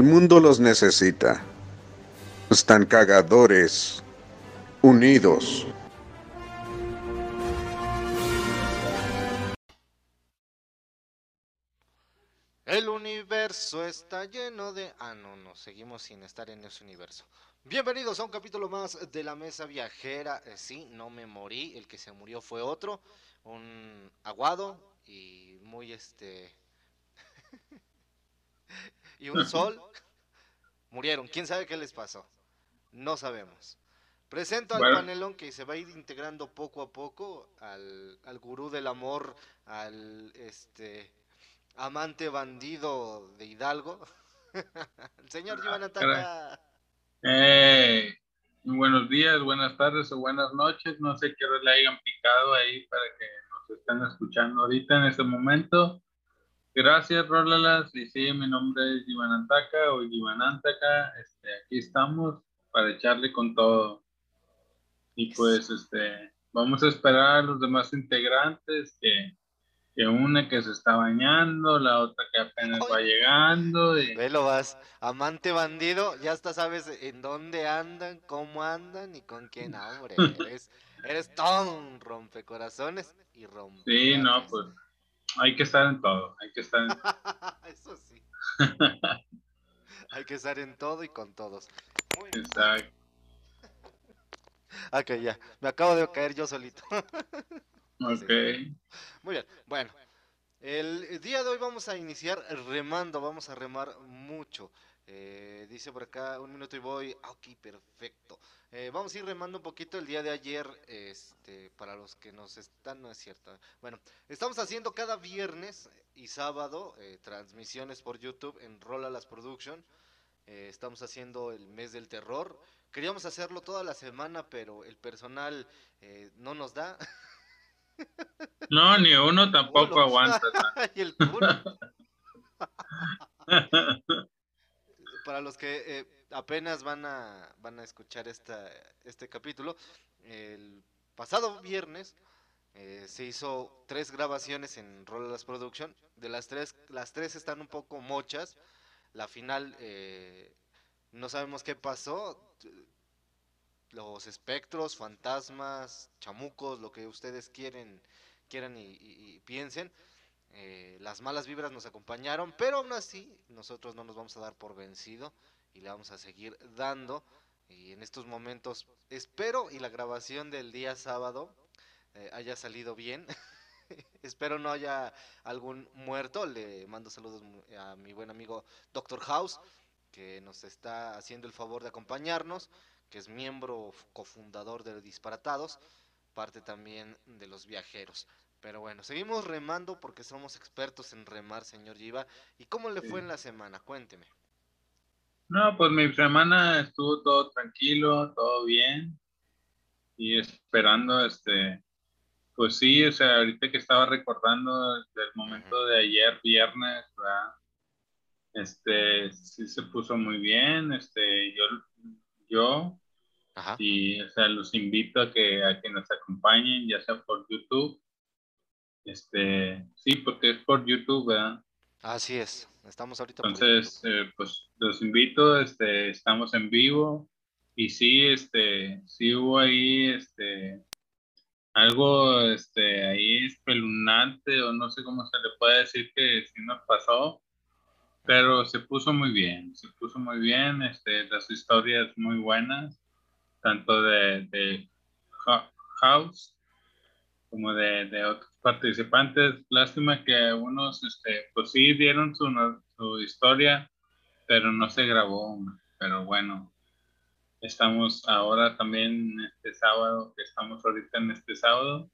El mundo los necesita. Están cagadores, unidos. El universo está lleno de... Ah, no, no, seguimos sin estar en ese universo. Bienvenidos a un capítulo más de la mesa viajera. Eh, sí, no me morí, el que se murió fue otro, un aguado y muy este... y un sol. Murieron, quién sabe qué les pasó. No sabemos. Presento al Bueno. panelón que se va a ir integrando poco a poco al, al gurú del amor, al este amante bandido de Hidalgo, el señor Iván Ataca. Eh, muy buenos días, buenas tardes o buenas noches. No sé qué le hayan picado ahí para que nos estén escuchando ahorita en este momento. Gracias, Rolalas. Y sí, mi nombre es Iván Antaca o Iván Antaca. Este, aquí estamos para echarle con todo. Y pues, este, vamos a esperar a los demás integrantes que, que una que se está bañando, la otra que apenas va llegando. Y, Velo vas, amante bandido, ya hasta sabes en dónde andan, cómo andan y con quién, hombre, eres, eres todo un rompecorazones y rompe. Sí, no, pues hay que estar en todo, hay que estar en Eso sí. Hay que estar en todo y con todos. Muy bien. Exacto. Ok, ya. Me acabo de caer yo solito. Ok. Muy bien. Bueno, el día de hoy vamos a iniciar remando. Vamos a remar mucho. Eh, dice por acá, un minuto y voy. Ah, Ok, perfecto. Eh, vamos a ir remando un poquito el día de ayer. Este, para los que nos están, no es cierto. Bueno, estamos haciendo cada viernes y sábado eh, transmisiones por YouTube en Rola Las Production. Eh, estamos haciendo el mes del terror. Queríamos hacerlo toda la semana, pero el personal no nos da. No, ni uno tampoco aguanta. y el culo. Para los que eh, apenas van a, van a escuchar esta, este capítulo, el pasado viernes eh, se hizo tres grabaciones en Rollers Production. De las tres, las tres están un poco mochas. La final eh, no sabemos qué pasó. Los espectros, fantasmas, chamucos, lo que ustedes quieren, quieran y piensen. Eh, las malas vibras nos acompañaron, pero aún así nosotros no nos vamos a dar por vencido y le vamos a seguir dando. Y en estos momentos espero y la grabación del día sábado eh, haya salido bien. espero no haya algún muerto. Le mando saludos a mi buen amigo Doctor House, que nos está haciendo el favor de acompañarnos, que es miembro cofundador de Disparatados, parte también de los viajeros. Pero bueno, seguimos remando porque somos expertos en remar, señor Yiva. ¿Y cómo le fue en la semana? Cuénteme. No, pues mi semana estuvo todo tranquilo, todo bien. Y esperando, este, pues sí, o sea, ahorita que estaba recordando del momento de ayer, viernes, ¿verdad? Este, sí se puso muy bien, este, yo, yo, Ajá. y, o sea, los invito a que, a que nos acompañen, ya sea por YouTube. Este, sí, porque es por YouTube, ¿verdad? Así es. Estamos ahorita por Entonces, eh, pues los invito, este, estamos en vivo y sí, este, sí hubo ahí, este, algo, este, ahí espeluznante o no sé cómo se le puede decir que sí nos pasó, pero se puso muy bien, se puso muy bien, este, las historias muy buenas, tanto de, de Ho- House como de, de otros participantes. Lástima que unos, este, pues sí dieron su, su historia, pero no se grabó. Pero bueno, estamos ahora también este sábado, estamos ahorita en este sábado,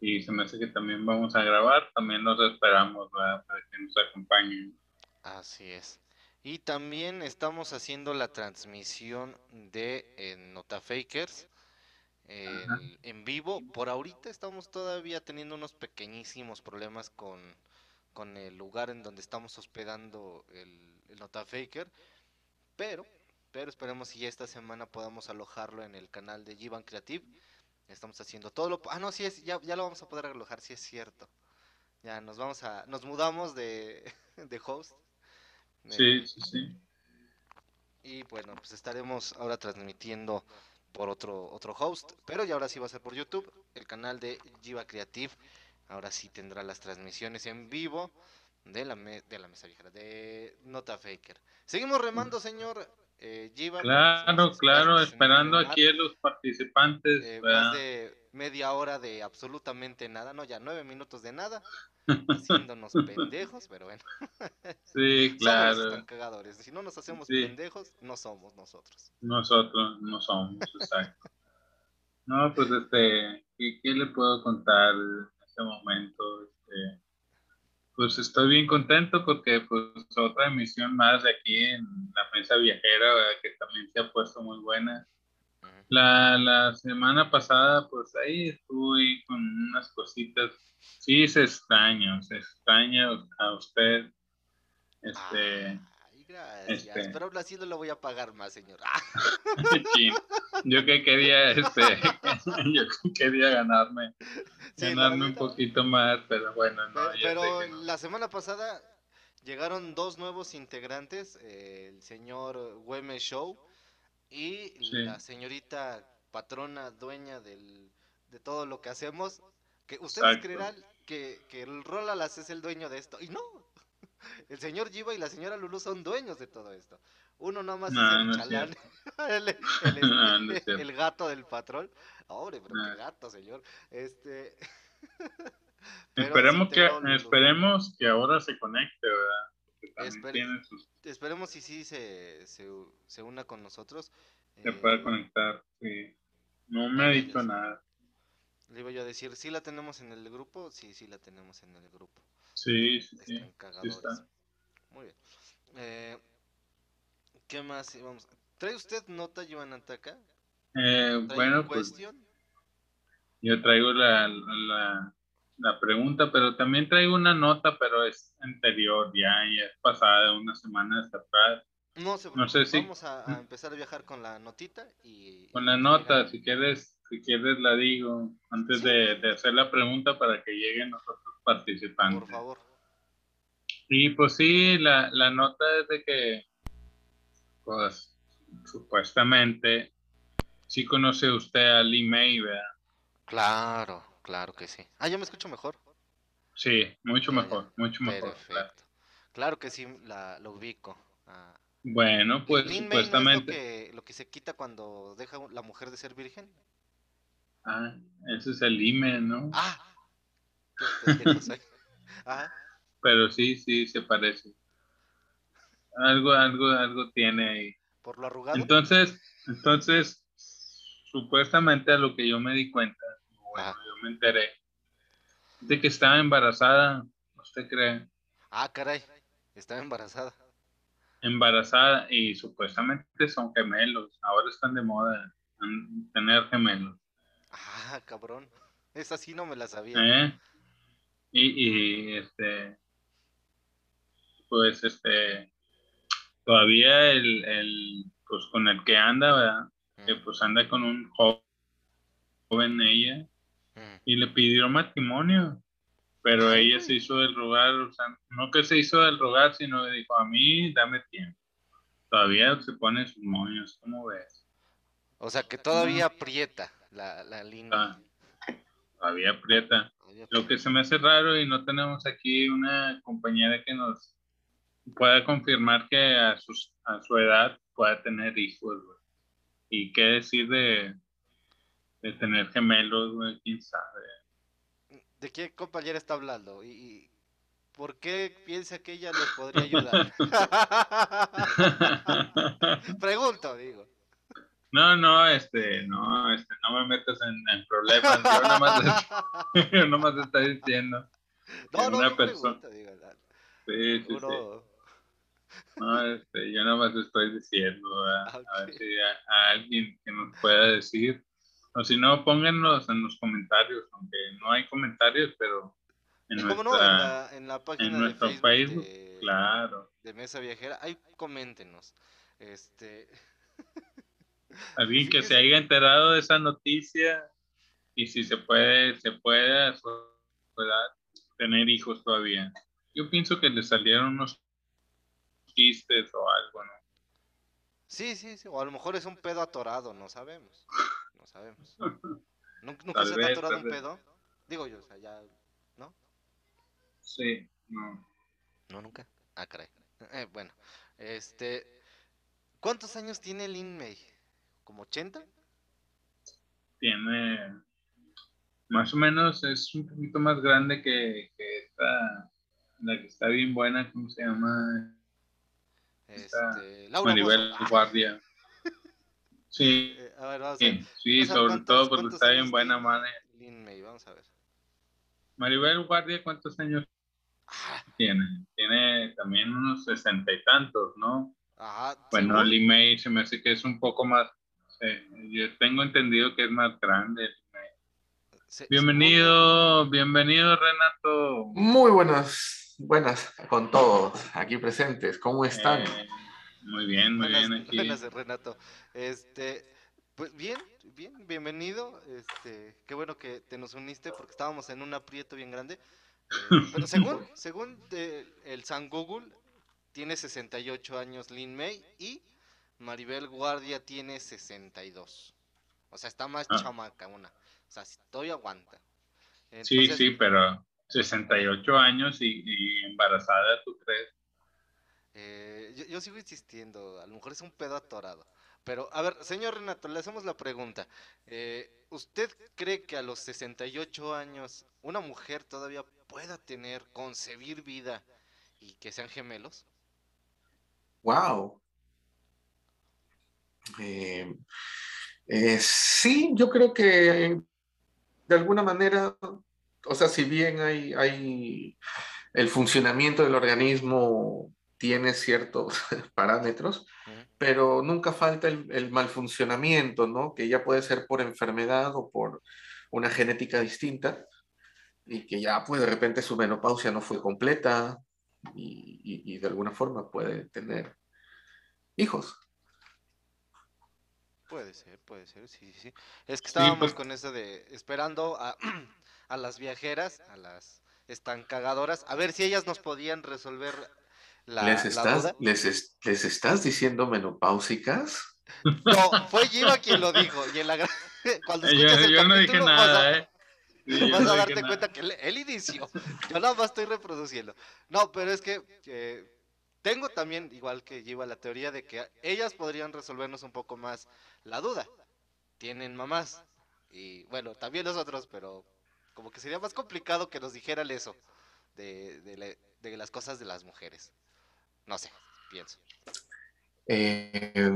y se me hace que también vamos a grabar. También los esperamos ¿verdad? para que nos acompañen. Así es. Y también estamos haciendo la transmisión de eh, Nota En, vivo. Por ahorita estamos todavía teniendo unos pequeñísimos problemas con, con el lugar en donde estamos hospedando el, el Nota Faker. Pero, pero esperemos si ya esta semana podamos alojarlo en el canal de Givan Creative. Estamos haciendo todo lo... Ah, no, sí, es, ya, ya lo vamos a poder alojar, sí es cierto. Ya nos vamos a... Nos mudamos de, de host. Sí, sí, sí. Y bueno, pues estaremos ahora transmitiendo por otro, otro host, pero ya ahora sí va a ser por YouTube, el canal de Jiva Creative. Ahora sí tendrá las transmisiones en vivo de la, de la mesa viejera, de Nota Faker. Seguimos remando, señor eh, Claro, claro, esperando aquí a los participantes. Eh, más de media hora de absolutamente nada, no, ya nueve minutos de nada, haciéndonos pendejos, pero bueno. Sí, claro. Somos cagadores. Si no nos hacemos pendejos, no somos nosotros. Nosotros no somos, exacto. no, pues este, ¿qué, ¿qué, le puedo contar en este momento? Este, pues estoy bien contento porque pues otra emisión más de aquí en la mesa viajera que también se ha puesto muy buena. La, la semana pasada pues ahí estuve con unas cositas. Sí, se extraña, se extraña a usted. Este, Gracias, este... pero aún así no lo voy a pagar más, señor. yo que quería, este, yo quería ganarme, ganarme un poquito más, pero bueno, no. Pero, la semana pasada llegaron dos nuevos integrantes, el señor Weme Show y la señorita patrona, dueña del, de todo lo que hacemos, que ustedes creerán que, que el Rolalas es el dueño de esto, y no, el señor Jiva y la señora Lulu son dueños de todo esto. Uno nomás es el chalán, el, gato del patrón. Hombre, pero qué gato, señor. Este. esperemos que esperemos que ahora se conecte, ¿verdad? Esperemos y sí se, se, una con nosotros. Se eh, puede conectar, sí. No me ha dicho nada. Le iba yo a decir, ¿sí la tenemos en el grupo? Sí, sí la tenemos en el grupo. Sí, sí, sí. Muy bien. Eh, ¿Qué más? Vamos. ¿Trae usted nota, Joan Ataca? Eh, bueno, pues. Yo traigo la, la, la, pregunta, pero también traigo una nota, pero es anterior, ya, ya es pasada, una semana atrás. No, se, no sé si... Vamos a, empezar a viajar con la notita y... Con la nota, si quieres, si quieres la digo, antes de, de, hacer la pregunta para que lleguen nosotros participantes. Por favor. Y pues sí, la, la nota es de que, pues, supuestamente, sí conoce usted a Lee May, ¿verdad? Claro, claro que sí. Ah, yo me escucho mejor. Sí, mucho mejor, mucho mejor. Claro. que sí, la, lo ubico. Ah. Bueno, pues supuestamente. lo, que, lo que se quita cuando deja la mujer de ser virgen? Ah, ese es el IME, ¿no? Ah, Pero sí, sí, se parece. Algo, algo, algo tiene ahí. ¿Por lo arrugado? Entonces, entonces, supuestamente a lo que yo me di cuenta, bueno, yo me enteré, de que estaba embarazada, ¿usted cree? Ah, caray, estaba embarazada. Embarazada y supuestamente son gemelos, ahora están de moda tener gemelos. Ah, cabrón, esa sí no me la sabía. ¿Eh? Y, este, pues este, todavía el, el, pues con el que anda, ¿verdad? Que pues anda con un joven ella y le pidió matrimonio, pero ella se hizo del rogar, o sea, no que se hizo del rogar, sino que dijo, a mí dame tiempo. Todavía se pone sus moños, ¿cómo ves? O sea, que todavía aprieta la, la línea. Ah, todavía aprieta. Lo que se me hace raro y no tenemos aquí una compañera que nos pueda confirmar que a, sus, a su edad pueda tener hijos, Y qué decir de, de tener gemelos, güey, quién sabe. ¿De qué compañera está hablando? ¿Y por qué piensa que ella nos podría ayudar? Pregunto, digo. No, no, este, no, este, no me metas en, problemas. Yo nomás, yo nomás estoy diciendo. No, no, una persona. sí, sí, sí. No, este, yo nomás estoy diciendo a, ver si a, alguien que nos pueda decir. O si no, pónganlos en los comentarios, aunque no hay comentarios, pero en, nuestra, no? en, la, en la página en nuestro de Facebook, claro. de Mesa Viajera, ahí coméntenos. Este. Alguien que se haya enterado de esa noticia y si se puede, se puede tener hijos todavía. Yo pienso que le salieron unos chistes o algo, ¿no? Sí, sí, sí, o a lo mejor es un pedo atorado, no sabemos. No sabemos. ¿Nunca, se te ha atorado un pedo? Digo yo, o sea, ya, ¿no? Sí, no. No, nunca. Ah, caray. Eh, bueno, este, ¿cuántos años tiene Lin May? ¿Como 80? Tiene, más o menos, es un poquito más grande que, que esta, la que está bien buena, ¿cómo se llama? Este, Laura Maribel. Ah, Guardia. Sí, eh, a ver, vamos a ver. sí, sí, sobre todo porque está bien buena madre. Lin May, vamos a ver. Maribel Guardia, ¿cuántos años Ah, tiene? Tiene también unos sesenta y tantos, ¿no? ajá, Bueno, según- Lee May se me hace que es un poco más. Eh, yo tengo entendido que es más grande. Bienvenido, bienvenido Renato. Muy buenas, buenas con todos aquí presentes. ¿Cómo están? Eh, muy bien, muy Buenas, bien aquí. buenas, Renato. Este, pues bien, bien, bienvenido. Este, qué bueno que te nos uniste porque estábamos en un aprieto bien grande. Eh, pero según, según de- el San Google, tiene 68 años Lin May y Maribel Guardia tiene 62. O sea, está más Ah. chamaca una. O sea, si todavía aguanta. Sí, sí, pero 68 años y, y embarazada, ¿tú crees? Eh, yo, yo sigo insistiendo, a lo mejor es un pedo atorado. Pero, a ver, señor Renato, le hacemos la pregunta. Eh, ¿Usted cree que a los 68 años una mujer todavía pueda tener, concebir vida y que sean gemelos? Wow. Eh, eh, sí, yo creo que de alguna manera, o sea, si bien hay, hay el funcionamiento del organismo tiene ciertos parámetros, pero nunca falta el, el mal funcionamiento, ¿no? Que ya puede ser por enfermedad o por una genética distinta y que ya pues de repente su menopausia no fue completa y, y- y de alguna forma puede tener hijos. Puede ser, puede ser, sí, sí. Es que estábamos pues- con eso de esperando a, a las viajeras, a las estancagadoras, a ver si ellas nos podían resolver la, ¿Les, estás, les, es- ¿Les estás diciendo menopáusicas? No, fue Giva quien lo dijo. Y en la gra- cuando Eh, Yo, el yo no dije capítulo, vas a- nada, ¿eh? Sí, vas no a darte nada. cuenta que él, él inició. Yo nada más estoy reproduciendo. No, pero es que eh, tengo también, igual que Giva, la teoría de que ellas podrían resolvernos un poco más la duda. Tienen mamás. Y bueno, también nosotros, pero como que sería más complicado que nos dijeran eso de, de de las cosas de las mujeres. No sé, pienso. Eh,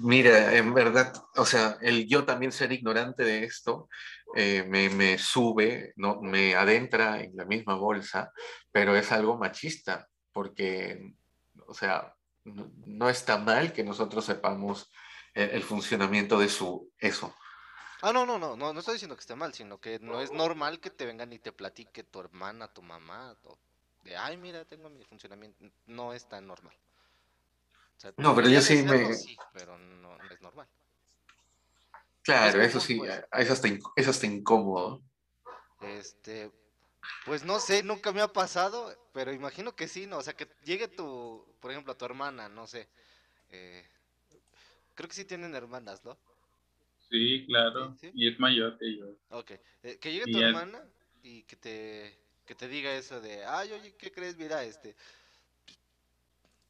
mira, en verdad, o sea, el yo también ser ignorante de esto eh, me, me sube, no, me adentra en la misma bolsa, pero es algo machista, porque, o sea, no, no está mal que nosotros sepamos el, el funcionamiento de su eso. Ah, no, no, no, no, no estoy diciendo que esté mal, sino que no es normal que te vengan y te platique tu hermana, tu mamá, o de, ay, mira, tengo mi funcionamiento. No es tan normal. O sea, No, pero yo sí me- sí, pero no, no es normal. Claro, Es eso sí, pues. es hasta, es hasta incómodo. Este, pues no sé, nunca me ha pasado, pero imagino que sí, ¿no? O sea, que llegue tu, por ejemplo, a tu hermana, no sé. eh, creo que sí tienen hermanas, ¿no? Sí, claro. Sí. Y es mayor que yo. Ok, eh, que llegue Y tu ya- hermana y que te, que te diga eso de, ay, oye, ¿qué crees? Mira, este,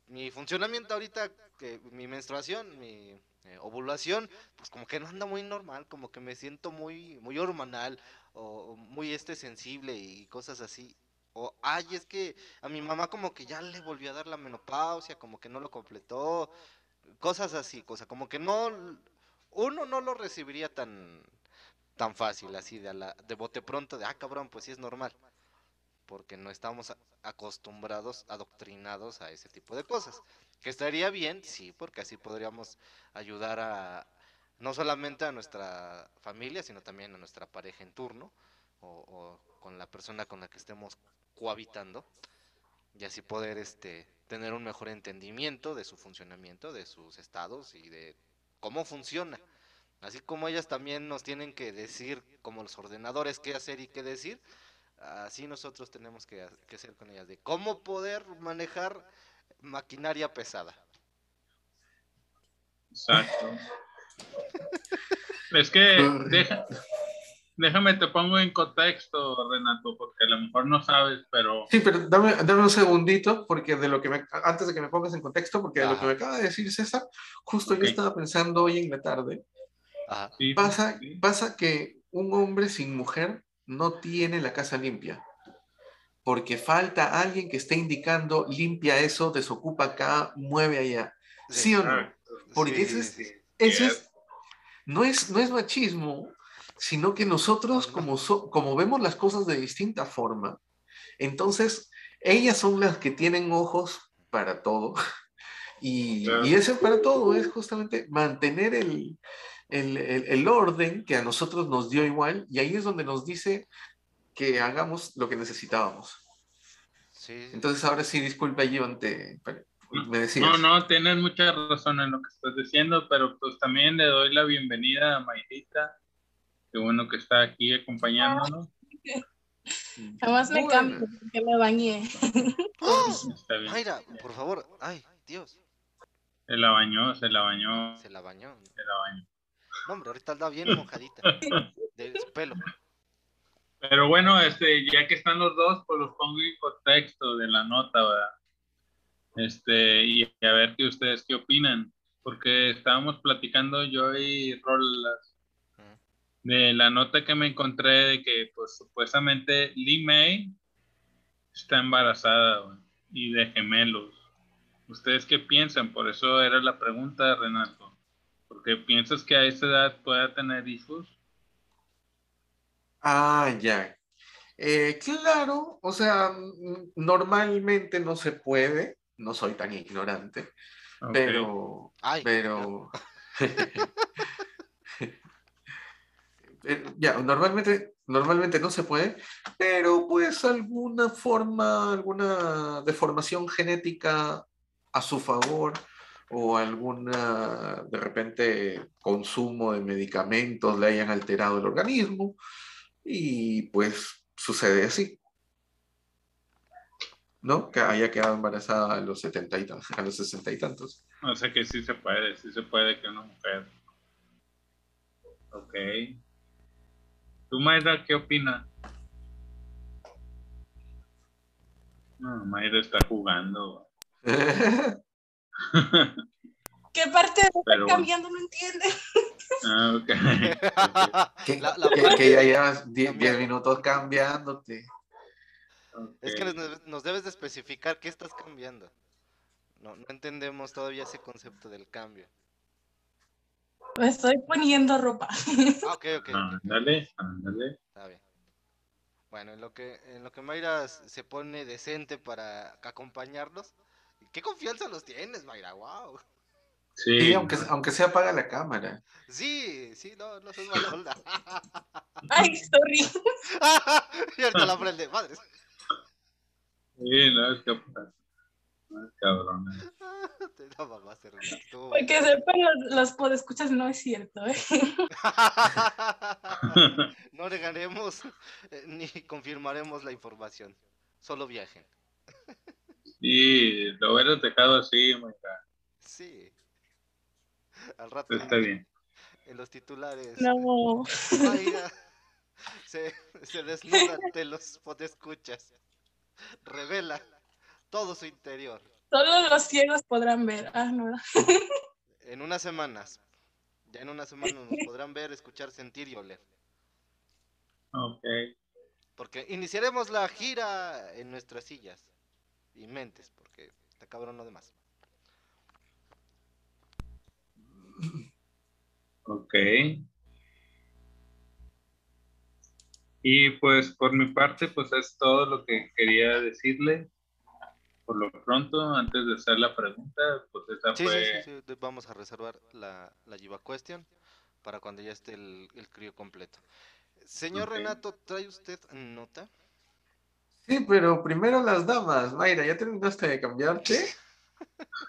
mi funcionamiento ahorita, que mi menstruación, mi eh, ovulación, pues como que no anda muy normal, como que me siento muy, muy hormonal o muy este sensible y cosas así. O, ay, es que a mi mamá como que ya le volvió a dar la menopausia, como que no lo completó, cosas así, cosa como que no, uno no lo recibiría tan, tan fácil, así de, a la, de bote pronto, de, ah, cabrón, pues sí es normal. Porque no estamos acostumbrados, adoctrinados a ese tipo de cosas. Que estaría bien, sí, porque así podríamos ayudar a, no solamente a nuestra familia, sino también a nuestra pareja en turno, o, con la persona con la que estemos cohabitando, y así poder este, tener un mejor entendimiento de su funcionamiento, de sus estados y de cómo funciona. Así como ellas también nos tienen que decir, como los ordenadores, qué hacer y qué decir, así nosotros tenemos que, que hacer con ellas, de cómo poder manejar maquinaria pesada. Exacto. Es que deja- déjame te pongo en contexto, Renato, porque a lo mejor no sabes, pero Sí, pero dame, dame un segundito, porque de lo que me, antes de que me pongas en contexto, porque de lo que Ajá. me acaba de decir César, justo Ok. yo estaba pensando hoy en la tarde, Ajá. sí, sí, pasa, sí. pasa que un hombre sin mujer no tiene la casa limpia, porque falta alguien que esté indicando limpia eso, desocupa acá, mueve allá. ¿Sí o no? Porque Sí, ese es, no, es, no es machismo, sino que nosotros, No. como, so- como vemos las cosas de distinta forma, entonces ellas son las que tienen ojos para todo. Y, Claro. y ese para todo es justamente mantener el, el, el- el orden que a nosotros nos dio igual, y ahí es donde nos dice que hagamos lo que necesitábamos. Sí. Entonces, ahora sí, disculpa, Iván, te, me decías. No, no, tienes mucha razón en lo que estás diciendo, pero pues también le doy la bienvenida a Mayrita. Qué bueno que está aquí acompañándonos. Jamás me cambio porque me bañé. ¡Oh! Está bien. Mayra, por favor. Ay, Dios. Se la bañó, se la bañó, Se la bañó. se la bañó. No, hombre, ahorita anda bien mojadita. De su pelo. Pero bueno, este, ya que están los dos, pues los pongo en contexto de la nota, ¿verdad? Este, y a ver qué ustedes qué opinan, porque estábamos platicando yo y Rolas de la nota que me encontré de que, pues, supuestamente Lee May está embarazada, y de gemelos. ¿Ustedes qué piensan? Por eso era la pregunta, Renato. Porque piensas que a esa edad pueda tener hijos? Ah, ya. Eh, claro, o sea, normalmente no se puede, no soy tan ignorante, pero, Ay. pero, Eh, ya, normalmente, normalmente no se puede, pero pues alguna forma, alguna deformación genética a su favor o alguna, de repente, consumo de medicamentos le hayan alterado el organismo y pues sucede así. ¿No? Que haya quedado embarazada a los setenta y tantos, a los sesenta y tantos. O sea que sí se puede, sí se puede que una mujer. Ok. ¿Tú, Mayra, qué opinas? No, Mayra está jugando. ¿Qué parte de Pero cambiando no entiende? Ah, ok. que, La- la que- parte- que ya llevas 10 cambiar. minutos cambiándote. Es que nos, nos debes de especificar qué estás cambiando. No, no entendemos todavía ese concepto del cambio. Me estoy poniendo ropa. Ah, ok, ok. Ándale, ándale. Está bien. Bueno, en lo que en lo que Mayra se pone decente para acompañarnos. ¿Qué confianza los tienes, Mayra? Wow. Sí. Y aunque, aunque se apaga la cámara. Sí, sí, no, no soy mala onda. Ay, sorry. y ahorita la prende, madres. Sí, no, es que. No, es cabrón. Porque sepan los, los podescuchas, no es cierto, ¿eh? no negaremos eh, ni confirmaremos la información. Solo viajen. Sí, lo hubieras dejado así, Mayra. Sí. Al rato Pero está bien. en los titulares. No. Mayra se, se desnuda ante los podescuchas. Revela todo su interior. Solo los ciegos podrán ver. Ah, no. En unas semanas. Ya en unas semanas nos podrán ver, escuchar, sentir y oler. Ok. Porque iniciaremos la gira en nuestras sillas y mentes, porque está cabrón lo demás. Ok. Y pues por mi parte, pues es todo lo que quería decirle. Por lo pronto, antes de hacer la pregunta, pues esa Sí, fue... sí, sí, Vamos a reservar la, la Yiva Question para cuando ya esté el, el crío completo. Señor. Renato, ¿trae usted nota? Sí, pero primero las damas. Mayra, ¿ya terminaste de cambiarte?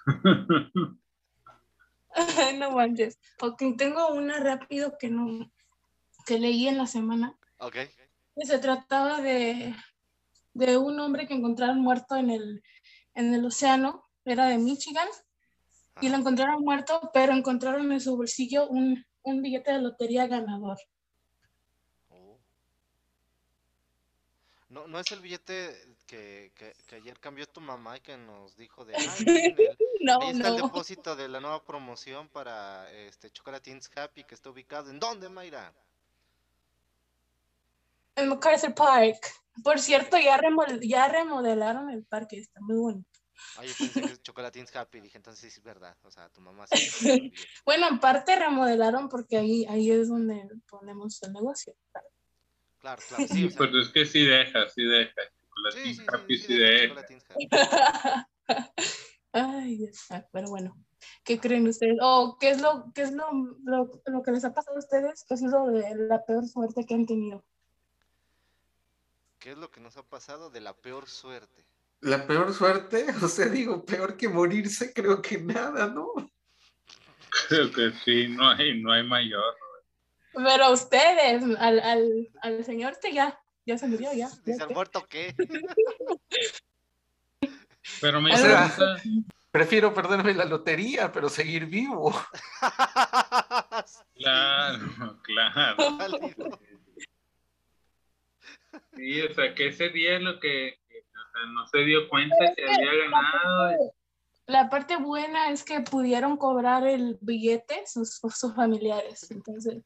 no manches. Ok, tengo una rápido que no que leí en la semana. Ok. Que se trataba de, de un hombre que encontraron muerto en el, en el océano era de Michigan, y lo encontraron muerto, pero encontraron en su bolsillo un, un billete de lotería ganador. Oh. No, no es el billete que, que, que ayer cambió tu mamá y que nos dijo de, "Ay, el- No, ahí está el depósito de la nueva promoción para este Chocolatines Happy que está ubicado. ¿En dónde, Mayra? En MacArthur Park. Por cierto, ya, remol- ya remodelaron el parque, está muy bonito. Ay, yo pensé que es Chocolatines Happy, dije, entonces sí es verdad. O sea, tu mamá sí. Bueno, en parte remodelaron porque ahí, ahí es donde ponemos el negocio. Claro, claro, sí. O sea, Pero es que sí deja, sí deja. sí, Chocolatín sí, sí, Happy sí, sí deja. Chocolatines. Ay, Dios, ah, pero bueno, ¿qué creen ustedes? ¿O qué es lo, qué es lo, lo, lo que les ha pasado a ustedes? ¿Qué es lo de la peor suerte que han tenido? ¿Qué es lo que nos ha pasado de la peor suerte? La peor suerte, o sea, digo, peor que morirse, creo que nada, ¿no? Creo que sí, no hay, no hay mayor. Pero ustedes, al, al, al señor este ya, ya se murió, ya. Dice, ¿al muerto qué? Pero sea, pregunta, Prefiero perderme la lotería, pero seguir vivo. claro, claro. Sí, o sea, que ese día es lo que, que, o sea, no se dio cuenta que había ganado. La parte buena es que pudieron cobrar el billete sus, sus familiares, entonces,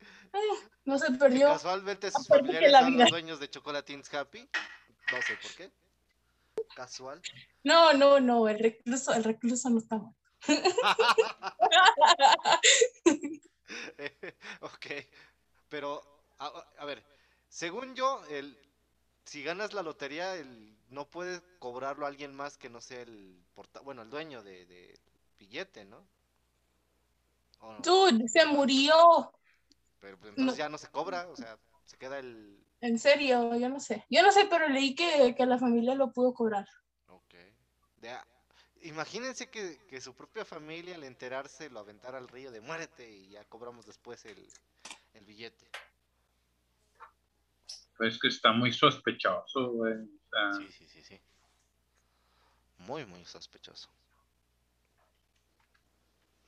eh, no se Que perdió. casualmente sus Aparte familiares son los dueños de Chocolatines Happy. No sé por qué. Casual. No, no, no, el recluso, el recluso no está muerto. ok. Pero, a, a ver, según yo, el, si ganas la lotería, el, no puedes cobrarlo a alguien más que no sea el porta, bueno, el dueño de, de billete, ¿no? ¿O no? Dude, se murió. Pero pues, entonces no. ya no se cobra, o sea, se queda el... En serio, yo no sé. Yo no sé, pero leí que, que la familia lo pudo cobrar. Ok. De a- imagínense que, que su propia familia al enterarse lo aventara al río de muerte y ya cobramos después el, el billete. Pues que está muy sospechoso, güey. O sea, Sí, sí, sí, sí. Muy, muy sospechoso.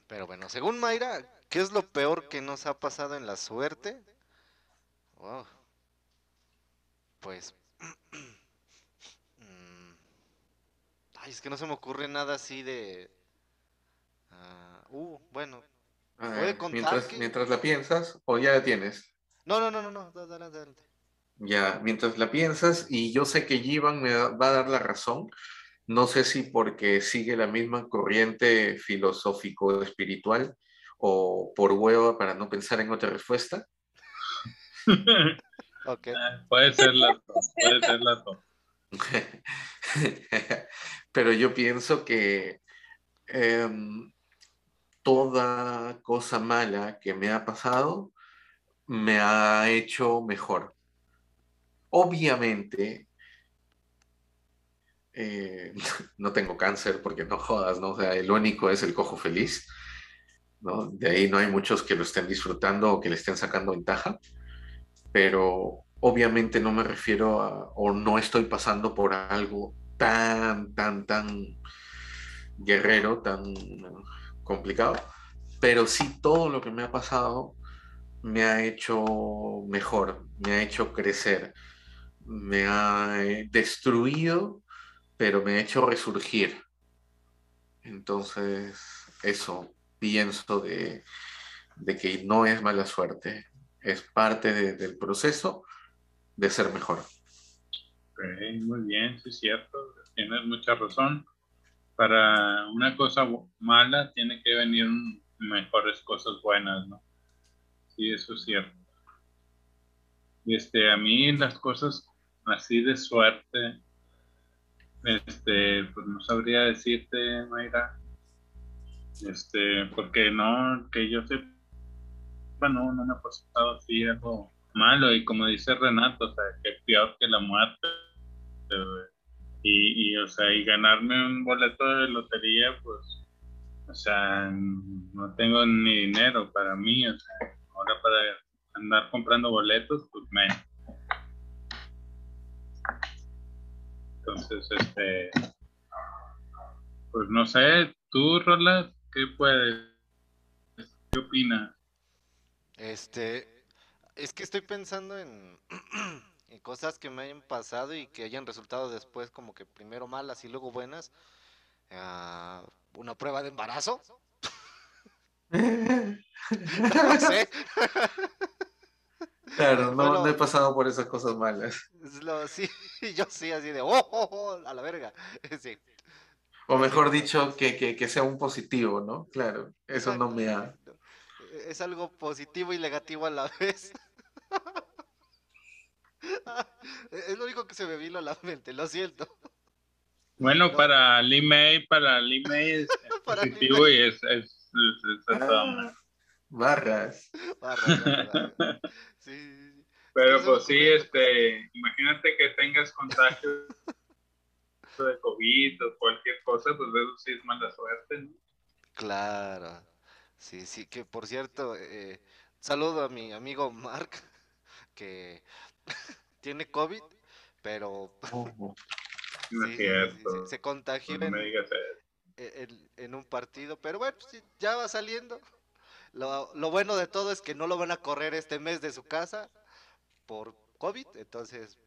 Pero bueno, según Mayra, ¿qué es lo peor que nos ha pasado en la suerte? Wow. Pues... Ay, es que no se me ocurre nada así de... ah, uh, bueno. A ¿Puede contar mientras, que- mientras la piensas, o ya la tienes. No, no, no, no, no. Adelante, adelante. Ya, mientras la piensas, y yo sé que Jivan me va a dar la razón, no sé si porque sigue la misma corriente filosófico-espiritual o por hueva para no pensar en otra respuesta. Ok. puede ser dos, puede ser dos. Pero yo pienso que em, toda cosa mala que me ha pasado me ha hecho mejor. Obviamente, eh, no tengo cáncer porque no jodas, ¿no? O sea, el único es el cojo feliz, ¿no? De ahí no hay muchos que lo estén disfrutando o que le estén sacando ventaja, pero obviamente no me refiero a, o no estoy pasando por algo tan, tan, tan guerrero, tan complicado, pero sí todo lo que me ha pasado me ha hecho mejor, me ha hecho crecer, me ha eh, destruido, pero me ha hecho resurgir. Entonces, eso pienso de, que no es mala suerte, es parte de- del proceso de ser mejor. Muy bien, sí es cierto, tienes mucha razón. Para una cosa mala tiene que venir mejores cosas buenas, ¿no? Sí, eso es cierto. Este, a mí las cosas así de suerte, este, pues no sabría decirte, Mayra, este, porque no, que yo sepa, no, no me ha pasado así algo malo, y como dice Renato, o sea, que peor que la muerte, y, y, o sea, y ganarme un boleto de lotería, pues, o sea, no tengo ni dinero para mí, o sea, ahora para andar comprando boletos, pues me. Entonces, este, Pues no sé, tú, Roland, ¿qué puedes? ¿Qué opinas? Este, es que estoy pensando en, en cosas que me hayan pasado y que hayan resultado después como que primero malas y luego buenas. Ah, una prueba de embarazo. No sé. Claro, no, Bueno. no he pasado por esas cosas malas. Lo- sí, yo sí, así de, oh, oh, oh, a la verga. Sí. O mejor dicho, que, que, que sea un positivo, ¿no? Claro, eso no me ha... Es algo positivo y negativo a la vez. Es lo único que se me vino a la mente, lo siento. Bueno, No. para Lee May, para Lee May es, es Para Lee positivo May. y es, es, es-. Ah, barras. Barras. Sí, sí, sí. Pero Eso pues sí, este, imagínate que tengas contagio de COVID o cualquier cosa, pues eso sí es mala suerte, ¿no? Claro. Sí, sí, que por cierto, eh, saludo a mi amigo Mark, que tiene COVID, pero Oh, No sí, es sí, cierto. se, contagió No en, en- en un partido, pero bueno, sí, ya va saliendo. Lo, lo bueno de todo es que no lo van a correr este mes de su casa por COVID, entonces,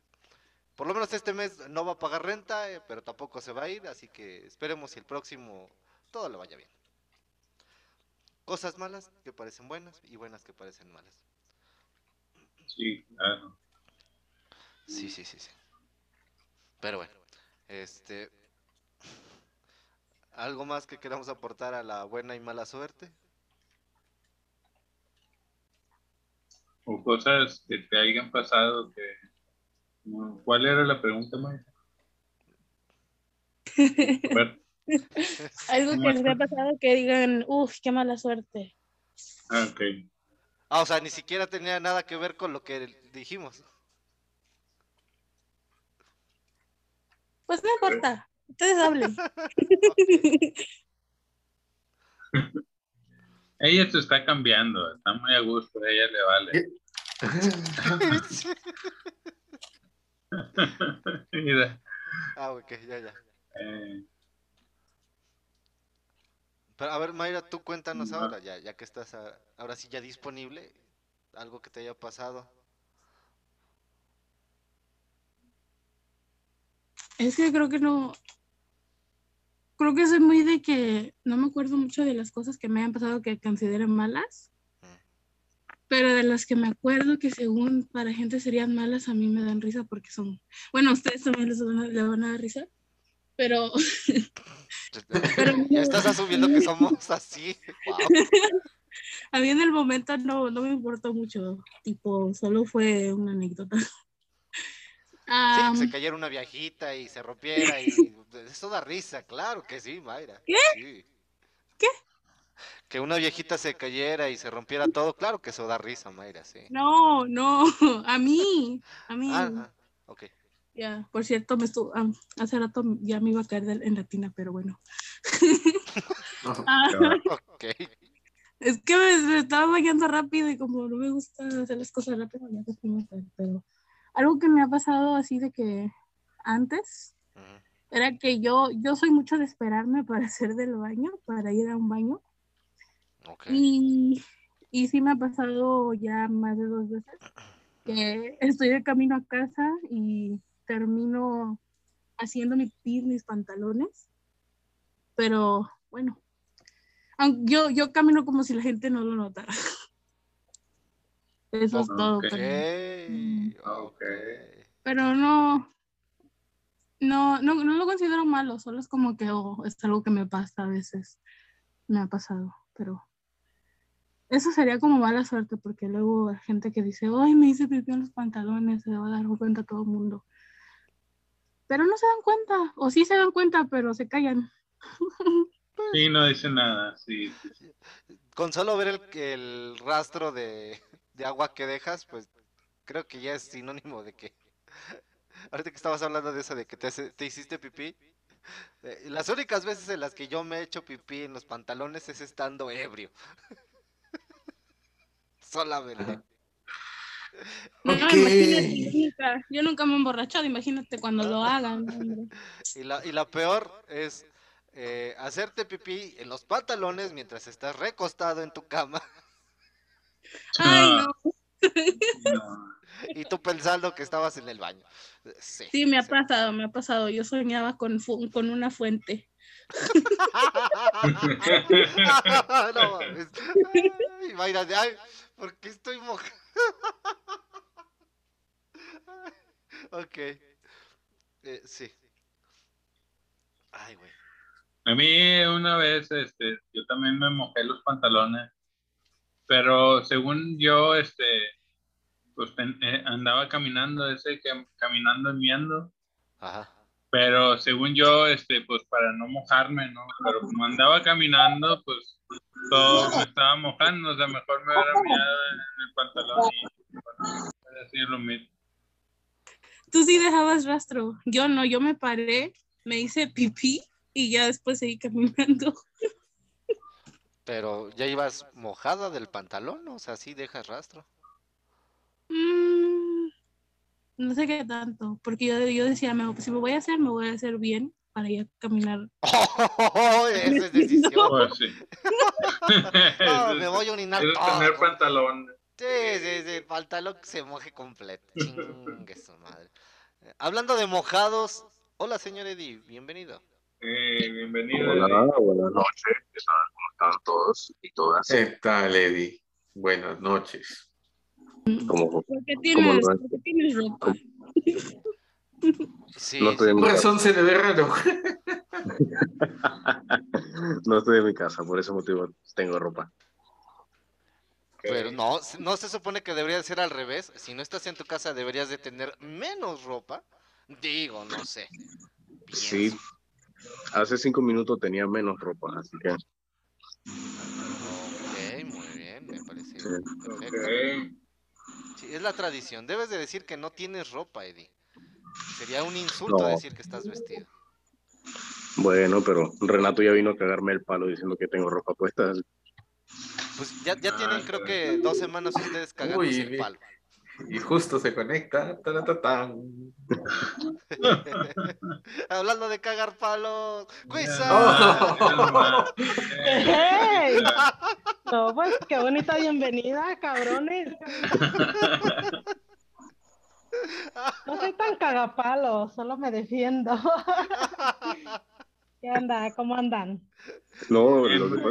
por lo menos este mes no va a pagar renta, eh, pero tampoco se va a ir, así que esperemos si el próximo todo le vaya bien. Cosas malas que parecen buenas y buenas que parecen malas. Sí, claro. Sí, sí, sí, sí. Pero bueno, este... ¿Algo más que queramos aportar a la buena y mala suerte? O cosas que te hayan pasado que... no, ¿Cuál era la pregunta, ver, Algo que les haya pasado que digan, uff, qué mala suerte. ah, ok. Ah, o sea, ni siquiera tenía nada que ver con lo que dijimos. Pues no importa, ustedes hablen. Ella se está cambiando, está muy a gusto, a ella le vale. Mira, Ah, ok, ya, ya. eh, Pero a ver, Mayra, tú cuéntanos No. ahora, ya, ya que estás a- ahora sí ya disponible, algo que te haya pasado. Es que creo que no. Creo que soy muy de que no me acuerdo mucho de las cosas que me hayan pasado que considero malas. Pero de las que me acuerdo que según para gente serían malas, a mí me dan risa porque son. Bueno, a ustedes también les van a, les van a dar risa. Pero Pero ya estás asumiendo que somos así. Wow. a mí en el momento no, no me importó mucho. Tipo, solo fue una anécdota. Sí, Am, se cayera una viejita y se rompiera y eso da risa, claro que sí, Mayra. ¿Qué? Sí. ¿Qué? Que una viejita se cayera y se rompiera todo, claro que eso da risa, Mayra, sí. no, no, a mí, a mí. Ah, ah, ok. Ya, por cierto, me estuvo, am, hace rato ya me iba a caer en la tina, pero bueno. Ah, Ok. es que me, me estaba bañando rápido y como no me gusta hacer las cosas rápido, ya cae, pero algo que me ha pasado así de que antes Ujú. era que yo, yo soy mucho de esperarme para hacer del baño, para ir a un baño. Ok. Y, y sí me ha pasado ya más de dos veces que estoy de camino a casa y termino haciendo mi pis, mis pantalones. Pero bueno, yo, yo camino como si la gente no lo notara. Eso es todo. Ok. cariño. Ok. ok. Pero no, no, no, no lo considero malo, solo es como que oh, es algo que me pasa a veces. Me ha pasado, pero eso sería como mala suerte porque luego hay gente que dice, ay, me hice pipí en los pantalones, se va a dar cuenta todo el mundo. Pero no se dan cuenta, o sí se dan cuenta, pero se callan. sí, no dice nada, sí. Con solo ver el, el rastro de, de agua que dejas, pues creo que ya es sinónimo de que. Ahorita que estabas hablando de eso, de que te, hace- te hiciste pipí. eh, las únicas veces en las que yo me he hecho pipí en los pantalones es estando ebrio. Solamente. No, Ok. imagínate, yo nunca, yo nunca me he emborrachado, imagínate cuando lo hagan. Y la, y la peor es eh, hacerte pipí en los pantalones mientras estás recostado en tu cama Ay, Ah. no. No. y tú pensando que estabas en el baño. Sí. Sí, me ha sí. pasado, me ha pasado. Yo soñaba con, fu- con una fuente. no mames. Ay, de, ay, ¿por qué estoy mojado? ok. Eh, sí. Ay, güey. A mí una vez, este, yo también me mojé los pantalones, pero según yo, este, pues eh, andaba caminando, ese que caminando enviando, Ajá. pero según yo, este, pues para no mojarme, ¿no? Pero como andaba caminando, pues todo me estaba mojando, o sea, mejor me hubiera mirado en el pantalón y bueno, así lo mismo. Tú sí dejabas rastro. Yo no, yo me paré, me hice pipí y ya después seguí caminando. Pero ya ibas mojada del pantalón, o sea, sí dejas rastro. Mm, no sé qué tanto, porque yo, yo decía, me- si me voy a hacer, me voy a hacer bien para ya caminar. Esa es decisión. Pues sí. No, Eso me voy a orinar es pantalón. Sí, sí, sí, el pantalón que se moje completo. Chingue su madre. Hablando de mojados, hola señor Eddie, bienvenido. Eh, bienvenido. Hola, buenas noches. ¿Qué tal? ¿Cómo están todos y todas? ¿Qué tal, Eddie? Buenas noches. ¿Cómo? ¿Por qué tienes, no? por qué tienes ropa? Sí, No estoy en mi casa. razón se le ve raro. No estoy en mi casa, por ese motivo tengo ropa. pero no, no se supone que debería ser al revés. Si no estás en tu casa deberías de tener menos ropa. Digo, no sé. Sí. Hace cinco minutos tenía menos ropa, así que Ok, muy bien, me parece Sí. perfecto. Ok. Sí, es la tradición. Debes de decir que no tienes ropa, Eddie. Sería un insulto No. decir que estás vestido. bueno, pero Renato ya vino a cagarme el palo diciendo que tengo ropa puesta. Pues ya, ya tienen creo que dos semanas ustedes cagándose Uy, el palo. Y justo se conecta. Hablando de cagar palos. ¡Cuisa! Oh. ¡Hey! No, pues qué bonita bienvenida, cabrones. No soy tan cagapalo, solo me defiendo. ¿Qué onda? ¿Cómo andan? No, lo ellos no se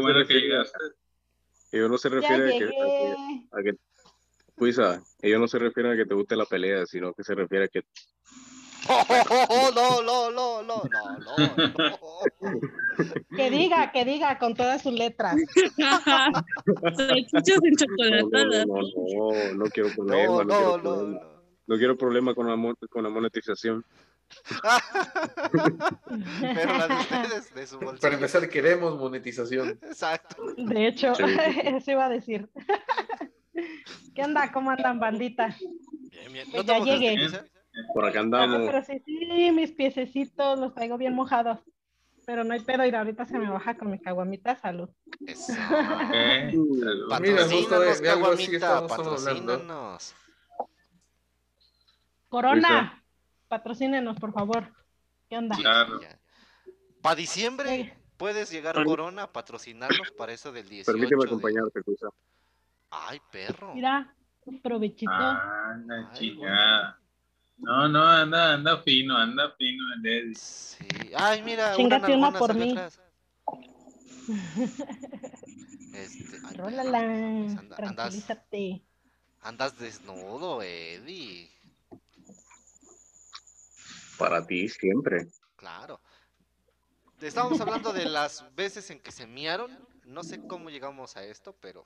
bueno que refieren, ellos no se refieren a que, a que, llegué. a que- Cuisa, ellos no se refieren a que te guste la pelea, sino que se refiere a que Oh, no, no, no, no, no, no, no. Que diga, que diga con todas sus letras. Salchichas no, no, no, no, no quiero problema, no, no, quiero no, problema. no. No quiero problema con la, con la monetización. Pero las de ustedes, de su bolsillo. Para empezar, queremos monetización. Exacto. De hecho, Sí. eso iba a decir. ¿Qué onda? ¿Cómo andan, bandita? Bien, bien. ¿No te ya llegué. Cuisa? Por acá andamos. pero sí, sí, mis piececitos los traigo bien mojados. Pero no hay pedo, ir ahorita se me baja con mi caguamita, salud. Eso. Mira, de- Patrocínanos, de Caguamita, patrocínanos. Corona, patrocínenos, por favor. ¿Qué onda? Claro. Para diciembre puedes llegar Corona a patrocinarnos para eso del 18 Permíteme de- acompañarte, Cuisa. Ay, perro. Mira, provechito. Anda, Ay, chica. No, no, anda, anda fino, anda fino el Eddie. Sí. Ay, mira, Chíngate una nalgona por mí. atrás. Este, ay, perro, Rólala, andas, tranquilízate. andas desnudo, Eddie. Para ti siempre. Claro. Estábamos hablando de las veces en que se miaron. No sé cómo llegamos a esto, pero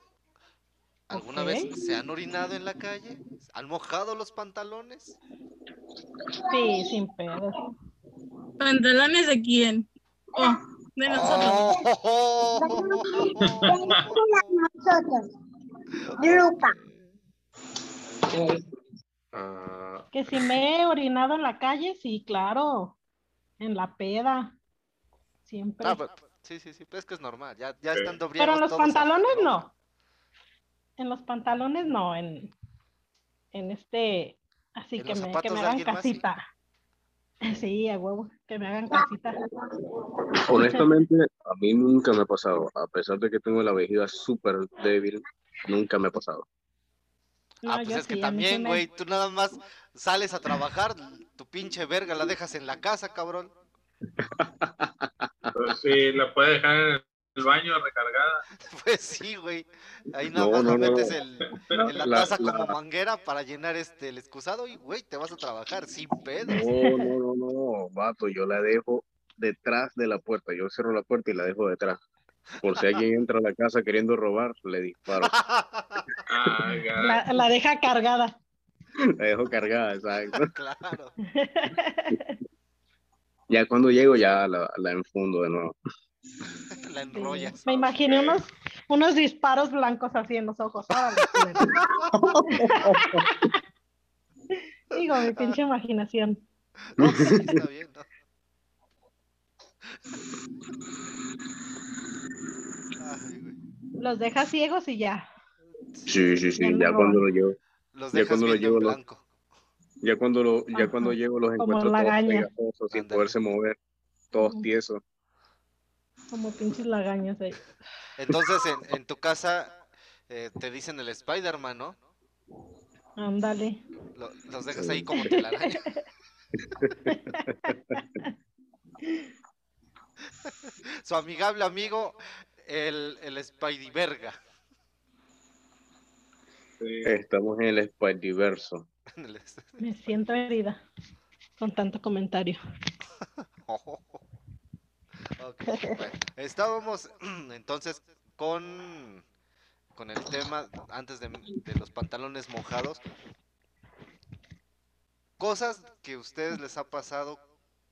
¿alguna Ok. vez se han orinado en la calle? ¿Han mojado los pantalones? Sí, sin pedo. ¿Pantalones de quién? Oh, de nosotros. Lupa. Ah, Que si me he orinado en la calle, sí, claro. En la peda. Siempre. Ah, pues, sí, sí, sí, pues es que es normal. Ya, ya estando Pero en los pantalones no. En los pantalones no, en, en este, así En que me, que me hagan alguien más, sí. casita. Sí, a huevo, que me hagan casita. Honestamente, a mí nunca me ha pasado. A pesar de que tengo la vejiga súper débil, nunca me ha pasado. No, ah, pues es que sí, también, me- güey, tú nada más sales a trabajar, tu pinche verga la dejas en la casa, cabrón. Pues sí, la puede dejar en el baño recargada. Pues sí, güey. Ahí nada No, más no, le no, metes no. el, en la la- taza la- como manguera para llenar este el excusado y, güey, te vas a trabajar sin pedos. No, no, no, no, vato, yo la dejo detrás de la puerta. Yo cierro la puerta y la dejo detrás. Por si alguien entra a la casa queriendo robar, le disparo. Ah, La, la deja cargada. La dejo cargada, exacto. claro. Ya cuando llego, ya la, la enfundo de nuevo. La Sí, enrollas. Me imaginé unos, unos disparos blancos así en los ojos. Órale, culero. Digo, mi pinche imaginación. No, pues sí, está bien, ¿no? Ay, güey. Los deja ciegos y ya. Sí, sí, sí. Ya cuando lo llevo, Los Ya dejas cuando lo llevo, ya cuando lo, ya Ajá. cuando llego los Como encuentro todos pegajosos, sin poderse mover, todos tiesos. Como pinches lagañas ahí. Entonces, en, en tu casa eh, te dicen el Spider-Man, ¿no? Ándale. Lo- los dejas ahí como telaraña. Su amigable amigo, el, el Spidey Verga. sí. Estamos en el el- Me siento herida con tanto comentario. Bueno, estábamos entonces con, con el tema antes de, de los pantalones mojados. Cosas que a ustedes les ha pasado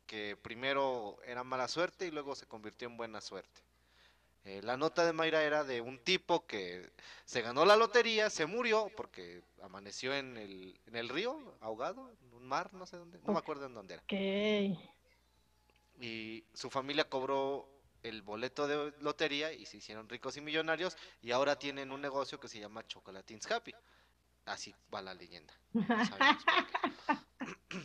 que primero era mala suerte y luego se convirtió en buena suerte. Eh, la nota de Mayra era de un tipo que se ganó la lotería, se murió porque amaneció en el, en el río, ahogado, en un mar, no sé dónde, no me acuerdo en dónde era Ok. Y su familia cobró el boleto de lotería y se hicieron ricos y millonarios y ahora tienen un negocio que se llama Chocolatines Happy. Así va la leyenda. No sabemos por qué.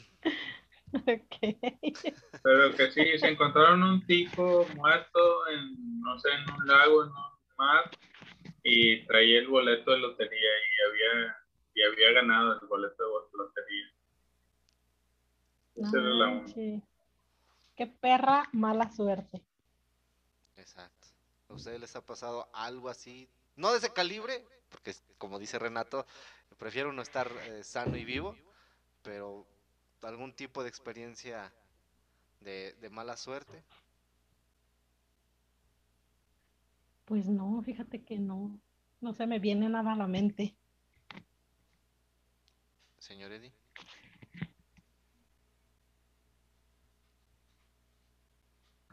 ok. Pero que sí, se encontraron un tico muerto en, no sé, en un lago, en un mar, y traía el boleto de lotería y había, y había ganado el boleto de lotería. Esa era la manches. Qué perra mala suerte. Exacto. ¿A ustedes les ha pasado algo así? No de ese calibre, porque como dice Renato, prefiero no estar eh, sano y vivo, pero algún tipo de experiencia de, de mala suerte. Pues no, fíjate que no. No se me viene nada a la mente. Señor Eddie.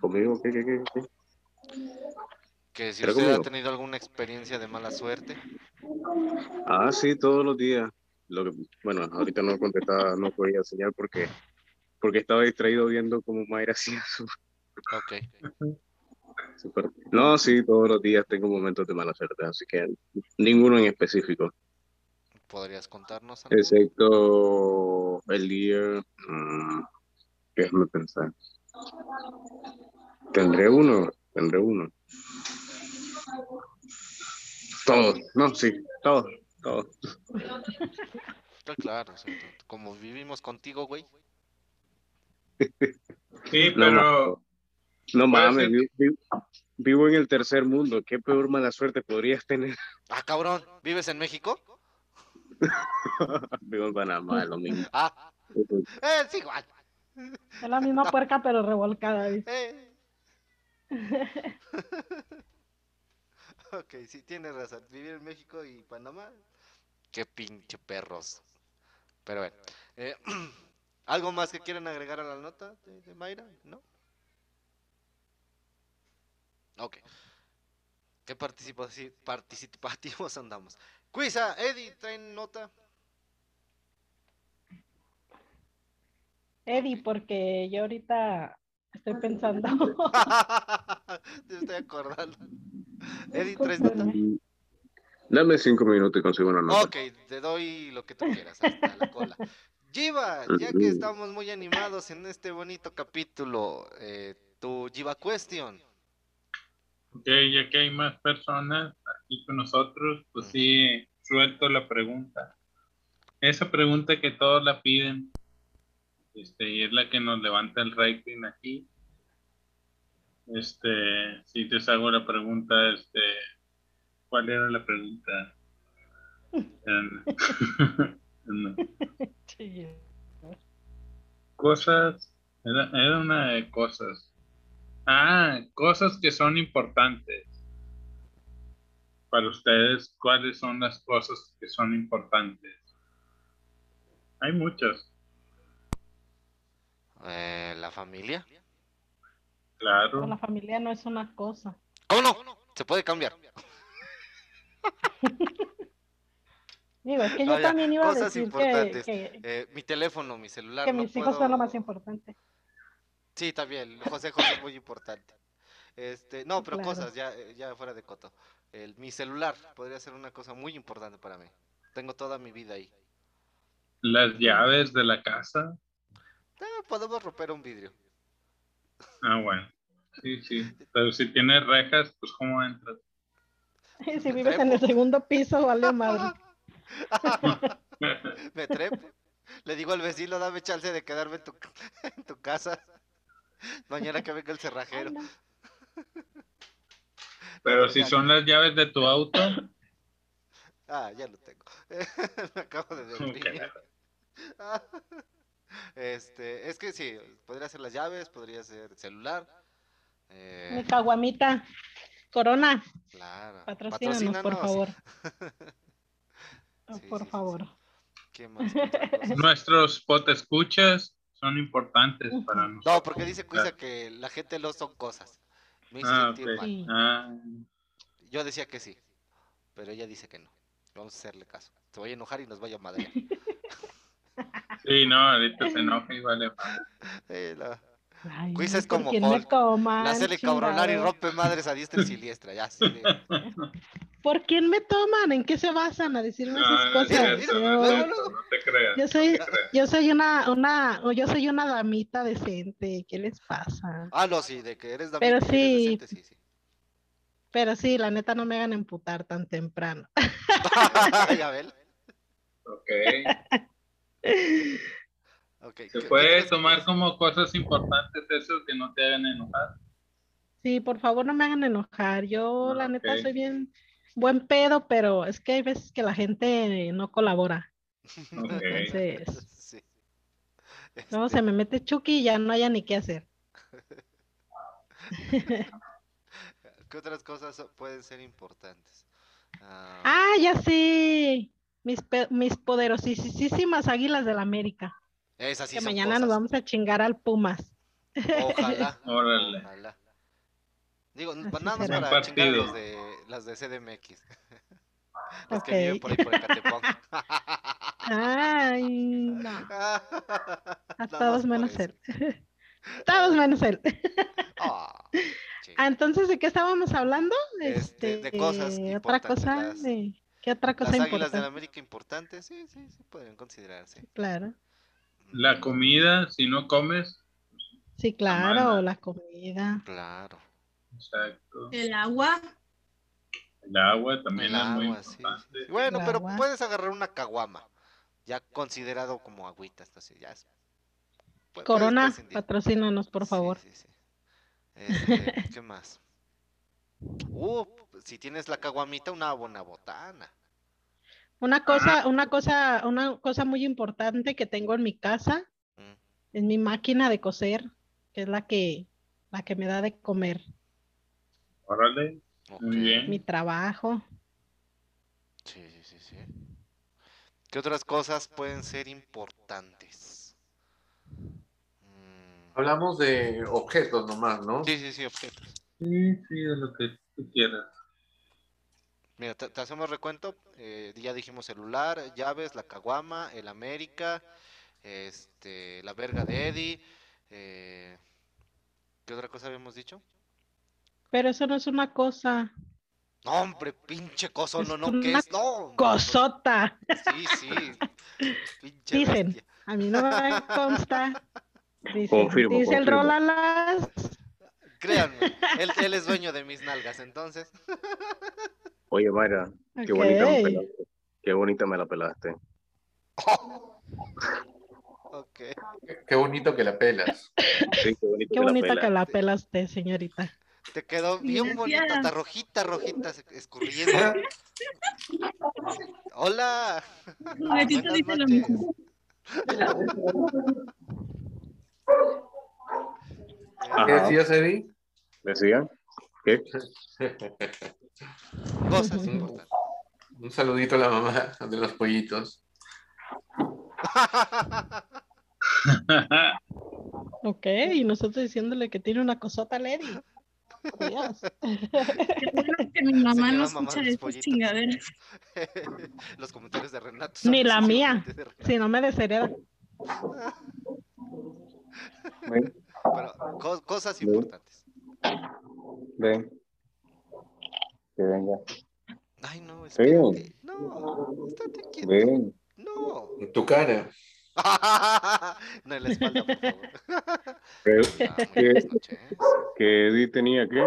¿Conmigo? ¿Qué, qué, qué, qué? Que si ¿Era usted ha conmigo? tenido alguna experiencia de mala suerte. Ah, sí, todos los días. Lo que, bueno, ahorita no contestaba, no podía enseñar porque, porque estaba distraído viendo cómo Mayra hacía su, Ok. super- No, sí, todos los días tengo momentos de mala suerte, así que ninguno en específico, ¿Podrías contarnos algo? excepto el día... mm, déjame pensar. Tendré uno, tendré uno. Todos, no, sí, todos, todos. Ah, Claro, o sea, t- como vivimos contigo, güey. Sí, pero No mames, ser. vi- vi- vivo en el tercer mundo. ¿Qué peor mala suerte podrías tener? Ah, cabrón, ¿vives en México? vivo en Panamá, lo mismo. Ah, es igual. Es la misma puerca, pero revolcada. Eh. Ok, sí, tienes razón. Vivir en México y Panamá. Qué pinche perros. Pero bueno. eh, ¿Algo más que quieran agregar a la nota de, Mayra? ¿No? Ok. ¿Qué participa- participativos andamos? Cuisa, Eddie, ¿traen nota? Eddie, porque yo ahorita estoy pensando. Te estoy acordando. Eddie, ¿traes nota? Discúlpenme. Dame cinco minutos y consigo una nota. Ok, te doy lo que tú quieras, hasta la cola. Jiva, ya que estamos muy animados en este bonito capítulo, eh, tu Jiva Question. Ok, ya que hay más personas aquí con nosotros, pues sí, suelto la pregunta. Esa pregunta que todos la piden, este, y es la que nos levanta el rating aquí. Este, si te hago la pregunta, este, ¿cuál era la pregunta? No. Cosas, era, era una de cosas. Ah, cosas que son importantes. Para ustedes, ¿cuáles son las cosas que son importantes? Hay muchas, Eh, la familia. claro. La familia no es una cosa. ¿Cómo no? Se puede cambiar. Digo, es que No, yo ya, también iba a cosas decir que, Eh, mi teléfono, mi celular. que no mis hijos son lo más importante. Sí, también. José José es muy importante. Este, no, pero Claro. cosas, ya, ya fuera de coto. El, mi celular podría ser una cosa muy importante para mí. Tengo toda mi vida ahí. Las llaves de la casa. Ah, podemos romper un vidrio. Ah, bueno. Sí, sí. Pero si tienes rejas, pues ¿cómo entras? Si vives en el segundo piso, vale madre. Me trepo. Le digo al vecino, dame chance de quedarme en tu, en tu casa. Mañana que venga el cerrajero. Ay, no. Pero si son las llaves de tu auto, Ah, ya lo tengo. Me acabo de deprimir. Este, es que sí, podría ser las llaves, podría ser celular. Mi Eh, caguamita. Corona, claro. patrocínanos, por Patrocínanos. favor. Sí, por sí, sí, favor. sí. ¿Qué más? Nuestros potescuchas son importantes para nosotros. No, porque dice Cuisa que la gente no son cosas. Me hizo Ah, sentir mal. Sí. Ah, Yo decía que sí, pero ella dice que no. Vamos a hacerle caso. Se vaya a enojar y nos vaya a madrear. sí, no, ahorita se enoja y vale la, Ay, Cuisa es ¿por como quién me Hulk. toman, la hace cabronar y rompe madres a diestra y siniestra. Ya, sí. ¿Por quién me toman? ¿En qué se basan a decirme esas cosas? Yo- soy, yo soy una, una, yo soy una damita decente. ¿Qué les pasa? Ah, no, sí, de que eres David. Pero sí. decente, sí, sí. Pero sí, la neta no me hagan emputar tan temprano. ya ven. Ok. Ok, ¿qué- Se puede tomar como cosas importantes eso que no te hagan enojar. Sí, por favor no me hagan enojar. Yo la neta soy bien buen pedo, pero es que hay veces que la gente no colabora. Entonces, Sí. luego Este, se me mete Chucky y ya no haya ni qué hacer. ¿Qué otras cosas pueden ser importantes? Ah, Ah, ya sé. Mis, mis poderosísimas águilas del América. esas sí que son mañana nos vamos a chingar al Pumas. Ojalá. Órale. Ojalá. Digo, Así nada más será. para chingar los de las de CDMX. Los Ok. que viven por ahí por Ecatepec. Ay, no. A todos menos él. Todos menos él. Entonces, ¿de qué estábamos hablando? Este, de cosas otra importantes, cosa, las- de- ¿qué otra Las cosa águilas de la América importantes, sí, sí, sí, pueden considerarse. Claro, La comida, si no comes, sí, claro, la comida. Claro. exacto. El agua. El agua también El es muy agua, sí, sí, importante. sí. Bueno, El pero agua. puedes agarrar una caguama, ya considerado como agüita, así, ya es. Corona, patrocínanos, por Sí, favor. sí, sí. Este, ¿Qué más? Uh, si tienes la caguamita, una buena botana. Una cosa, una cosa, una cosa muy importante que tengo en mi casa Mm. es mi máquina de coser, que es la que, la que me da de comer, Órale, Muy bien. mi trabajo. Sí, sí, sí, sí. ¿Qué otras cosas pueden ser importantes? Mm, Hablamos de objetos nomás, ¿no? Sí, sí, sí, objetos. Sí, sí, de lo que tú quieras. Mira, te, te hacemos recuento. eh, ya dijimos celular, llaves, la caguama, el América, este, la verga de Eddie. eh, ¿Qué otra cosa habíamos dicho? Pero eso no es una cosa. No, hombre, pinche coso, no, no, ¿qué es? No. Cosota. Sí, sí. Pinche Dicen. bestia. A mí no me consta. Dice, Confirmo, dice el. Rolalas. Créanme, él, él es dueño de mis nalgas, entonces. Oye, Mayra, qué bonita me pelaste. Qué bonita me la pelaste. Qué, qué bonito que la pelas. Sí, qué bonito Qué que la bonita pelas. que la pela usted, señorita. Te quedó bien bonita, hasta rojita, rojita, escurriendo. Hola. Buenas noches. ¿Qué Ajá. decías, Eddie? ¿Decían? ¿Qué? Cosas importantes. Un saludito a la mamá de los pollitos. Ok, y nosotros diciéndole que tiene una cosota Lady. Que mi mamá no escucha esas chingaderas. Los comentarios de Renato. Ni la mía. Si no me deshereda. Ven, Pero co- cosas importantes. ven. Que venga. Ay, no, espérate. No, estate quieto. Ven. No. En tu cara. no en la espalda, por favor. ¿Qué, Ah, buenas noches. que Eddie tenía qué?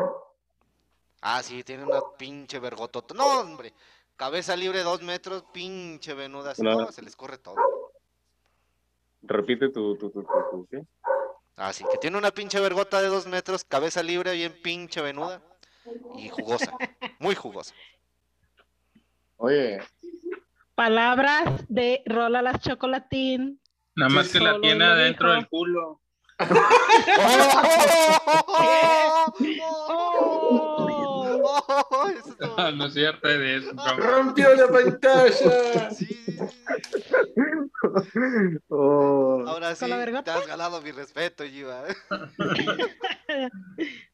Ah, sí, tiene una pinche vergotota. No, hombre. Cabeza libre dos metros, pinche venuda. así, Una- No, se les corre todo. Repite tu, tu, tu, tu, tu- ¿qué? Ah, sí, que tiene una pinche vergota de dos metros, cabeza libre, bien pinche venuda. Y jugosa. Muy jugosa. Oye, Palabras de Rolalas Chocolatín. Nada más que la tiene adentro del culo. No es cierto, de eso. ¡Rompió la pantalla! Sí, sí, sí. Oh, Ahora sí, ¿Con la te has ganado mi respeto, Giva.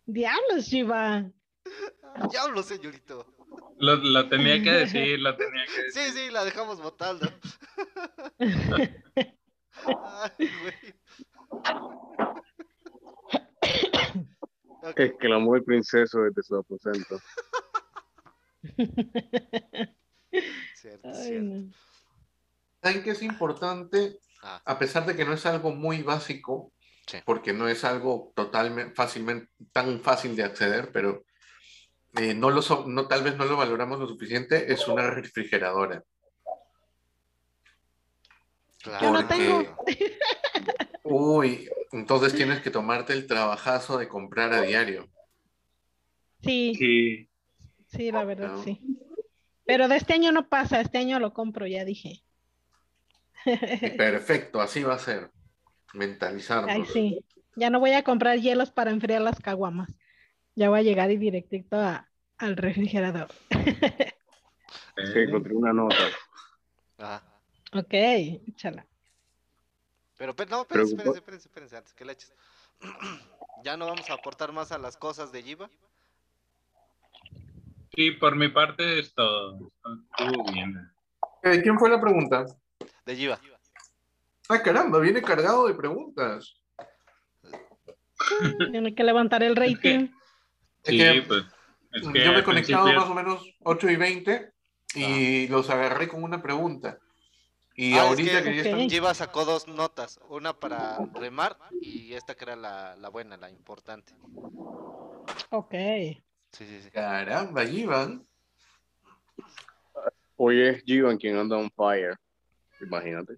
Diablos, Shiva. Diablo, señorito. Lo, lo tenía que decir, lo tenía que decir. Sí, sí, la dejamos votando. Ay, güey. Exclamó el princeso desde su aposento. cierto, Ay, cierto. no. ¿Saben qué es importante? Ah, A pesar de que no es algo muy básico, Sí. porque no es algo totalmente fácilmente tan fácil de acceder, pero eh, no lo so- no, tal vez no lo valoramos lo suficiente, es una refrigeradora. claro. Yo no tengo. Uy, entonces tienes que tomarte el trabajazo de comprar a diario. Sí, Sí. sí, la verdad, No. sí. Pero de este año no pasa, este año lo compro, ya dije. Perfecto, así va a ser. Mentalizarnos. Ay, sí. Ya no voy a comprar hielos para enfriar las caguamas. Ya voy a llegar y directito a- al refrigerador. Es que encontré una nota. Ajá. Ok, échala. Pero, pero no, espérense, espérense, espérense, espérense, antes que le eches. ya no vamos a aportar más a las cosas de Giva. Sí, por mi parte es todo. Estuvo bien. Eh, ¿Quién fue la pregunta? De Giva. Ah, caramba, viene cargado de preguntas. Tiene que levantar el rating. Es Sí, que pues. Es que Yo me he conectado principio- más o menos 8 y 20 y los agarré con una pregunta. Y Ah, es ahorita que- que, ya están... Giva sacó dos notas, una para remar y esta que era la, la buena, la importante. Ok. Sí, sí, sí. Caramba, Iván. Hoy es Givan quien anda on fire. Imagínate.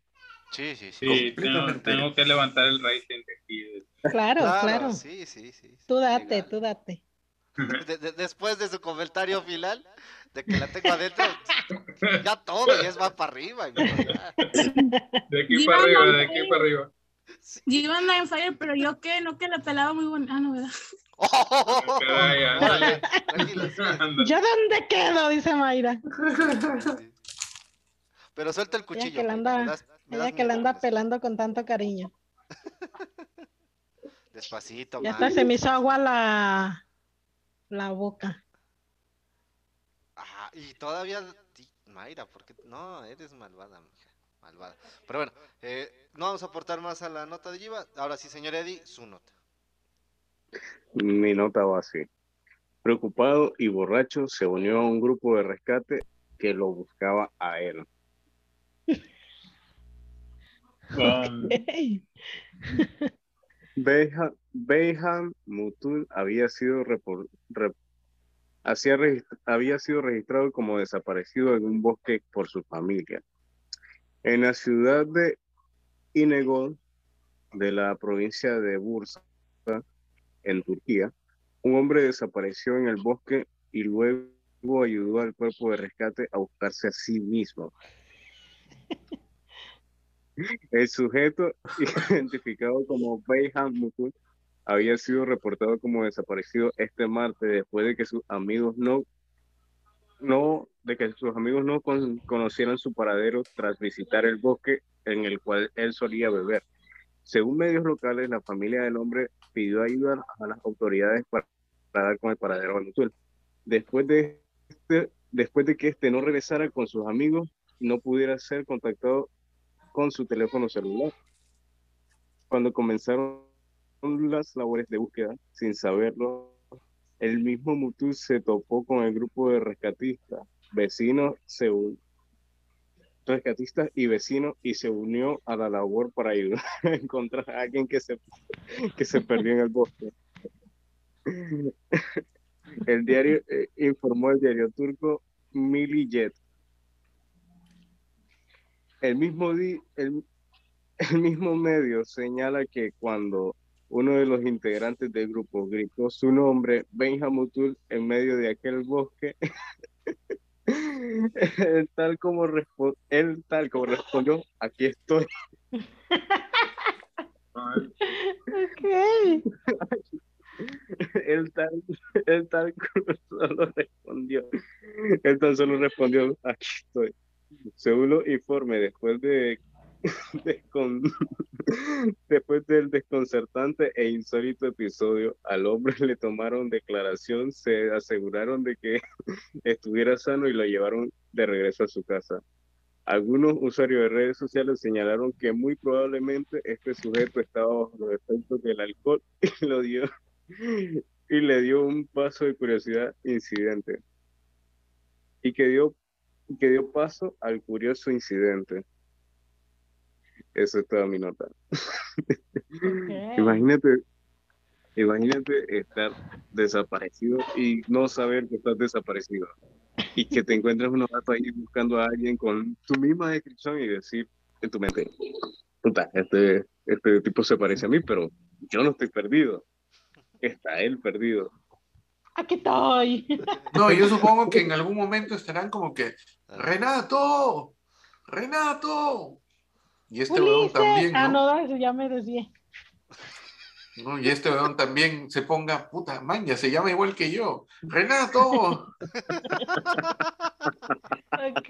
Sí, sí, sí. Sí, tengo, tengo que levantar el rating de aquí. Claro, claro. Sí, sí, sí. Tú date, Legal. tú date. De- de- después de su comentario final, de que la tengo adentro, ya todo, ya es va para arriba. De aquí para arriba, de aquí para arriba. Yo iba a en fire, pero yo qué, no que la pelaba muy bonita. Ah, no, ¿verdad? Caray, Anda. ¿Yo dónde quedo? Dice Mayra. sí. Pero suelta el Ella cuchillo. que la güey, anda, me das- me ella das que la anda pelando con tanto cariño. Despacito, Ya hasta se me hizo agua la, la boca. Ah, y todavía, Mayra, porque no, eres malvada, mija, malvada. Pero bueno, eh, no vamos a aportar más a la nota de Giva. Ahora sí, señor Eddie, su nota. Mi nota va así. Preocupado y borracho, se unió a un grupo de rescate que lo buscaba a él. Beyhan Mutul había sido, repor- re- hacía regist- había sido registrado como desaparecido en un bosque por su familia. En la ciudad de Inegol, de la provincia de Bursa, en Turquía, un hombre desapareció en el bosque y luego ayudó al cuerpo de rescate a buscarse a sí mismo. El sujeto, identificado como Beyhan Mutul, había sido reportado como desaparecido este martes después de que sus amigos no, no, de que sus amigos no con- conocieran su paradero tras visitar el bosque en el cual él solía beber. Según medios locales, la familia del hombre pidió ayuda a las autoridades para, para dar con el paradero de Mutul. Después de, este- después de que este no regresara con sus amigos, no pudiera ser contactado con su teléfono celular. Cuando comenzaron las labores de búsqueda, sin saberlo, el mismo Mutul se topó con el grupo de rescatistas, vecinos, se rescatistas y vecinos y se unió a la labor para ayudar a encontrar a alguien que se, que se perdió en el bosque. El diario eh, informó el diario turco Milliyet. El mismo, di- el, el mismo medio señala que cuando uno de los integrantes del grupo gritó su nombre, Benjamutul, en medio de aquel bosque, él tal como, él tal como respondió, aquí estoy. ok. Él tal, él tal como solo respondió, él tan solo respondió, aquí estoy. Según los informes, después de después del desconcertante e insólito episodio, al hombre le tomaron declaración, se aseguraron de que estuviera sano y lo llevaron de regreso a su casa. Algunos usuarios de redes sociales señalaron que muy probablemente este sujeto estaba bajo los efectos del alcohol y lo dio y le dio un paso de curiosidad incidente y que dio que dio paso al curioso incidente. Eso es toda mi nota. Imagínate, imagínate estar desaparecido y no saber que estás desaparecido y que te encuentres unos rato ahí buscando a alguien con tu misma descripción y decir en tu mente, puta, este, este tipo se parece a mí, pero yo no estoy perdido. Está él perdido. Aquí estoy. No, yo supongo que en algún momento estarán como que, Renato, Renato. Y este weón también, Ah, ¿no? no, eso ya me desvié. ¿no? Y este weón también se ponga, puta, man, ya se llama igual que yo. Renato. Ok.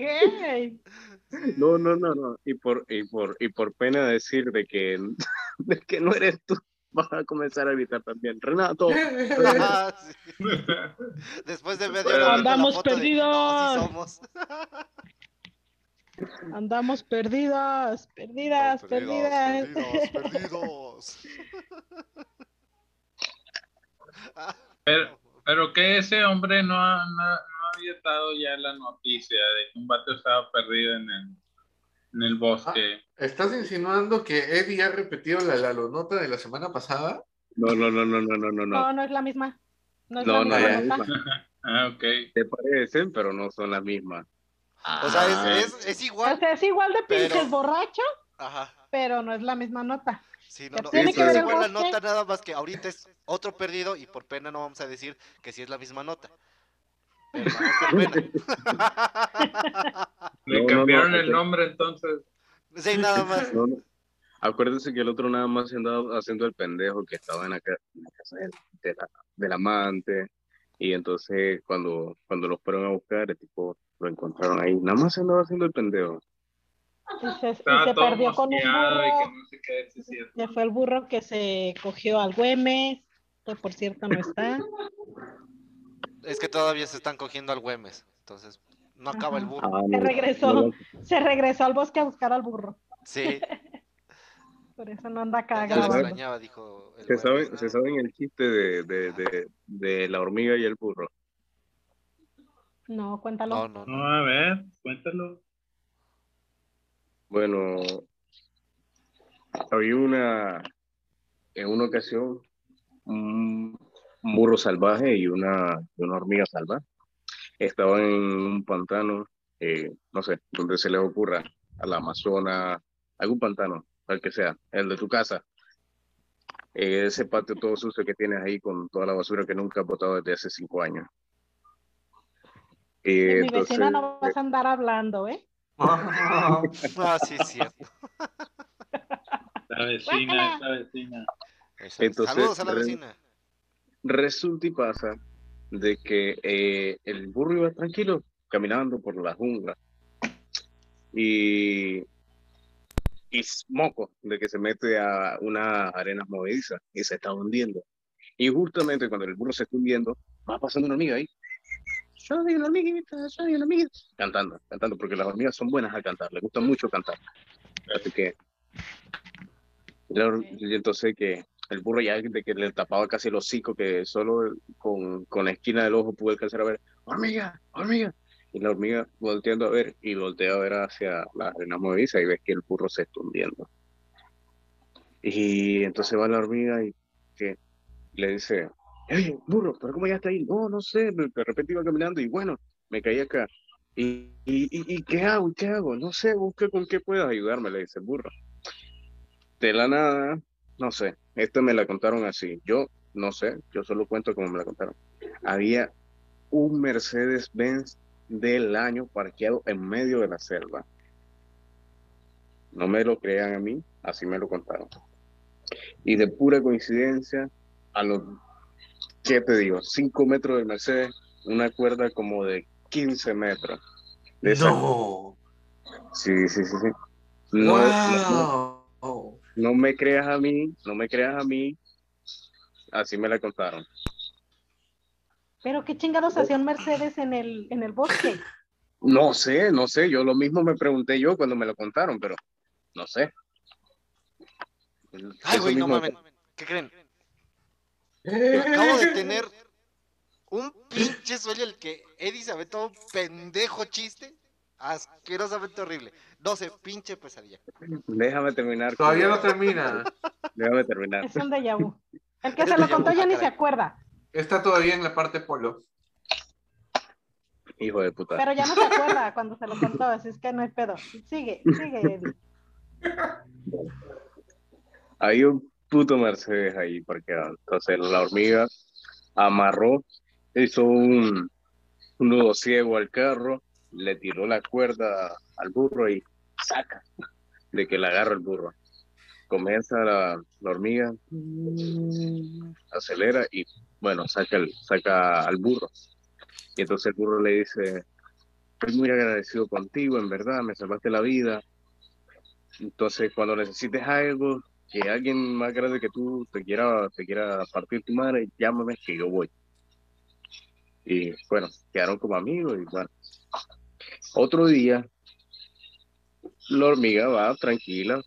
No, no, no, no. Y por, y por, y por pena decir de que, de que no eres tú, vas a comenzar a gritar también. Renato. Ah, sí. Después de media hora viendo la Andamos perdidos. "No, sí somos. Andamos perdidas, perdidas, perdidas. perdidos, perdidos. Pero, pero que ese hombre no, ha- no, no había dado ya la noticia de que un vato estaba perdido en el, en el bosque. ¿Estás insinuando que Eddie ha repetido la, la nota de la semana pasada? No, no, no, no, no, no, no, No, no. no es la misma. No es No, la no, misma. Ah, ok. Se parecen, pero no son las mismas. O sea, Ah. es, es, es O igual. sea, es igual de Pero- pinches borracho, Ajá. pero no es la misma nota. Sí, no, no. tiene Es, que ver es el igual la bosque. nota, nada más que ahorita es otro perdido y por pena no vamos a decir que sí es la misma nota. Pero vamos por pena. Le No, cambiaron no, el nombre entonces. Sí, nada más. No, no. Acuérdense que el otro nada más andaba haciendo el pendejo que estaba en la, ca- en la casa del, de la- del amante. Y entonces cuando, cuando los fueron a buscar, el tipo lo encontraron ahí. Nada más andaba haciendo el pendejo. Y se, y se perdió con un mosqueado y que burro. no sé qué si es cierto. Ya fue el burro que se cogió al Güemes, que por cierto no está. Es que todavía se están cogiendo al Güemes. Entonces, no acaba el burro. Ah, Se regresó. no, Se regresó al bosque a buscar al burro. Sí. Por eso no anda acá Ya lo sabe- extrañaba, dijo el ¿Se saben. ¿Se saben el chiste de, de, de, de la hormiga y el burro? No, cuéntalo. No, no, No, no. a ver, cuéntalo. Bueno, había una, en una ocasión, un, un burro salvaje y una, y una hormiga salvaje. Estaban en un pantano, eh, no sé, donde se les ocurra, a la Amazona, algún pantano, al que sea, el de tu casa. Eh, ese patio todo sucio que tienes ahí con toda la basura que nunca has botado desde hace cinco años. Y De mi entonces, vecina no vas a andar hablando, ¿eh? Ah, sí, es cierto. La vecina, la vecina. Entonces, Saludos a la vecina. Resulta y pasa de que eh, el burro iba tranquilo caminando por la jungla y, y moco de que se mete a una arena movediza y se está hundiendo. Y justamente cuando el burro se está hundiendo, va pasando una hormiga ahí. Soy una hormiguita, soy una hormiga. Cantando, cantando, porque las hormigas son buenas a cantar, les gusta mucho cantar. Así que, la y entonces que el burro ya de que le tapaba casi el hocico, que solo con, con la esquina del ojo pude alcanzar a ver, hormiga, hormiga. Y la hormiga volteando a ver y voltea a ver hacia la arena movediza y ves que el burro se está hundiendo. Y entonces va la hormiga y que le dice, hey, burro, ¿pero cómo está ahí? No, no sé, de repente iba caminando y bueno, me caí acá. ¿Y, y, y, y qué hago? ¿Qué hago? No sé, busca con qué puedas ayudarme, le dice el burro. De la nada, no sé, esta me la contaron así. Yo no sé, yo solo cuento como me la contaron. Había un Mercedes-Benz del año parqueado en medio de la selva. No me lo crean a mí, así me lo contaron. Y de pura coincidencia, a los, ¿qué te digo? 5 metros del Mercedes, una cuerda como de 15 metros. De No. Sí, sí, sí, sí. No, no, no- Wow. No me creas a mí, no me creas a mí. Así me la contaron. Pero qué chingados hacía un Mercedes en el, en el bosque. No sé, no sé, yo lo mismo me pregunté yo cuando me lo contaron, pero no sé. Ay, güey, no mames. ¿Qué creen? Acabo de tener un pinche sueño el que Eddie se aventó un pendejo chiste. Asquerosamente horrible. No sé, pinche pesadilla. Déjame terminar. Todavía no termina. Déjame terminar. Es un déjà vu. El que Es se lo contó ya ni se acuerda. Está todavía en la parte polo. Hijo de puta. Pero ya no se acuerda cuando se lo contó, así es que no hay pedo. Sigue, sigue, Eddie. Hay un puto Mercedes ahí parqueado. Entonces la hormiga amarró, hizo un, un nudo ciego al carro, le tiró la cuerda al burro y saca de que la agarra el burro. Comienza la, hormiga, acelera y bueno, saca, el, saca al burro. Y entonces el burro le dice, estoy muy agradecido contigo, en verdad, me salvaste la vida. Entonces cuando necesites algo, que alguien más grande que tú te quiera, te quiera partir tu madre, llámame que yo voy. Y bueno, quedaron como amigos y bueno. Otro día, la hormiga va tranquila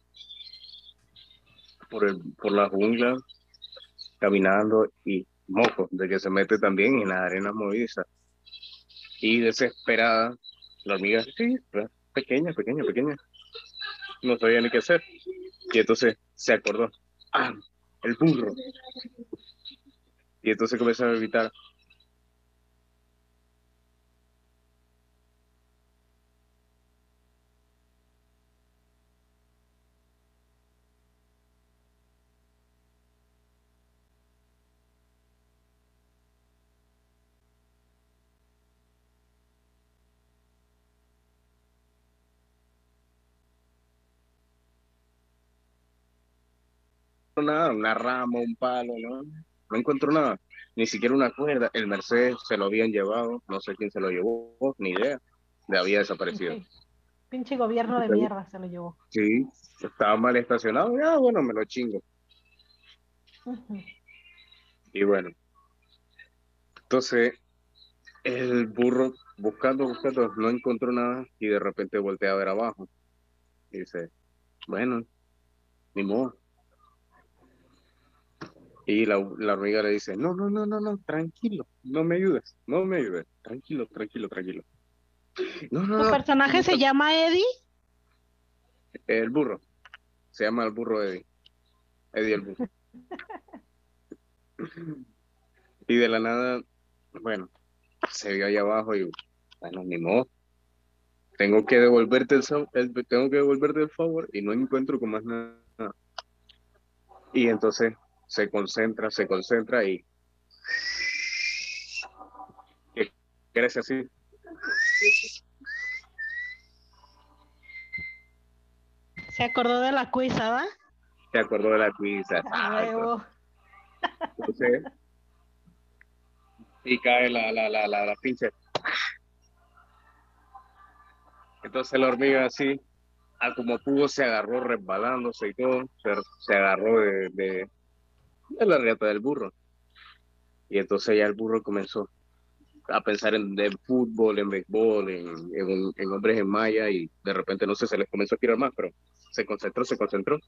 por, el, por la jungla, caminando y moco, de que se mete también en las arenas movedizas. Y desesperada, la hormiga, sí, pequeña, pequeña, pequeña, no sabía ni qué hacer. Y entonces se acordó, ah, el burro. Y entonces comenzó a gritar, nada, una rama, un palo, ¿no? No encontró nada, ni siquiera una cuerda. El Mercedes se lo habían llevado, no sé quién se lo llevó, ni idea, le había desaparecido. Pinche gobierno de mierda se lo llevó. Sí, estaba mal estacionado, ya bueno, me lo chingo. Y bueno, entonces el burro buscando, buscando, no encontró nada y de repente voltea a ver abajo. Y dice, bueno, ni modo, Y la, la hormiga le dice, no, no, no, no, no, tranquilo, no me ayudes, no me ayudes, tranquilo, tranquilo, tranquilo. No, no, ¿Tu no, personaje se llama Eddie? El burro. Se llama el burro Eddie. Eddie el burro. y de la nada, bueno, se vio ahí abajo y bueno, ni modo. Tengo que devolverte el, el- tengo que devolverte el favor y no encuentro con más nada. Y entonces se concentra, se concentra y crece así. Se acordó de la cuisa, ¿va? Se acordó de la pizza. A huevo. Entonces, y cae la, la, la, la, la pinche. Entonces la hormiga así, a como pudo, se agarró resbalándose y todo, se, se agarró de, de, de la riata del burro. Y entonces ya el burro comenzó a pensar en de fútbol, en béisbol, en, en, en hombres en malla y de repente no sé, se les comenzó a tirar más, pero se concentró, se concentró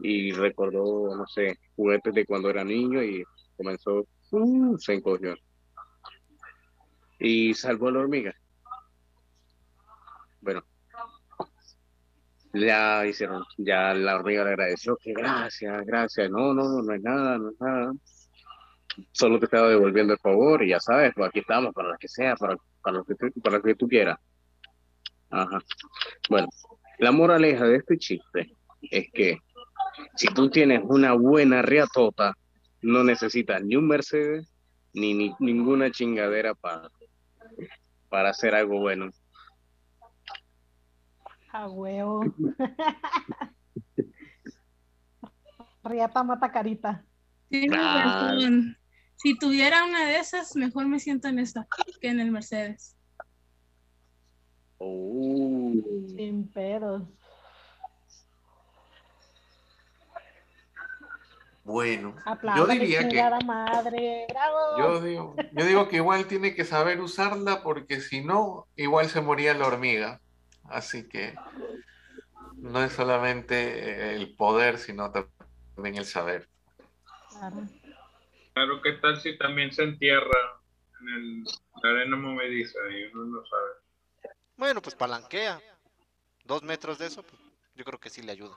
y recordó, no sé, juguetes de cuando era niño y comenzó, uh, se encogió. Y salvó a la hormiga. Bueno, ya hicieron, ya la hormiga le agradeció, que gracias, gracias, no, no, no, no es nada, no es nada. Solo te estaba devolviendo el favor y ya sabes, pues aquí estamos para lo que sea, para, para, lo, que tú, para lo que tú quieras. Ajá. Bueno, la moraleja de este chiste es que si tú tienes una buena riatota, no necesitas ni un Mercedes ni, ni ninguna chingadera para para hacer algo bueno. A huevo. Riata mata carita. Tienes razón. Si tuviera una de esas, mejor me siento en esta que en el Mercedes. Oh. Sin pedos. Bueno, yo diría que madre. ¡Bravo! yo digo, yo digo que igual tiene que saber usarla porque si no, igual se moría la hormiga. Así que no es solamente el poder, sino también el saber. Claro. Claro, ¿qué tal si también se entierra en el, la arena movediza y uno no sabe? Bueno, pues palanquea. Dos metros de eso, pues, yo creo que sí le ayuda.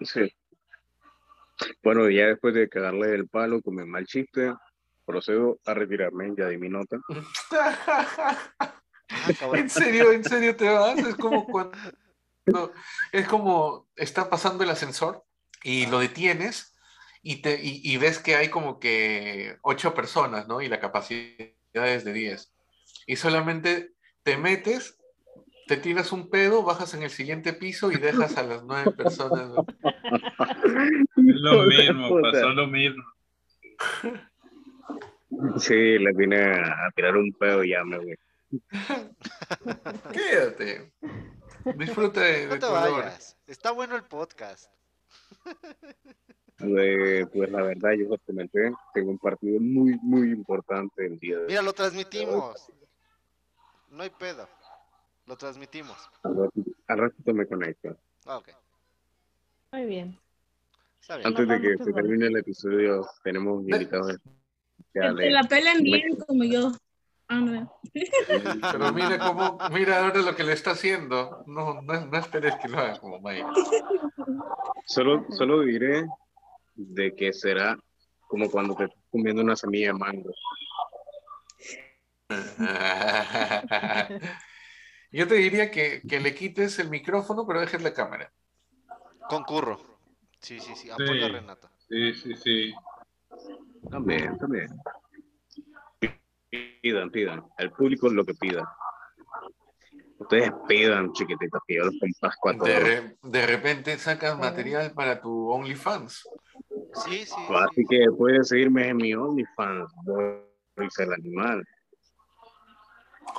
Sí. Bueno, ya después de cagarle el palo con mi mal chiste, procedo a retirarme ya de mi nota. Ah. ¿En serio, en serio te vas? Es como cuando es como está pasando el ascensor y lo detienes y te y, y ves que hay como que ocho personas, ¿no? Y la capacidad es de 10. Y solamente te metes, te tiras un pedo, bajas en el siguiente piso y dejas a las nueve personas. lo mismo, pasó lo mismo. Sí, le vine a a tirar un pedo y ya me voy. Quédate. Disfruta de, No te vayas. Está bueno el podcast. Eh, pues la verdad, yo les comenté, tengo un partido muy, muy importante el día de hoy. Mira, lo transmitimos. No hay pedo. Lo transmitimos. Al ratito, al ratito me conecto. Ah, ok. Muy bien. Está bien. Antes de que se termine el episodio, tenemos invitados Que te la pelen bien como yo. Ah, no. Pero mira cómo, mira ahora lo que le está haciendo. No, no, no esperes que lo haga como Mike. Solo, solo diré de que será como cuando te estás comiendo una semilla de mango. Yo te diría que, que le quites el micrófono, pero dejes la cámara. Concurro. Sí, sí, sí. Apoyo a. Renata. Sí, sí, sí. También, también. Pidan, pidan. El público es lo que pida. Ustedes pidan, chiquititos, que yo los complazco a De, todos. re- de repente sacas material para tu OnlyFans. Sí, sí. Así sí. que pueden seguirme en mi OnlyFans, Boris el Animal.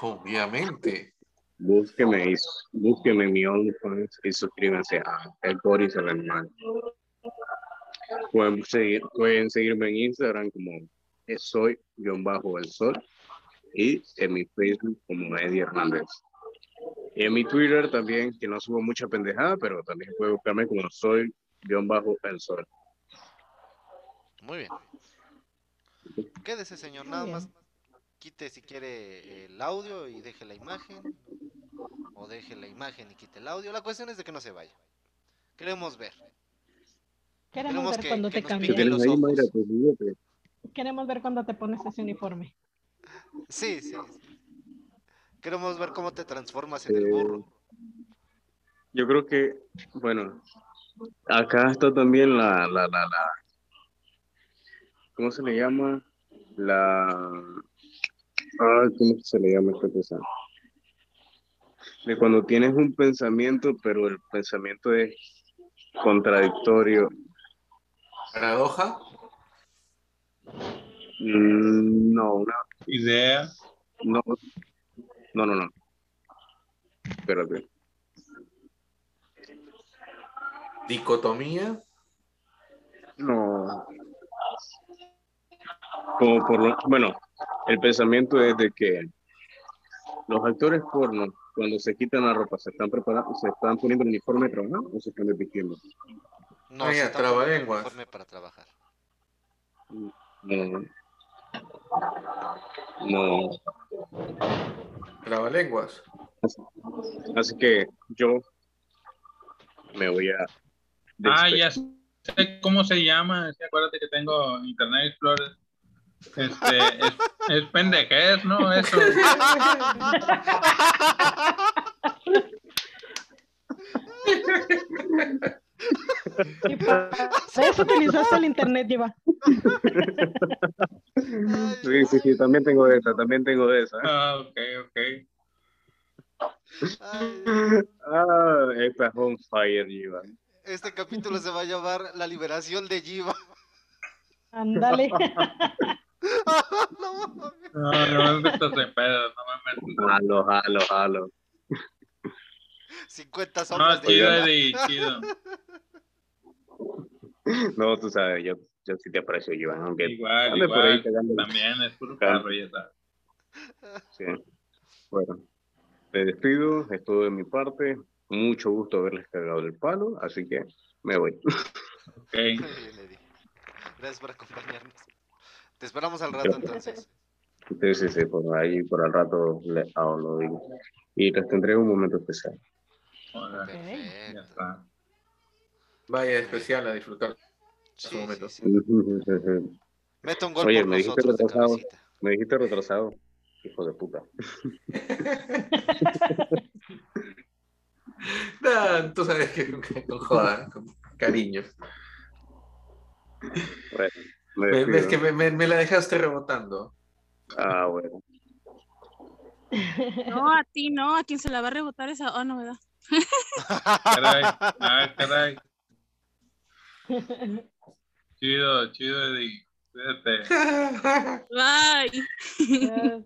Obviamente. Búsqueme, y, búsqueme en mi OnlyFans y suscríbanse a El Boris el Animal. Pueden, seguir, pueden seguirme en Instagram como soy guion bajo el sol y en mi Facebook como Eddie Hernández. Y en mi Twitter también, que no subo mucha pendejada, pero también puede buscarme como soy guion bajo el sol. Muy bien. Quédese, señor. Nada más quite si quiere el audio y deje la imagen. O deje la imagen y quite el audio. La cuestión es de que no se vaya. Queremos ver. Queremos ver cuando te nos ¿Qué Miren cambias. Queremos ver cuando te pones ese uniforme. Sí, sí. sí. Queremos ver cómo te transformas en el Eh, burro. Yo creo que, bueno, acá está también la, la, la, la, ¿cómo se le llama? La, ah, ¿cómo se le llama esta cosa? De cuando tienes un pensamiento, pero el pensamiento es contradictorio. ¿Paradoja? Mm, No, una, Idea. no, no, no, no. Espérate. ¿Dicotomía? No. Como por lo, bueno, el pensamiento es de que los actores porno, cuando se quitan la ropa, se están preparando, se están poniendo el uniforme de trabajar o se están desvistiendo. No, ah, se trabalenguas. uniforme para trabajar. No. No. ¿Trabalenguas? Así que yo me voy a. Ah, ya sé cómo se llama. Sí, acuérdate que tengo Internet Explorer. Este, es, es pendejez, ¿no? Eso. Y para eso utilizaste el internet, Lleva. Sí, sí, sí, también tengo de esa, también tengo de esa. Ah, ok, ok. Ay, Ah, esta es on fire, Iván. este capítulo se va a llamar La liberación de Jiva. Ándale. No. No, no me metas en pedos, no me metas. Jalo, jalo, jalo. 50 No, sombras de chido, Jiva. Eddie, chido. No, tú sabes, yo, yo sí te aprecio, Iván, aunque Igual, por ahí. También es puro carro, ya sabes. Sí. Bueno, me despido, es todo de mi parte. Mucho gusto haberles cagado el palo, así que me voy. Ok. Gracias por acompañarnos. Te esperamos al rato entonces. Sí, sí, sí, por ahí, por al rato le ah, lo digo. Y les tendré un momento especial. Hola, ya está. Vaya especial a disfrutar. Sí, momento. sí, sí. Mete un gol Oye, por me dijiste retrasado. Me dijiste retrasado, hijo de puta. No, tú sabes que con joda, con cariño. Bueno, me Me- despido. es que me, me- me la dejaste rebotando. Ah, bueno. No, a ti no, a quien se la va a rebotar esa. Oh, no, ¿verdad? Caray, ah, caray. Chido, chido, Eddie. Cuídate. Bye.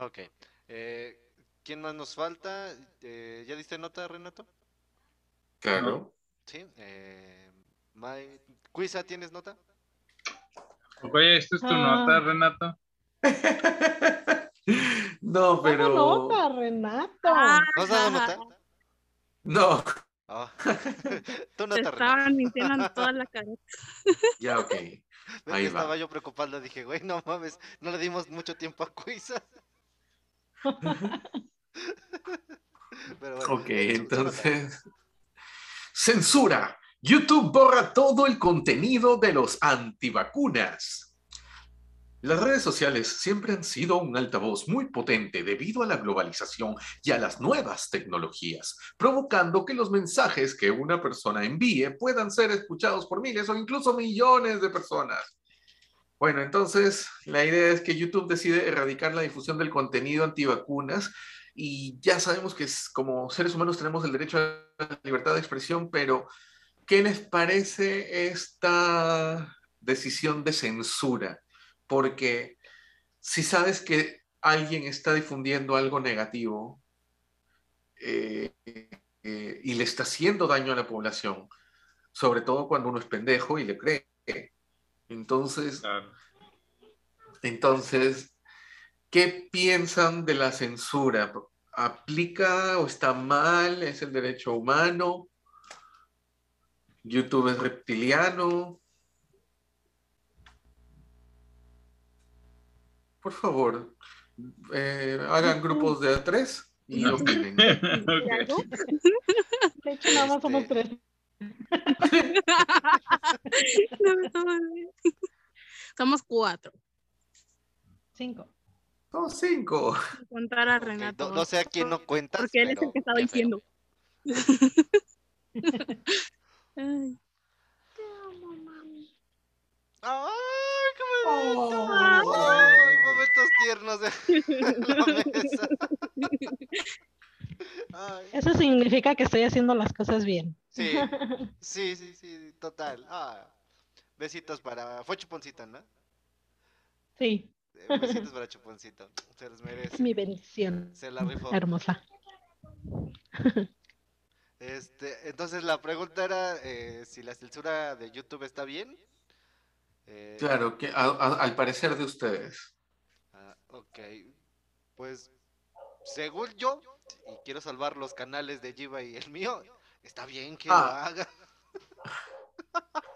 Ok. Eh, ¿Quién más nos falta? Eh, ¿Ya diste nota, Renato? Claro. Sí. Eh, Cuisa, ¿tienes nota? Oye, ¿esta es tu Ah. nota, Renato? No, pero. nota, Renato. ¿No has dado nota? No, Ah. Tú Te nota, Renato. estaban mintiendo en toda la cara. ya, ok. Ahí va. estaba yo preocupado, dije, güey, no mames, no le dimos mucho tiempo a Cuisa. Pero bueno, Ok, entonces. Censura. YouTube borra todo el contenido de los antivacunas. Las redes sociales siempre han sido un altavoz muy potente debido a la globalización y a las nuevas tecnologías, provocando que los mensajes que una persona envíe puedan ser escuchados por miles o incluso millones de personas. Bueno, entonces la idea es que YouTube decide erradicar la difusión del contenido antivacunas y ya sabemos que como seres humanos tenemos el derecho a la libertad de expresión, pero ¿qué les parece esta decisión de censura? Porque si sabes que alguien está difundiendo algo negativo eh, eh, y le está haciendo daño a la población, sobre todo cuando uno es pendejo y le cree. Entonces, Claro. entonces, ¿qué piensan de la censura? aplica o está mal, es el derecho humano. YouTube es reptiliano. Por favor, eh, hagan grupos de a tres y No. opinen. De hecho, nada más somos Este- tres. Somos cuatro. Cinco. Son cinco. Contar a Renato. no, no sé a quién no cuentas. Porque él es el que estaba diciendo. Ay. ¡Ay, qué bonito! Oh. ¡Ay, momentos tiernos de la mesa! Ay, Eso significa que estoy haciendo las cosas bien. sí, sí, sí, sí, total. Ah, besitos para... Fue Chuponcita, ¿no? Sí, Eh, Besitos para Chuponcito. Se los merece. mi bendición. Se la rifó. Hermosa. Este, entonces la pregunta era eh, si la censura de YouTube está bien. Eh, Claro, que a- a- al parecer de ustedes. Ah, ok. Pues, según yo, y quiero salvar los canales de Jiva y el mío, está bien que Ah. lo haga.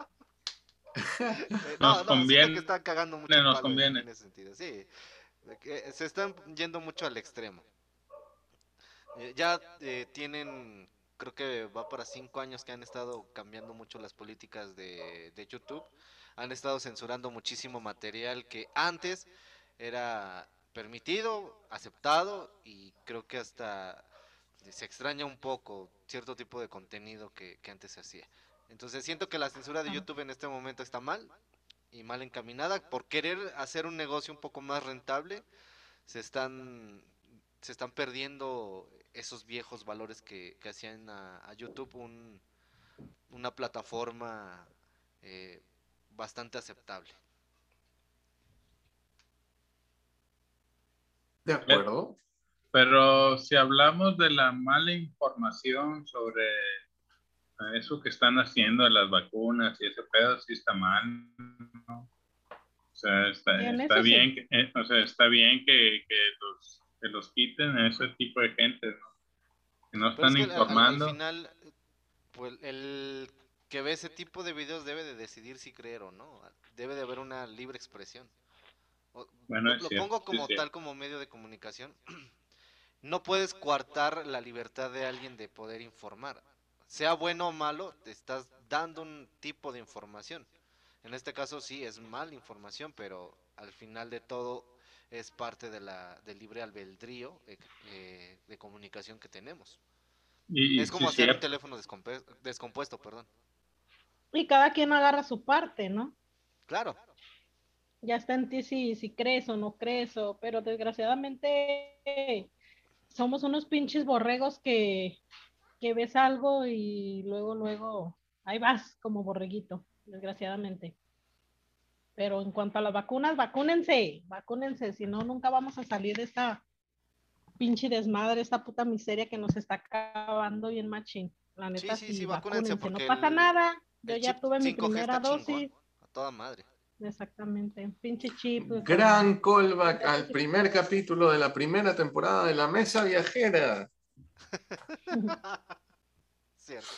Eh, Nos conviene, que están cagando mucho nos conviene. en ese sentido, sí. Que se están yendo mucho al extremo. Eh, ya eh, tienen, creo que va para cinco años que han estado cambiando mucho las políticas de, de YouTube. Han estado censurando muchísimo material que antes era permitido, aceptado y creo que hasta se extraña un poco cierto tipo de contenido que, que antes se hacía. Entonces siento que la censura de. YouTube en este momento está mal y mal encaminada por querer hacer un negocio un poco más rentable. Se están se están perdiendo esos viejos valores que, que hacían a, a YouTube un- una plataforma eh, bastante aceptable. De acuerdo. Pero si hablamos de la mala información sobre eso que están haciendo de las vacunas y ese pedo, sí está mal. ¿no? O sea, está, está eso sí. bien, que, eh, o sea, está bien que, que los, que los quiten a ese tipo de gente, ¿no? Que no Pero es están que al- al- informando. Al, final, pues el que ve ese tipo de videos debe de decidir si creer o no. Debe de haber una libre expresión. O- Bueno, lo, pongo como tal como medio de comunicación. No puedes coartar la libertad de alguien de poder informar. Sea bueno o malo, te estás dando un tipo de información. En este caso sí es mala información, pero al final de todo es parte de la del libre albedrío eh, eh, de comunicación que tenemos. Y, Es como sí, hacer un teléfono descompuesto, perdón. Y cada quien agarra su parte, ¿no? Claro. Ya está en ti si, si crees o no crees, o, pero desgraciadamente somos unos pinches borregos que, que ves algo y luego, luego, ahí vas como borreguito, desgraciadamente. Pero en cuanto a las vacunas, vacúnense, vacúnense, si no, nunca vamos a salir de esta pinche desmadre, esta puta miseria que nos está acabando bien machín. La neta, sí, sí, sí, vacúnense, vacúnense, no porque pasa el- nada. Yo ya tuve mi 5G primera chingón, dosis. A toda madre. Exactamente, pinche chip. Gran callback al primer capítulo de la primera temporada de La Mesa Viajera. Cierto.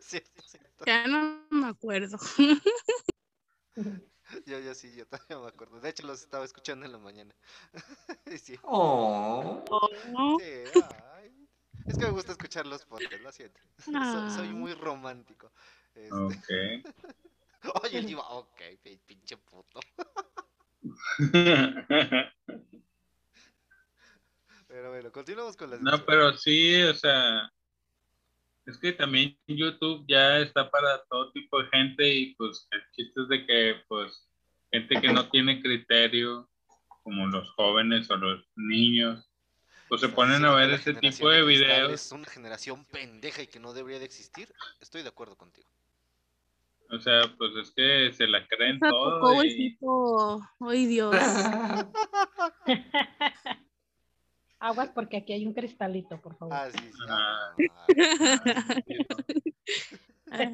Cierto, cierto. Ya no me acuerdo. Yo, yo sí, yo todavía me acuerdo. De hecho, los estaba escuchando en la mañana. Sí, Oh. No, sí, ay. Es que me gusta escuchar los podcasts, lo siento. Soy, soy Ah. muy romántico. Este, Ok. Oye, el ok, pi- pinche puto. Pero bueno, continuamos con las. No, pero sí, o sea, es que también YouTube ya está para todo tipo de gente y pues el chiste es de que pues gente que no tiene criterio, como los jóvenes o los niños, pues se ponen a ver ese tipo de videos. Es una generación pendeja y que no debería de existir. Estoy de acuerdo contigo. O sea, pues es que se la creen todo. tocó y- huesito. Ay, Dios. Aguas porque aquí hay un cristalito, por favor. Ah, sí, sí. Ah. ah,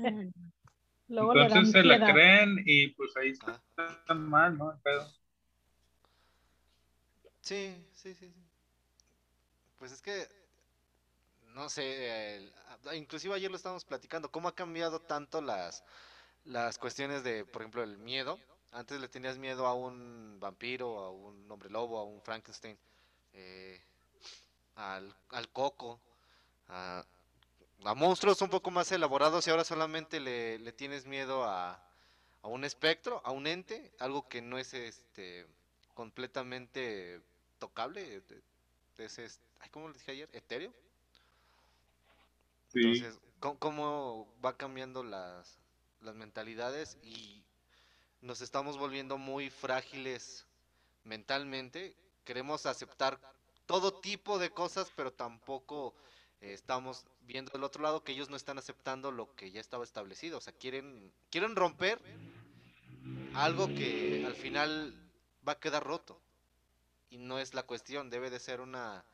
Luego le dan Entonces se la creen y pues ahí ah. están mal, ¿no? El. Sí, sí, sí, sí. Pues es que, no sé, el- inclusive ayer lo estábamos platicando, cómo ha cambiado tanto las, las cuestiones de, por ejemplo, el miedo. Antes le tenías miedo a un vampiro, a un hombre lobo, a un Frankenstein, eh, al, al coco, a, a monstruos un poco más elaborados y ahora solamente le, le tienes miedo a, a un espectro, a un ente, algo que no es este completamente tocable, es, ¿cómo le dije ayer? ¿Etéreo? Sí. Entonces, ¿cómo, cómo va cambiando las, las mentalidades y nos estamos volviendo muy frágiles mentalmente? Queremos aceptar todo tipo de cosas, pero tampoco eh, estamos viendo del otro lado que ellos no están aceptando lo que ya estaba establecido. O sea, quieren, quieren romper algo que al final va a quedar roto. Y no es la cuestión, debe de ser una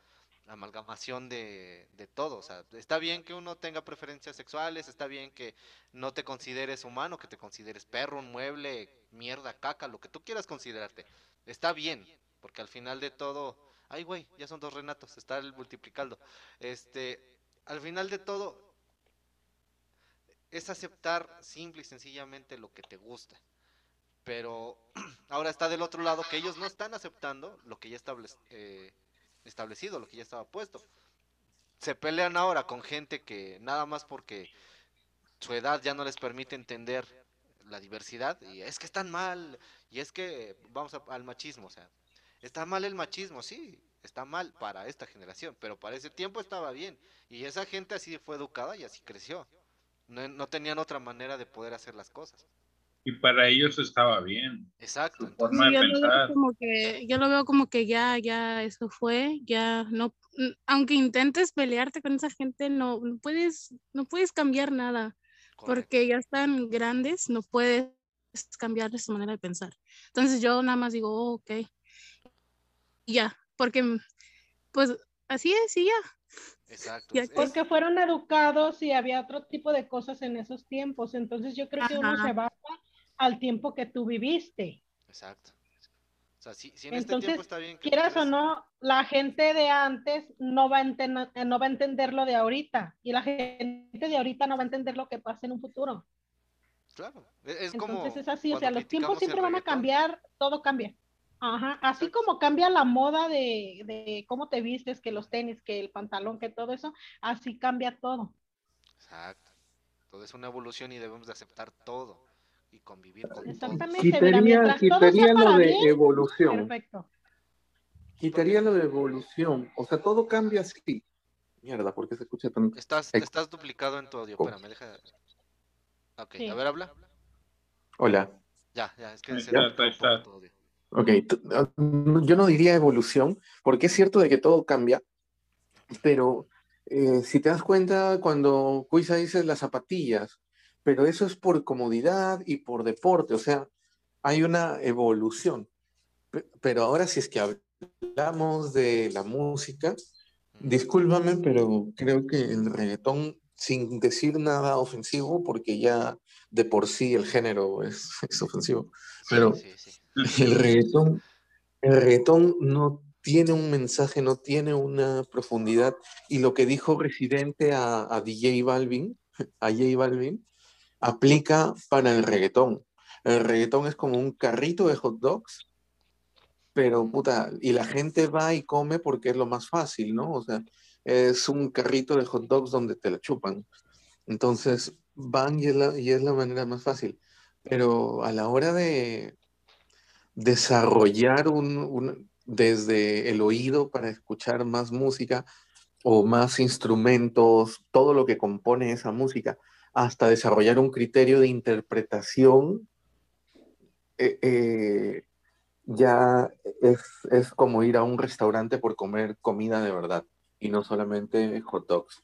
amalgamación de, de todo. O sea, está bien que uno tenga preferencias sexuales, está bien que no te consideres humano, que te consideres perro, un mueble, mierda, caca, lo que tú quieras considerarte. Está bien, porque al final de todo, ay güey, ya son dos Renatos, está el multiplicando. Este, al final de todo, es aceptar simple y sencillamente lo que te gusta. Pero ahora está del otro lado que ellos no están aceptando lo que ya establec- eh, establecido, lo que ya estaba puesto. Se pelean ahora con gente que nada más porque su edad ya no les permite entender la diversidad y es que están mal y es que vamos a- al machismo, o sea, está mal el machismo, sí, está mal para esta generación, pero para ese tiempo estaba bien y esa gente así fue educada y así creció. No, no tenían otra manera de poder hacer las cosas. Y para ellos estaba bien. Exacto. Su entonces- forma Sí, de yo lo veo pensar. como que, yo lo veo como que ya, ya eso fue, ya no, aunque intentes pelearte con esa gente, no, no puedes, no puedes cambiar nada, correcto. porque ya están grandes, no puedes cambiar su manera de pensar. Entonces yo nada más digo, "Oh, ok, y ya, porque mm, pues así es, y ya. Exacto. Porque fueron educados y había otro tipo de cosas en esos tiempos. Entonces yo creo que uno Ajá. se basa al tiempo que tú viviste. Exacto. O sea, si, si en este tiempo Entonces, está bien que quieras o no, la gente de antes no va, a eh, no va a entender lo de ahorita y la gente de ahorita no va a entender lo que pasa en un futuro. Claro. e- Es como Entonces es así, o sea, los tiempos siempre van a cambiar, todo cambia. Ajá, así Exacto. como cambia la moda de, de cómo te vistes, que los tenis, que el pantalón, que todo eso, así cambia todo. Exacto. Todo es una evolución y debemos de aceptar todo y convivir con. Exactamente, mira, Quitaría, todo quitaría lo de bien, evolución. perfecto. Quitaría lo de evolución. O sea, todo cambia así. Mierda, ¿por qué se escucha tan...? Estás, duplicado en tu audio. Oh. Espérame, deja. Ok, Sí. a ver, habla. Hola. Ya, ya, es que Ahí se está, está. tu audio. Ok, ah, yo no diría evolución, porque es cierto de que todo cambia, pero eh, si te das cuenta cuando Cuisa dice las zapatillas, pero eso es por comodidad y por deporte, o sea, hay una evolución. Pe- Pero ahora si es que hablamos de la música, discúlpame, pero creo que el reggaetón, sin decir nada ofensivo, porque ya de por sí el género es, es ofensivo, pero Sí, sí, sí. el reggaetón, el reggaetón no tiene un mensaje, no tiene una profundidad. Y lo que dijo Residente a, a DJ Balvin, a J Balvin, aplica para el reggaetón. El reggaetón es como un carrito de hot dogs, pero puta, y la gente va y come porque es lo más fácil, ¿no? O sea, es un carrito de hot dogs donde te la chupan. Entonces van y es la, y es la manera más fácil. Pero a la hora de desarrollar un, desde el oído para escuchar más música o más instrumentos, todo lo que compone esa música, hasta desarrollar un criterio de interpretación, eh, eh, ya es, es como ir a un restaurante por comer comida de verdad y no solamente hot dogs.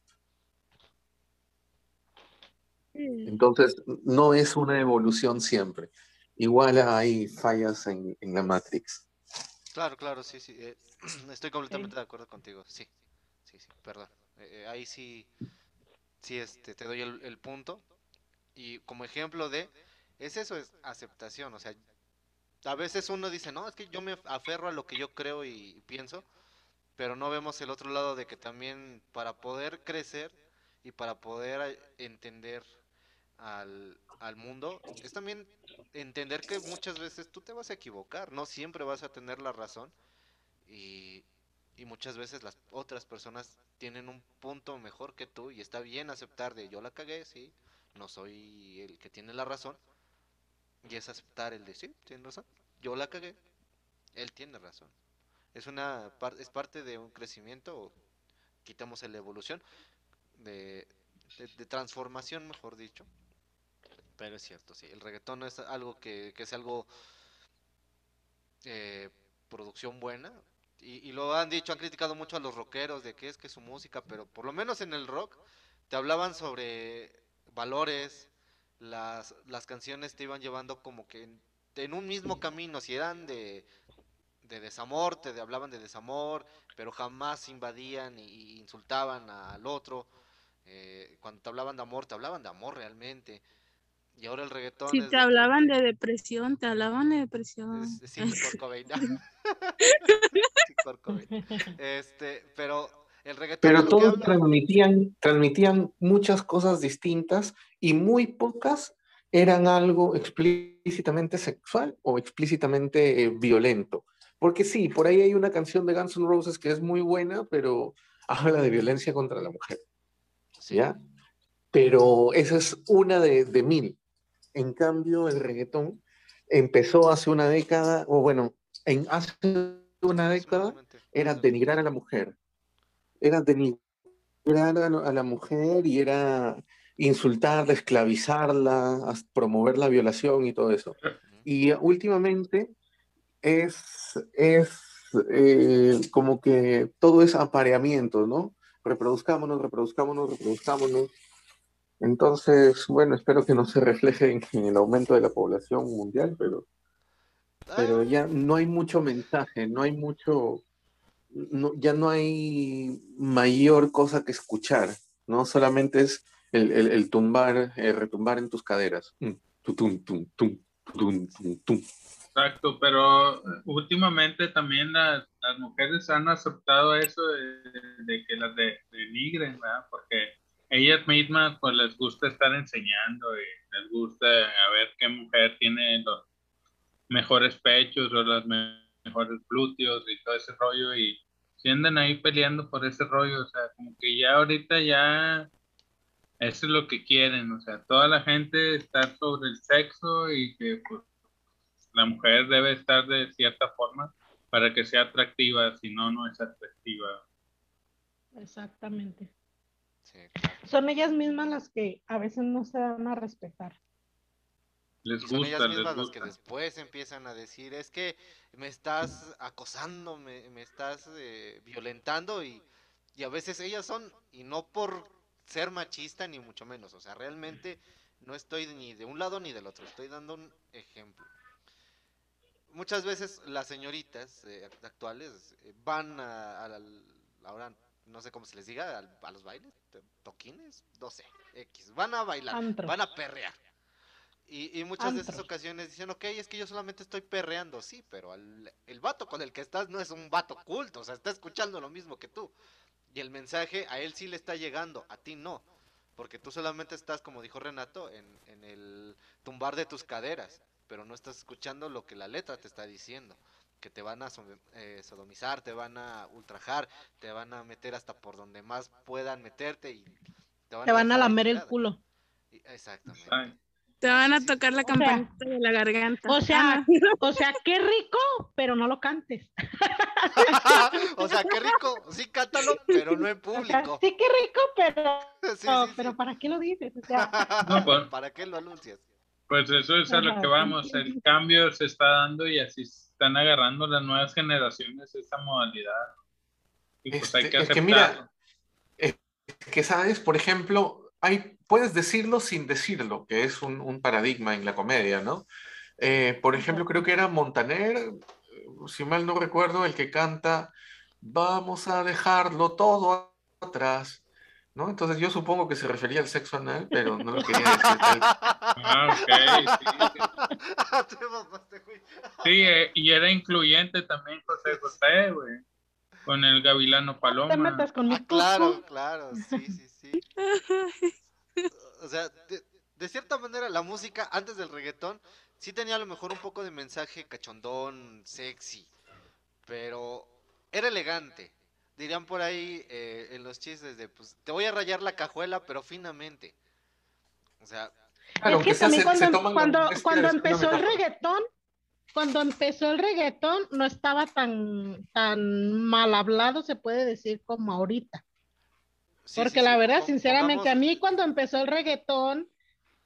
Entonces, no es una evolución siempre. Igual hay fallas en, en la Matrix. Claro, claro, sí, sí. eh, estoy completamente de acuerdo contigo. Sí, sí, sí, perdón. Ahí sí, sí, este, te doy el, el punto. Y como ejemplo de, es eso, es aceptación. O sea, a veces uno dice, no, es que yo me aferro a lo que yo creo y pienso. pero no vemos el otro lado de que también para poder crecer y para poder eh, entender al, al mundo, es también entender que muchas veces tú te vas a equivocar, no siempre vas a tener la razón y, y muchas veces las otras personas tienen un punto mejor que tú y está bien aceptar de yo la cagué, sí, no soy el que tiene la razón y es aceptar el de sí, tiene razón, yo la cagué, él tiene razón. Es una es parte de un crecimiento, quitamos la evolución de, de, de transformación, mejor dicho. Pero es cierto, sí, el reggaetón es algo que, que es algo eh, producción buena. Y, lo han dicho, han criticado mucho a los rockeros de que es que su música, pero por lo menos en el rock te hablaban sobre valores, las, las canciones te iban llevando como que en, en un mismo camino, si eran de, de desamor, te hablaban de desamor, pero jamás invadían y insultaban al otro. Eh, cuando te hablaban de amor, te hablaban de amor realmente. Y ahora el reggaetón Si es te hablaban de depresión, te hablaban de depresión. es- sí, Kurt Cobain. Sí, Cobain. Este, pero el reggaetón Pero todos habla- transmitían, transmitían muchas cosas distintas y muy pocas eran algo explícitamente sexual o explícitamente eh, violento. Porque sí, por ahí hay una canción de Guns N' Roses que es muy buena, pero habla de violencia contra la mujer, Sí, ¿ya? Pero esa es una de, de mil. En cambio, el reggaetón empezó hace una década, o bueno, en hace una década era denigrar a la mujer. Era denigrar a la, mujer y era insultarla, esclavizarla, promover la violación y todo eso. Y últimamente es, es eh, como que todo es apareamiento, ¿no? Reproduzcámonos, reproduzcámonos, reproduzcámonos. Entonces, bueno, espero que no se refleje en, en el aumento de la población mundial, pero pero Ah, ya no hay mucho mensaje, no hay mucho, no- ya no hay mayor cosa que escuchar, ¿no? Solamente es el, el- el tumbar, el retumbar en tus caderas. Mm, tu, tum, tum, tum, tum, tum, tum. Exacto, pero eh, últimamente también las, las mujeres han aceptado eso de, de que las de, denigren, ¿verdad? Porque ellas mismas pues les gusta estar enseñando y les gusta a ver qué mujer tiene los mejores pechos o los me- mejores glúteos y todo ese rollo y si andan ahí peleando por ese rollo, o sea, como que ya ahorita ya eso es lo que quieren, o sea, toda la gente está sobre el sexo y que pues la mujer debe estar de cierta forma para que sea atractiva, si no, no es atractiva. Exactamente. Sí, claro. Son ellas mismas las que a veces no se dan a respetar. Les Y son ellas mismas las que después empiezan a decir, es que me estás acosando, me, me estás eh, violentando y, y a veces ellas son, y no por ser machista ni mucho menos, o sea, realmente no estoy ni de un lado ni del otro, estoy dando un ejemplo. Muchas veces las señoritas eh, actuales eh, van a, a la- ahora no sé cómo se les diga, al- a, los bailes, to- toquines, no sé, X, van a bailar, Antro. van a perrear. Y, y muchas de esas ocasiones dicen, ok, es que yo solamente estoy perreando, sí, pero al- el vato con el que estás no es un vato culto, o sea, está escuchando lo mismo que tú. Y el mensaje a él sí le está llegando, a ti no. Porque tú solamente estás, como dijo Renato, en, en el tumbar de tus caderas, pero no estás escuchando lo que la letra te está diciendo. Que te van a so- eh, sodomizar, te van a ultrajar, te van a meter hasta por donde más puedan meterte y te van, Te van a dejar lamer el culo. Exactamente. Ay, Te van a tocar la O sea- campanita de la garganta. O sea, o sea, qué rico, pero no lo cantes. o sea, qué rico, sí cántalo, pero no en O público. sí, qué rico, pero, Sí, sí, pero sí. ¿para qué lo dices? O sea, No, pues- ¿Para qué lo anuncias? Pues eso es a lo que vamos, el cambio se está dando y así están agarrando las nuevas generaciones esta modalidad. Y pues hay Este, que es que mira, es que sabes, por ejemplo, hay, puedes decirlo sin decirlo, que es un, un paradigma en la comedia, ¿no? Eh, por ejemplo, creo que era Montaner, si mal no recuerdo, el que canta, vamos a dejarlo todo atrás, ¿no? Entonces yo supongo que se refería al sexo anal, pero no lo quería decir. Ah, ok, sí. Sí, eh, y era incluyente también José José, güey. con el gavilano No te paloma. metas con mi Ah, claro, claro, sí, sí, sí. O sea, de, de cierta manera la música antes del reggaetón sí tenía a lo mejor un poco de mensaje cachondón, sexy, pero era elegante. Dirían por ahí eh, en los chistes de, pues, te voy a rayar la cajuela, pero finamente. O sea, Claro, es que también se- cuando, cuando, cuando empezó el reggaetón, cuando empezó el reggaetón no estaba tan, tan mal hablado, se puede decir, como ahorita. sí, Porque sí, la sí, verdad, sinceramente, a mí cuando empezó el reggaetón,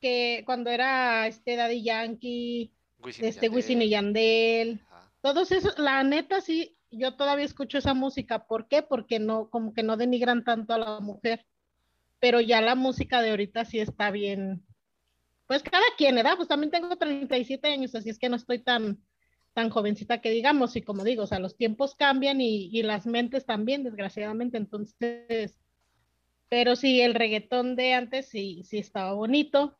que cuando era este Daddy Yankee, Wisin y este Wisin y Yandel, Yandel, ajá. todos esos, la neta sí, yo todavía escucho esa música. ¿Por qué? Porque no, como que no denigran tanto a la mujer. Pero ya la música de ahorita sí está bien. Pues cada quien, ¿verdad? Pues también tengo 37 años, así es que no estoy tan, tan jovencita que digamos, y como digo, o sea, los tiempos cambian y, y las mentes también, desgraciadamente, entonces, pero sí, el reggaetón de antes sí, sí estaba bonito,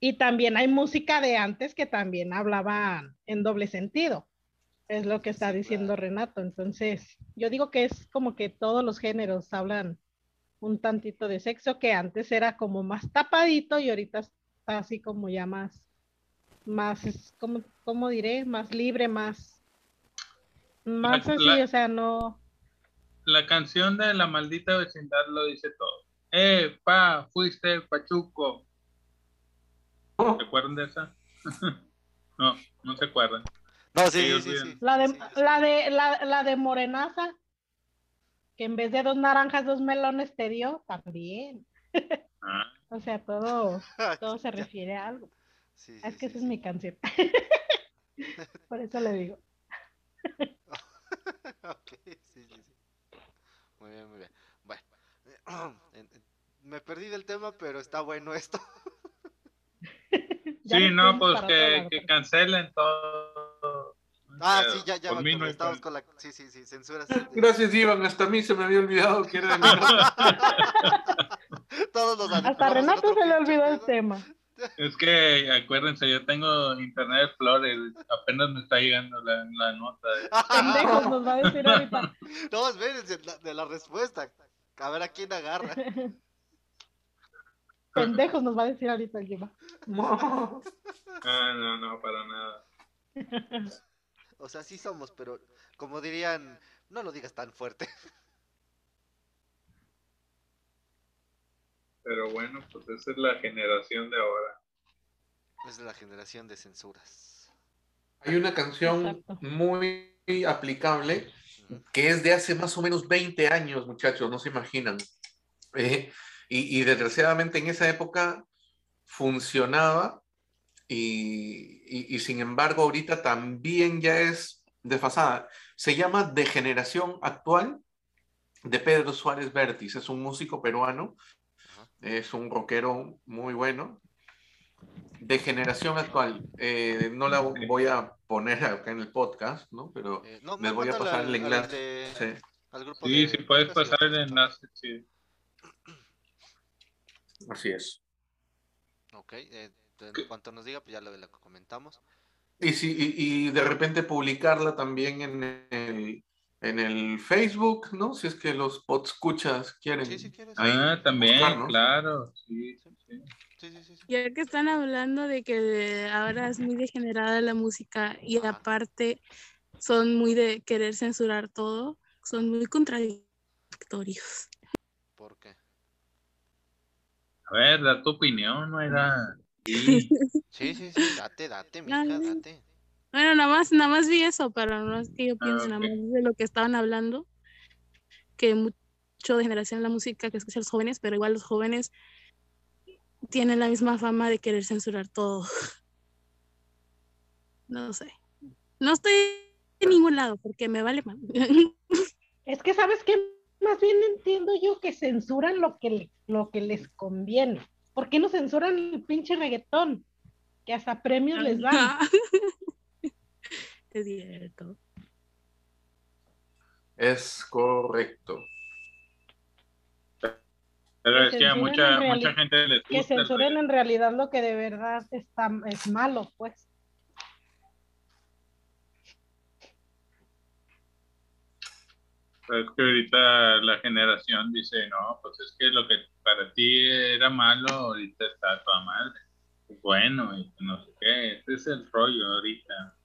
y también hay música de antes que también hablaba en doble sentido, es lo que está Sí, diciendo claro. Renato, entonces, yo digo que es como que todos los géneros hablan un tantito de sexo que antes era como más tapadito y ahorita está así como ya más, más, es como, ¿cómo diré? Más libre, más, más La- así, la- o sea, no, La canción de La maldita vecindad lo dice todo. Eh, pa, fuiste pachuco. Oh, ¿Se acuerdan de esa? no, no se acuerdan. No, sí, Ellos sí, sí, bien. sí. la de, la de, la, la de Morenaza, que en vez de dos naranjas, dos melones te dio, también, Ah, o sea, todo, todo se refiere a algo, Sí, es que sí, esa es mi canción, por eso le digo. Ok, sí, sí, sí. Muy bien, muy bien. Bueno, en- en- me perdí del tema, pero está bueno esto. Sí, no, pues que, que pero- cancelen todo. Ah, sí, ya, ya no Estábamos problema. con la. Sí, sí, sí, censura. sí, sí. Gracias, Iván. Hasta a mí se me había olvidado que era de. Todos los Hasta Renato se le olvidó el tema. Es que acuérdense, yo tengo internet Flores, apenas me está llegando la, la nota. de- Pendejos nos va a decir ahorita. No, espérense, la- de la respuesta. A ver a quién agarra. Pendejos nos va a decir ahorita el. No. Ah, no, no, para nada. O sea, sí somos, pero como dirían, no lo digas tan fuerte. Pero bueno, pues esa es la generación de ahora. Es la generación de censuras. Hay una canción Exacto. muy aplicable que es de hace más o menos 20 años, muchachos, no se imaginan. Eh, y, y desgraciadamente en esa época funcionaba y, y- y sin embargo ahorita también ya es desfasada. Se llama Degeneración Actual de Pedro Suárez Vértiz. Es un músico peruano, es un rockero muy bueno. De generación actual. Eh, no la voy a poner acá en el podcast, ¿no? Pero Eh, no, les voy a pasar al- el al enlace. de- al grupo Sí, de si puedes pasar el enlace, sí. Así es. Ok, eh, en cuanto nos diga, pues ya lo, lo comentamos. Y, si, y, y de repente publicarla también en el, en el Facebook, ¿no? Si es que los podscuchas quieren. Sí, si quieres. Ah, también, buscarnos. claro. Sí, sí, sí. Sí, sí, sí, sí. Ya que están hablando de que ahora es muy degenerada la música y Ajá. aparte son muy de querer censurar todo, son muy contradictorios. ¿Por qué? A ver, da tu opinión, no era. Sí. Sí, sí, sí, date, date, mija, date. Bueno, nada más, nada más vi eso, pero no es que yo Ah, piense, nada ok. más de lo que estaban hablando, que mucho de generación la música que escuchan los jóvenes, pero igual los jóvenes tienen la misma fama de querer censurar todo. No sé. No estoy en ningún lado porque me vale mal. Es que, ¿sabes qué? Más bien entiendo yo que censuran lo que, lo que les conviene. ¿Por qué no censuran el pinche reggaetón? Que hasta premios les dan. Es cierto. Es correcto. Pero Que es que a censuren mucha, mucha gente les Que gusta. el censuren en realidad lo que de verdad está, es malo, pues. Es que ahorita la generación dice, no, pues es que lo que para ti era malo, ahorita está toda madre. Bueno, y no sé qué, ese es el rollo ahorita.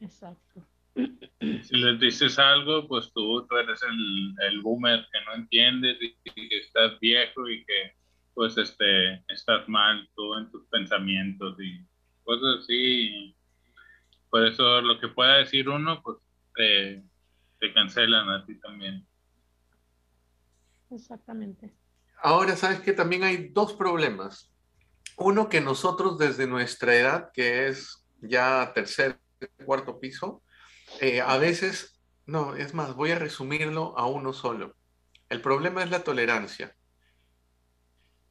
Exacto. Si les dices algo, pues tú, tú eres el, el boomer que no entiendes y, y que estás viejo y que pues este estás mal tú en tus pensamientos y cosas así. Por eso lo que pueda decir uno, pues te, te cancelan a ti también. Exactamente. Ahora, sabes que también hay dos problemas. Uno que nosotros desde nuestra edad, que es ya tercer, cuarto piso, eh, a veces, no, es más, voy a resumirlo a uno solo. El problema es la tolerancia.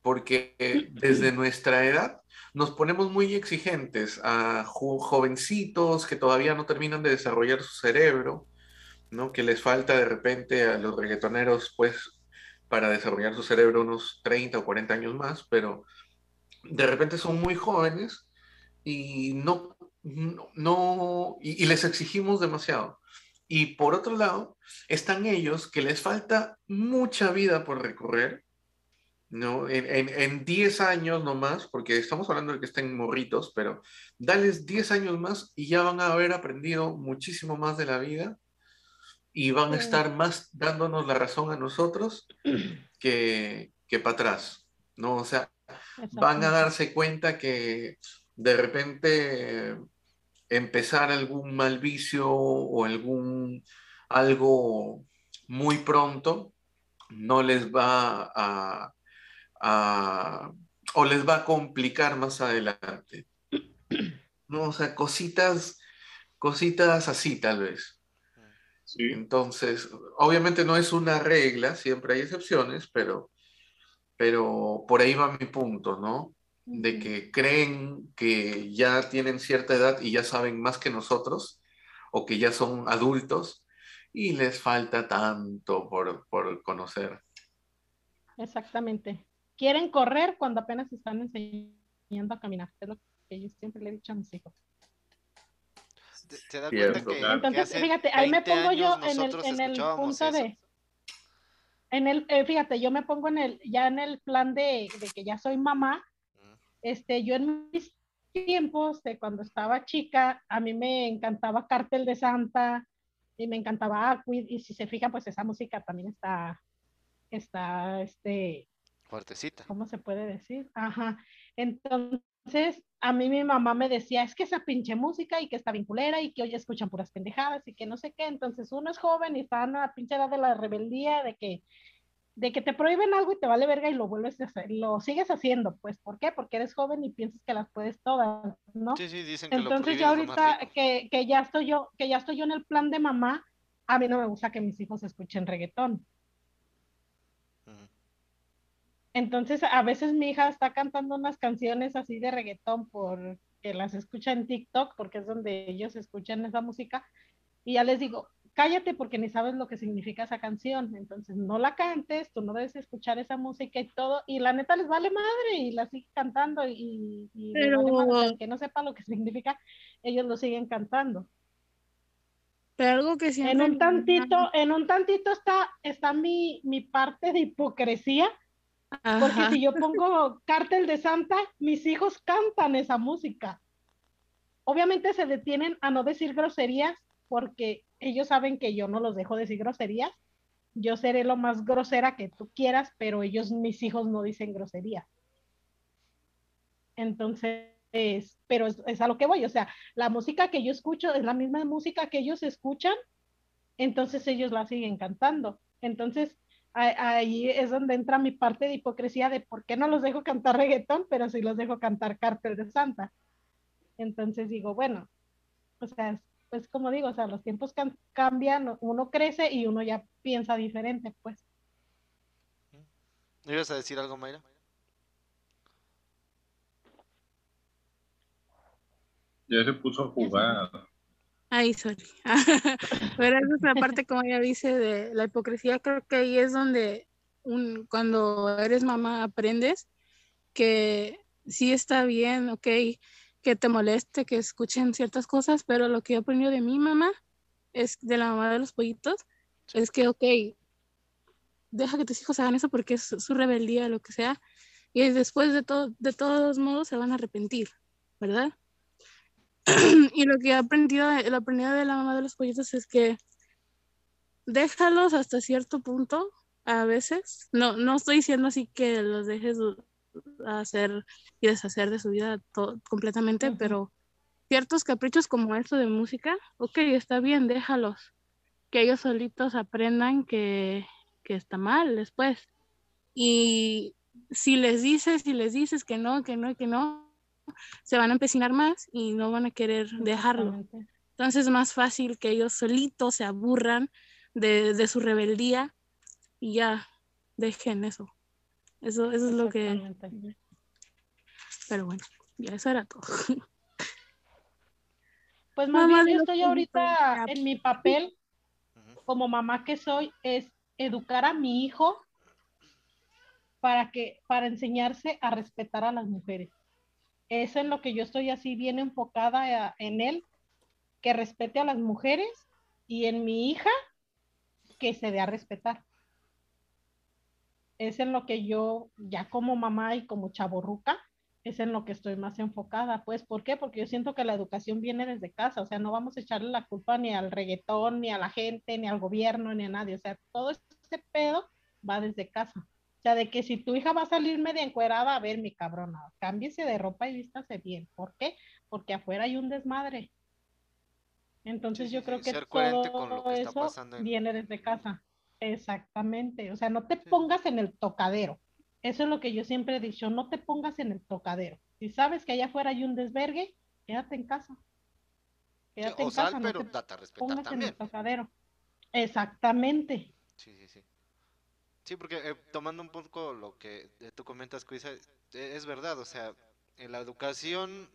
Porque eh, desde nuestra edad nos ponemos muy exigentes a jo- jovencitos que todavía no terminan de desarrollar su cerebro, ¿no? Que les falta de repente a los reggaetoneros, pues, para desarrollar su cerebro unos 30 o 40 años más, pero de repente son muy jóvenes y no, no, no- y, y les exigimos demasiado. Y por otro lado, están ellos que les falta mucha vida por recorrer, ¿no? En, en, en 10 años nomás, porque estamos hablando de que estén morritos, pero dales 10 años más y ya van a haber aprendido muchísimo más de la vida y van a estar más dándonos la razón a nosotros que, que para atrás, ¿no? O sea, van a darse cuenta que de repente empezar algún mal vicio o algún algo muy pronto no les va a, a- o les va a complicar más adelante. No, o sea, cositas, cositas así tal vez. Sí, Entonces, obviamente no es una regla, siempre hay excepciones, pero, pero por ahí va mi punto, ¿no? De que creen que ya tienen cierta edad y ya saben más que nosotros, o que ya son adultos, y les falta tanto por, por conocer. Exactamente. Quieren correr cuando apenas están enseñando a caminar. Es lo que yo siempre le he dicho a mis hijos. ¿Te, te das Cierto, cuenta que, Entonces, fíjate, ahí me 20 pongo yo en el, en punto eso? de, en el, eh, fíjate, yo me pongo en el, ya en el plan de, de que ya soy mamá. Este, yo en mis tiempos de cuando estaba chica, a mí me encantaba Cártel de Santa y me encantaba Aquid, y si se fijan, pues esa música también está, está, este, Fuertecita. ¿cómo se puede decir? Ajá. Entonces, a mí mi mamá me decía, es que esa pinche música y que está vinculera y que hoy escuchan puras pendejadas y que no sé qué. Entonces, uno es joven y está en la pinche edad de la rebeldía, de que, de que te prohíben algo y te vale verga y lo vuelves a hacer, lo sigues haciendo. Pues, ¿por qué? Porque eres joven y piensas que las puedes todas, ¿no? Sí, sí, dicen que Entonces, lo más ahorita que, que ya estoy yo, que ya estoy yo en el plan de mamá, a mí no me gusta que mis hijos escuchen reggaetón. Entonces, a veces mi hija está cantando unas canciones así de reggaetón porque las escucha en TikTok, porque es donde ellos escuchan esa música, y ya les digo, cállate porque ni sabes lo que significa esa canción, entonces no la cantes, tú no debes escuchar esa música y todo, y la neta les vale madre y la siguen cantando y, y Pero- vale madre, o sea, aunque no sepa lo que significa, ellos lo siguen cantando. Pero algo que siempre... En un tantito, en un tantito está, está mi, mi parte de hipocresía, porque si yo pongo Cártel de Santa, mis hijos cantan esa música. Obviamente se detienen a no decir groserías porque ellos saben que yo no los dejo decir groserías. Yo seré lo más grosera que tú quieras, pero ellos, mis hijos, no dicen groserías. Entonces, pero es, es a lo que voy. O sea, la música que yo escucho es la misma música que ellos escuchan, entonces ellos la siguen cantando. Entonces, ahí es donde entra mi parte de hipocresía de por qué no los dejo cantar reggaetón, pero sí los dejo cantar Cártel de Santa. Entonces digo, bueno, o sea, es, pues como digo, o sea, los tiempos cam- cambian, uno crece y uno ya piensa diferente, pues. ¿Ibas a decir algo, Mayra? ya se puso a jugar. Ay, sorry. Pero esa es la parte, como ya dice, de la hipocresía. Creo que ahí es donde un, cuando eres mamá aprendes que sí está bien, ok, que te moleste, que escuchen ciertas cosas, pero lo que yo aprendí de mi mamá es de la mamá de los pollitos, es que, ok, deja que tus hijos hagan eso porque es su rebeldía, lo que sea, y después de, todo, de todos modos se van a arrepentir, ¿verdad? y lo que he aprendido, lo aprendido de la mamá de los pollitos es que déjalos hasta cierto punto, a veces. No, no estoy diciendo así que los dejes hacer y deshacer de su vida completamente, pero ciertos caprichos como esto de música, ok, está bien, déjalos. Que ellos solitos aprendan que, que está mal después. Y si les dices, si les dices que no, que no, que no, se van a empecinar más y no van a querer dejarlo. Entonces es más fácil que ellos solitos se aburran de, de su rebeldía y ya dejen eso. Eso, eso es lo que... Pero bueno, ya eso era todo. Pues más bien yo estoy ahorita en mi papel como mamá que soy, es educar a mi hijo para que, para enseñarse a respetar a las mujeres. Es lo que yo estoy así bien enfocada en él, que respete a las mujeres y en mi hija que se dé a respetar. Es en lo que yo, ya como mamá y como chaborruca, es en lo que estoy más enfocada. Pues, ¿por qué? Porque yo siento que la educación viene desde casa, o sea, no vamos a echarle la culpa ni al reggaetón, ni a la gente, ni al gobierno, ni a nadie, o sea, todo este pedo va desde casa. O sea, de que si tu hija va a salir media encuerada, a ver, mi cabrona, cámbiese de ropa y vístase bien. ¿Por qué? Porque afuera hay un desmadre. Entonces yo creo que todo eso viene desde casa. Exactamente. O sea, no te pongas en el tocadero. Eso es lo que yo siempre he dicho, no te pongas en el tocadero. Si sabes que allá afuera hay un desvergue, quédate en casa. Quédate en casa, pero no a respetar también. En el tocadero. Exactamente. Sí, sí, sí. Sí, porque eh, tomando un poco lo que eh, tú comentas, Cuisa, eh, es verdad, o sea, en la educación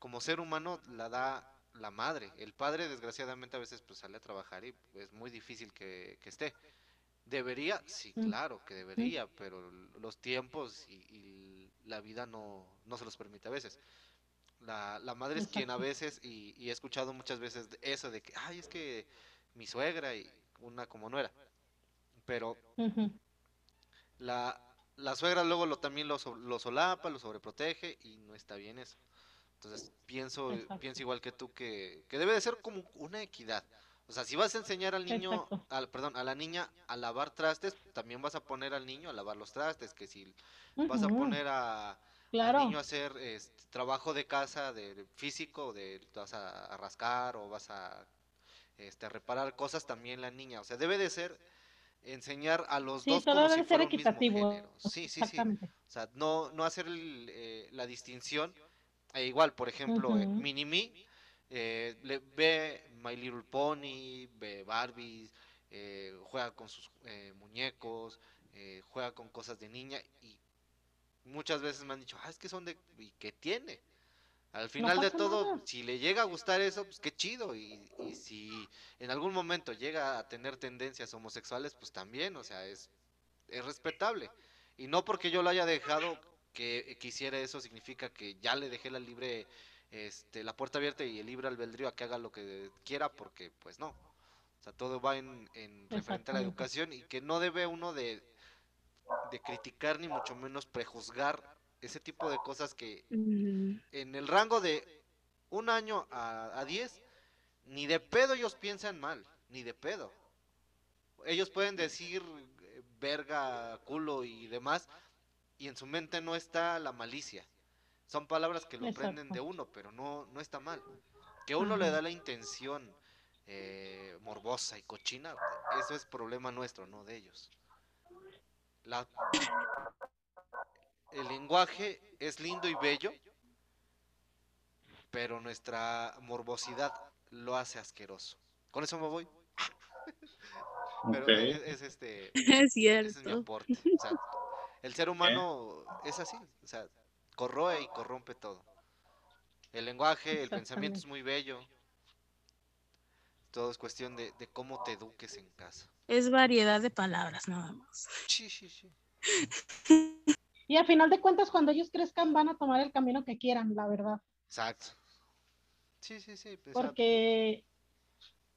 como ser humano la da la madre. El padre, desgraciadamente, a veces pues sale a trabajar y es muy difícil que, esté. ¿Debería? Sí, mm. claro que debería, pero los tiempos y, la vida no, no, se los permite a veces. La, la madre es quien a veces, y, y, he escuchado muchas veces eso de que, ay, es que mi suegra y una como no era pero la, la, suegra luego lo, también lo, lo, solapa, lo sobreprotege y no está bien eso. Entonces pienso, pienso igual que tú que, que, debe de ser como una equidad. O sea, si vas a enseñar al niño, al, perdón, a la niña a lavar trastes, también vas a poner al niño a lavar los trastes, que si vas a poner a, al niño a hacer este, trabajo de casa, de físico, de vas a, rascar o vas a este, reparar cosas, también la niña. O sea, debe de ser enseñar a los dos como si fuera equitativo. Sí, sí, sí. O sea, no, no hacer eh, la distinción. E igual, por ejemplo, uh Minimi eh, ve My Little Pony, ve Barbie, eh, juega con sus muñecos, juega con cosas de niña y muchas veces me han dicho, ah, es que son de... ¿Y qué tiene? Al final de todo, si le llega a gustar eso, pues qué chido. Y, y, si en algún momento llega a tener tendencias homosexuales, pues también, o sea, es, es respetable. Y no porque yo lo haya dejado que quisiera eso, significa que ya le dejé la libre, este, la puerta abierta y el libre albedrío a que haga lo que quiera, porque pues no. O sea, todo va en, en referente a la educación y que no debe uno de, de criticar ni mucho menos prejuzgar ese tipo de cosas que en el rango de un año a, diez, ni de pedo ellos piensan mal, ni de pedo. Ellos pueden decir eh, verga, culo y demás, y en su mente no está la malicia. Son palabras que lo prenden de uno, pero no, no está mal. Que uno le da la intención eh, morbosa y cochina, eso es problema nuestro, no de ellos. La el lenguaje es lindo y bello, pero nuestra morbosidad lo hace asqueroso. Con eso me voy. pero es, este. Es cierto. Ese es mi aporte. el ser humano es así, o sea, corroe y corrompe todo. El lenguaje, el pensamiento es muy bello. Todo es cuestión de, de cómo te eduques en casa. Es variedad de palabras nada más. Sí, sí, sí. Y al final de cuentas, cuando ellos crezcan, van a tomar el camino que quieran, la verdad. Exacto. Sí, sí, sí. Porque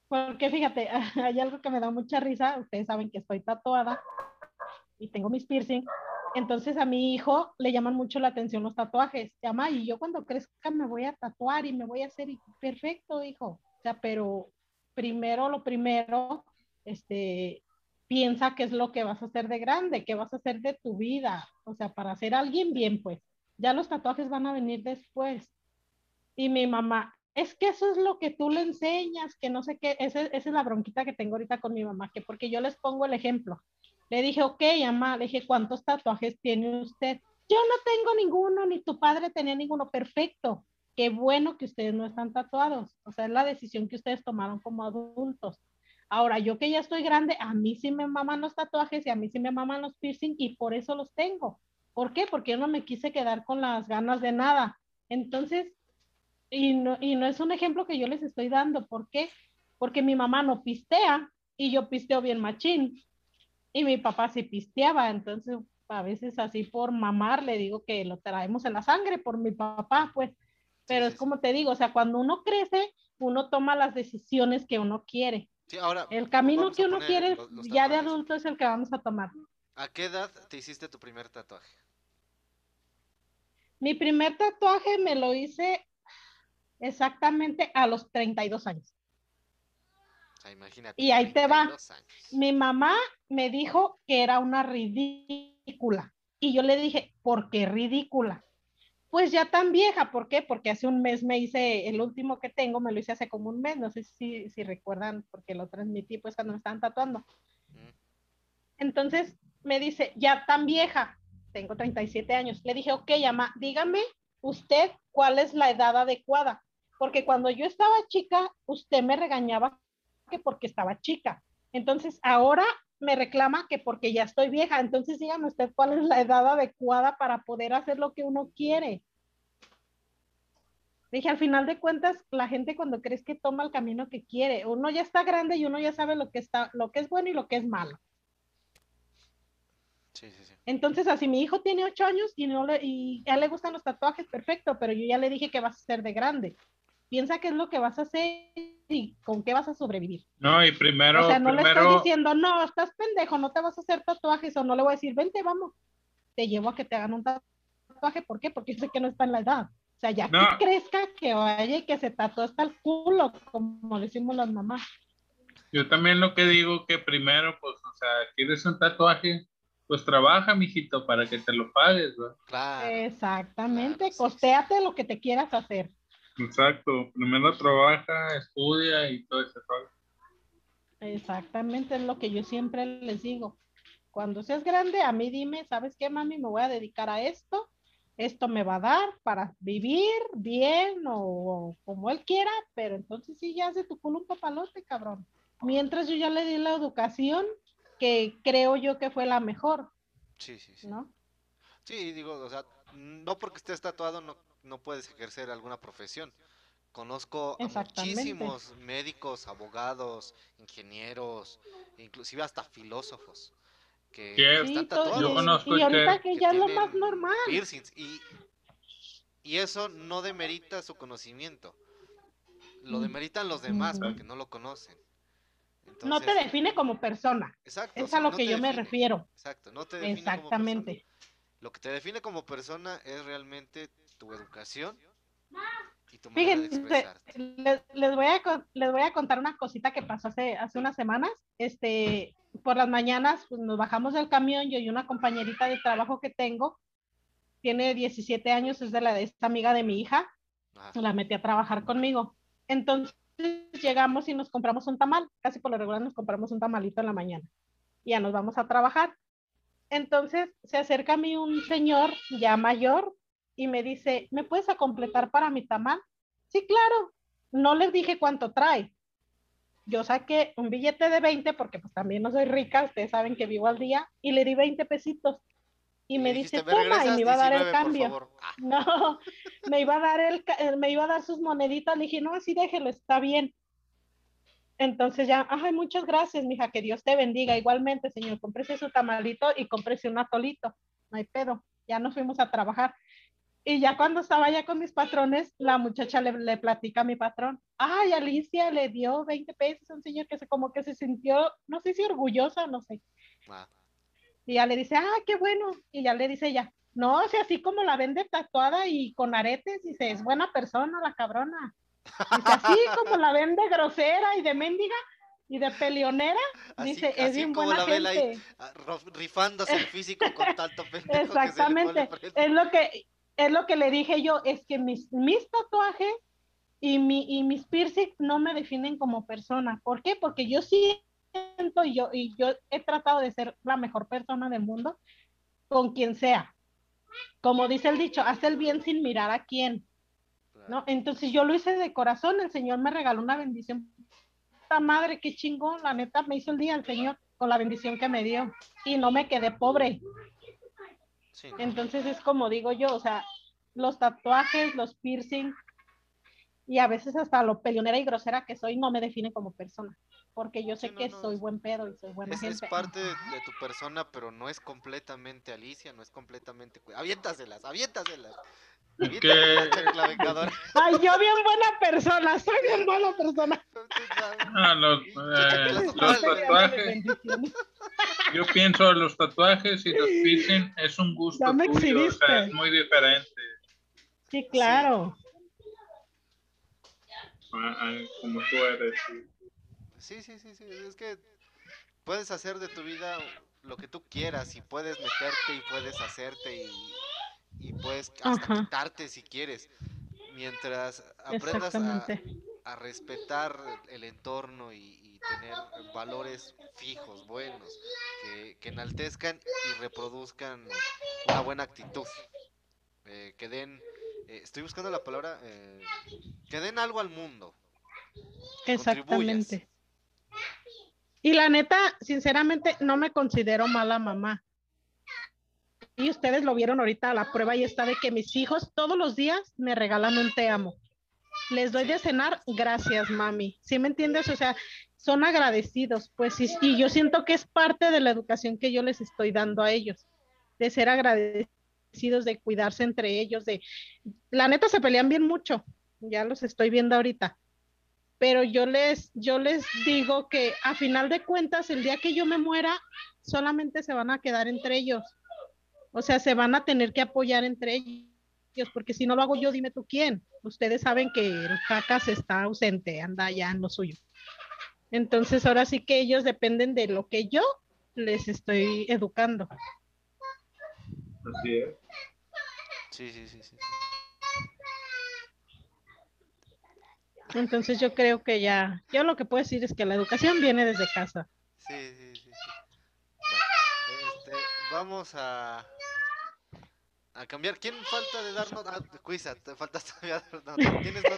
Porque fíjate, hay algo que me da mucha risa. Ustedes saben que estoy tatuada y tengo mis piercing. Entonces a mi hijo le llaman mucho la atención los tatuajes. Llama, y yo cuando crezca me voy a tatuar y me voy a hacer perfecto, hijo. O sea, pero primero lo primero, este, piensa qué es lo que vas a hacer de grande, qué vas a hacer de tu vida. O sea, para ser alguien bien, pues. Ya los tatuajes van a venir después. Y mi mamá, es que eso es lo que tú le enseñas, que no sé qué, esa, es la bronquita que tengo ahorita con mi mamá, que porque yo les pongo el ejemplo. Le dije, ok, mamá, le dije, ¿cuántos tatuajes tiene usted? Yo no tengo ninguno, ni tu padre tenía ninguno. Perfecto. Qué bueno que ustedes no están tatuados. O sea, es la decisión que ustedes tomaron como adultos. Ahora, yo que ya estoy grande, a mí sí me maman los tatuajes y a mí sí me maman los piercing y por eso los tengo. ¿Por qué? Porque yo no me quise quedar con las ganas de nada. Entonces, y no, y no es un ejemplo que yo les estoy dando. ¿Por qué? Porque mi mamá no pistea y yo pisteo bien machín. Y mi papá sí pisteaba. Entonces, a veces así por mamar le digo que lo traemos en la sangre por mi papá, pues. Pero es como te digo, o sea, cuando uno crece, uno toma las decisiones que uno quiere. Sí, ahora, El camino que uno quiere los- los ya de adulto es el que vamos a tomar. ¿A qué edad te hiciste tu primer tatuaje? Mi primer tatuaje me lo hice exactamente a los 32 años. O sea, imagínate. Y ahí te va. 32 años. Mi mamá me dijo que era una ridícula. Y yo le dije, ¿por qué ridícula? Pues ya tan vieja, ¿por qué? Porque hace un mes me hice, el último que tengo me lo hice hace como un mes, no sé si, si recuerdan, porque lo transmití pues cuando me estaban tatuando. Entonces me dice, ya tan vieja, tengo 37 años. Le dije, ok, mamá, dígame usted cuál es la edad adecuada. Porque cuando yo estaba chica, usted me regañaba que porque estaba chica. Entonces ahora me reclama que porque ya estoy vieja. Entonces dígame usted cuál es la edad adecuada para poder hacer lo que uno quiere. Dije, al final de cuentas, la gente cuando crees que toma el camino que quiere, uno ya está grande y uno ya sabe lo que está, lo que es bueno y lo que es malo. Sí, sí, sí. Entonces, así mi hijo tiene ocho años y, no le, y a él le gustan los tatuajes, perfecto, pero yo ya le dije que vas a hacer de grande. Piensa qué es lo que vas a hacer y con qué vas a sobrevivir. No, y primero, o sea, no le estoy diciendo, no, estás pendejo, no te vas a hacer tatuajes, o no le voy a decir, vente, vamos, te llevo a que te hagan un tatuaje. ¿Por qué? Porque yo sé que no está en la edad. O sea, ya No. que crezca, que vaya y que se tatúe hasta el culo, como decimos las mamás. yo también lo que digo que primero, pues, o sea, quieres un tatuaje, pues trabaja, mijito, para que te lo pagues, ¿verdad? Claro. Exactamente, claro, sí, sí. costéate lo que te quieras hacer. Exacto, primero trabaja, estudia y todo ese rollo. Exactamente, es lo que yo siempre les digo. Cuando seas grande, a mí dime, ¿sabes qué, mami? Me voy a dedicar a esto. Esto me va a dar para vivir bien o, como él quiera, pero entonces sí, ya hace tu culo un papalote, cabrón. Mientras yo ya le di la educación que creo yo que fue la mejor, Sí, sí, sí. ¿no? Sí, digo, o sea, no porque estés tatuado no, no puedes ejercer alguna profesión. Conozco a muchísimos médicos, abogados, ingenieros, inclusive hasta filósofos que están tatuados. Yo conozco y ahorita que- que ya es lo más normal. piercings, y, y eso no demerita su conocimiento. Lo Mm. demeritan los demás Mm. porque no lo conocen. No te define como persona, exacto, es a lo no que yo me refiero. Exacto, no te define como persona. Exactamente. Lo que te define como persona es realmente tu educación y tu manera de Fíjense, expresarte. les, les voy a, les voy a contar una cosita que pasó hace, hace unas semanas. Este, por las mañanas pues, nos bajamos del camión, yo y una compañerita de trabajo que tengo, tiene 17 años, es de la es amiga de mi hija, Ajá. la metí a trabajar conmigo. Entonces llegamos y nos compramos un tamal, casi por lo regular nos compramos un tamalito en la mañana. Y ya nos vamos a trabajar. Entonces se acerca a mí un señor ya mayor y me dice, ¿me puedes a completar para mi tamal? Sí, claro. No les dije cuánto trae. Yo saqué un billete de 20 porque pues también no soy rica, ustedes saben que vivo al día, y le di 20 pesitos. Y me dice, "¿Me toma, y me iba a dar el 19, por cambio. favor?" Ah, No, me iba a dar el, eh, me iba a dar sus moneditas. Le dije, no, así déjelo, está bien. Entonces ya, ay, muchas gracias, mija, que Dios te bendiga. Igualmente, señor, cómprese su tamalito y cómprese un atolito. No hay pedo. Ya nos fuimos a trabajar. Y ya cuando estaba ya con mis patrones, la muchacha le, le platica a mi patrón, ay, Alicia le dio 20 pesos a un señor que se como que se sintió, no sé si orgullosa, no sé. Ah, Y ya le dice, ah, qué bueno. Y ya le dice ella, no, o sea, así como la vende tatuada y con aretes, dice, es buena persona la cabrona. Dice, así como la vende grosera y de mendiga y de peleonera, Así- dice, así es bien como buena la ahí, gente. ah, ro- rifándose el físico con tanto pendejo que se le pone Exactamente. Es lo que es lo que le dije yo, es que mis, mis tatuajes y, mi, y mis piercing no me definen como persona. ¿Por qué? Porque yo siento y yo, y yo he tratado de ser la mejor persona del mundo con quien sea. Como dice el dicho, haz el bien sin mirar a quién. ¿no? Entonces yo lo hice de corazón, el Señor me regaló una bendición. Puta madre, qué chingón, la neta me hizo el día el Señor con la bendición que me dio y no me quedé pobre. Sí. Entonces es como digo yo, o sea, los tatuajes, los piercing y a veces hasta lo peleonera y grosera que soy no me define como persona, porque yo sé Sí, no, que no, soy es- buen pedo y soy buena Es, es gente. parte de, de tu persona, pero no es completamente Alicia, no es completamente... Aviéntaselas, aviéntaselas. Vengadora. Ay, yo bien buena persona, soy bien buena persona. Ah, los, eh, Los tatuajes. yo pienso los tatuajes y los piercing es un gusto Ya me tuyo, o sea, exhibiste. es muy diferente Sí, claro. a- a como tú eres. Sí, sí, sí, sí, es que puedes hacer de tu vida lo que tú quieras y puedes meterte y puedes hacerte y, y puedes hasta Ajá. quitarte si quieres. Mientras aprendas a, respetar el entorno y, y tener valores fijos, buenos, que, que enaltezcan y reproduzcan una buena actitud. Eh, que den, eh, estoy buscando la palabra, eh, que den algo al mundo. Exactamente. Y la neta, sinceramente, no me considero mala mamá. Y ustedes lo vieron ahorita, la prueba y está de que mis hijos todos los días me regalan un te amo. Les doy de cenar, gracias, mami. ¿Sí me entiendes? O sea, son agradecidos, pues, y, y yo siento que es parte de la educación que yo les estoy dando a ellos, de ser agradecidos, de cuidarse entre ellos, de, la neta se pelean bien mucho, ya los estoy viendo ahorita, pero yo les, yo les digo que a final de cuentas, el día que yo me muera, solamente se van a quedar entre ellos. O sea, se van a tener que apoyar entre ellos, porque si no lo hago yo, dime tú quién. Ustedes saben que el cacas está ausente, anda ya en lo suyo. Entonces, ahora sí que ellos dependen de lo que yo les estoy educando. Así es. Sí, sí, sí, sí. Entonces, yo creo que ya, yo lo que puedo decir es que la educación viene desde casa. Sí, sí, sí, sí. Bueno, este, vamos a a cambiar. ¿Quién falta de dar nota? Ah, Cuisa, te falta todavía dar nota. ¿Tienes nota?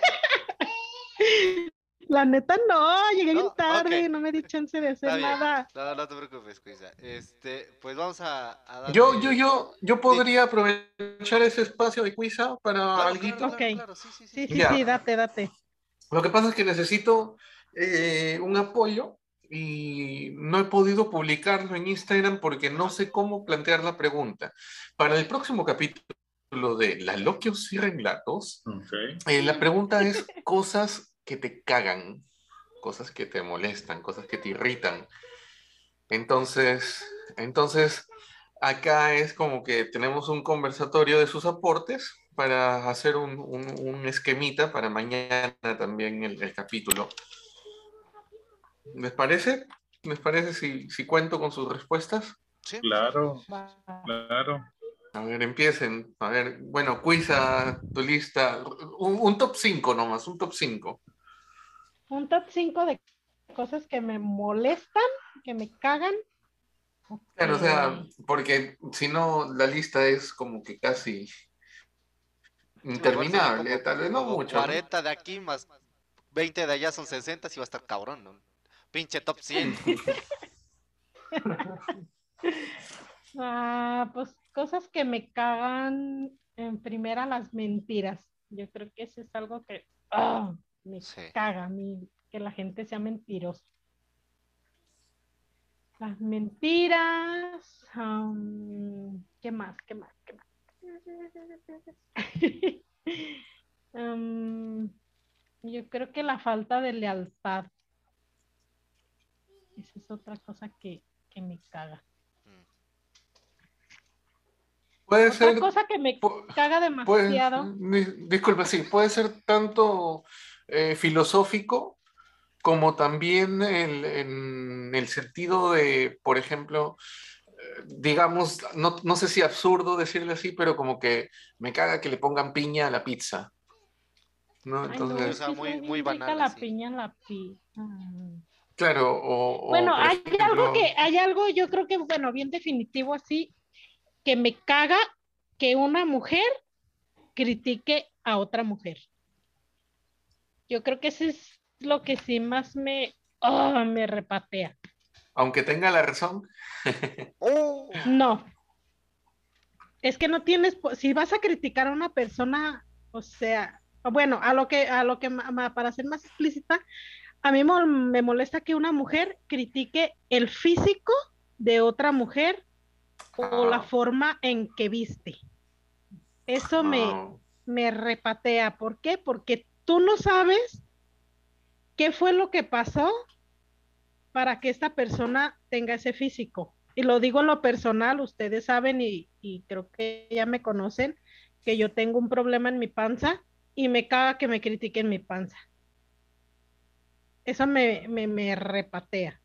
La neta no, llegué No, bien tarde, no me di chance de hacer nada. No, no te preocupes, Cuisa. Este, pues vamos a, a darle- Yo, yo, yo, yo podría aprovechar ese espacio de quiza para Claro, alguito. claro, claro, Ok. claro, sí, sí, sí. Sí, sí, date, date. Lo que pasa es que necesito eh, un apoyo y no he podido publicarlo en Instagram porque no sé cómo plantear la pregunta. Para el próximo capítulo de La Loquios y Relatos, eh, la pregunta es cosas que te cagan, cosas que te molestan, cosas que te irritan. Entonces, entonces acá es como que tenemos un conversatorio de sus aportes para hacer un, un- un esquemita para mañana también el, el capítulo. ¿Les parece? ¿Les parece si, si cuento con sus respuestas? Sí, Claro, claro. A ver, empiecen. A ver, bueno, Cuisa, tu lista. Un, un top 5 nomás, un top 5. Un top 5 de cosas que me molestan, que me cagan. Claro, o sea, porque si no, la lista es como que casi interminable, Como- tal vez no mucho. ¿no? 40 de aquí más 20 de allá son 60, sí va a estar cabrón, ¿no? Pinche top 100. Ah, pues cosas que me cagan en primera las mentiras. Yo creo que eso es algo que ah, me Sí. caga mí, que la gente sea mentirosa. Las mentiras, ¿qué más? ¿Qué más? ¿Qué más? Um, yo creo que la falta de lealtad. Esa es otra cosa que, que me caga. Puede Otra ser, cosa que me caga demasiado. di- disculpa, sí, puede ser tanto eh, filosófico como también el- en el sentido de, por ejemplo, eh, digamos, no, no sé si absurdo decirle así, pero como que me caga que le pongan piña a la pizza. ¿no? Ay, no, Entonces, sea, sí muy- muy banal, la piña en la pizza. Claro, o... o, Bueno, hay ejemplo, algo que, hay algo, yo creo que, bueno, bien definitivo así, que me caga que una mujer critique a otra mujer. Yo creo que eso es lo que sí más me, ah, me repatea. Aunque tenga la razón, ¡Oh! No. Es que no tienes, si vas a criticar a una persona, o sea, bueno, a lo que, a lo que, para ser más explícita, a mí me molesta que una mujer critique el físico de otra mujer o la forma en que viste. Eso me, me repatea. ¿Por qué? Porque tú no sabes qué fue lo que pasó para que esta persona tenga ese físico. Y lo digo en lo personal, ustedes saben y, y creo que ya me conocen, que yo tengo un problema en mi panza y me caga que me critiquen mi panza. Eso me, me, repatea.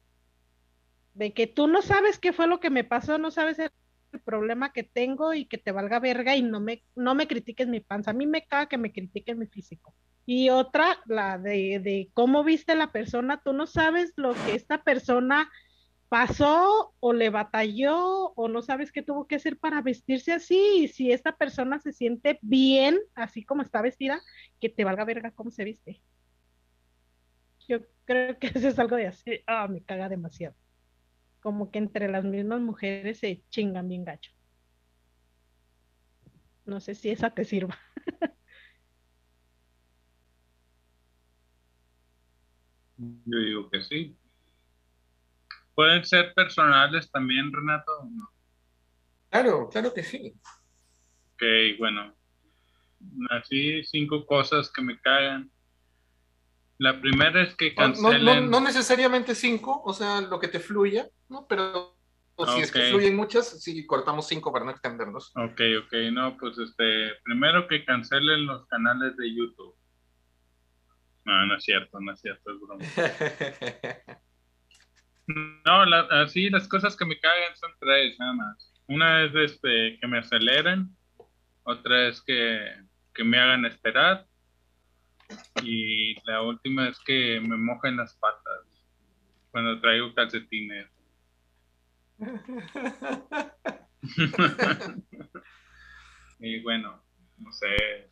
De que tú no sabes qué fue lo que me pasó, no sabes el el problema que tengo y que te valga verga y no me, no me critiques mi panza. A mí me caga que me critiquen mi físico. Y otra, la de, de cómo viste la persona, tú no sabes lo que esta persona pasó o le batalló o no sabes qué tuvo que hacer para vestirse así. Y si esta persona se siente bien, así como está vestida, que te valga verga cómo se viste. Yo creo que eso es algo de así. Ah, me caga demasiado como que entre las mismas mujeres se chingan bien gacho. No sé si esa te sirva. Yo digo que sí. Pueden ser personales también, Renato. ¿no? claro, claro que sí. Ok, bueno. Así cinco cosas que me cagan. La primera es que No, no- no- cancelen. no necesariamente cinco, o sea, lo que te fluya, ¿no? Pero si es que fluyen muchas, sí cortamos cinco para no extendernos. Ok, ok, no, pues este, primero que cancelen los canales de YouTube. No, no es cierto, no es cierto, es broma. No, la- así las cosas que me cagan son tres nada más. Una es este, que me aceleren, otra es que, que me hagan esperar y la última es que me mojen las patas cuando traigo calcetines. y bueno, no sé,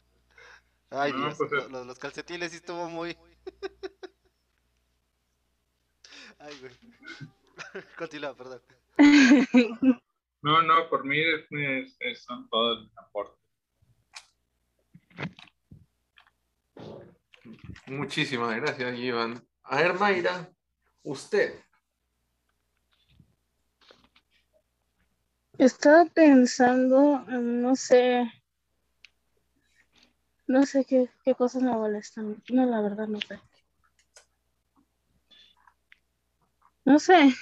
Ay, No, Dios, pues, lo- lo- los calcetines sí estuvo muy. Ay, güey. Continúa, perdón. no, no, por mí es, es- es- son todos aportes. Muchísimas gracias, Iván. A ver, Mayra, usted. Estaba pensando, en, no sé, no sé qué, qué cosas me molestan. No, la verdad no sé. No sé.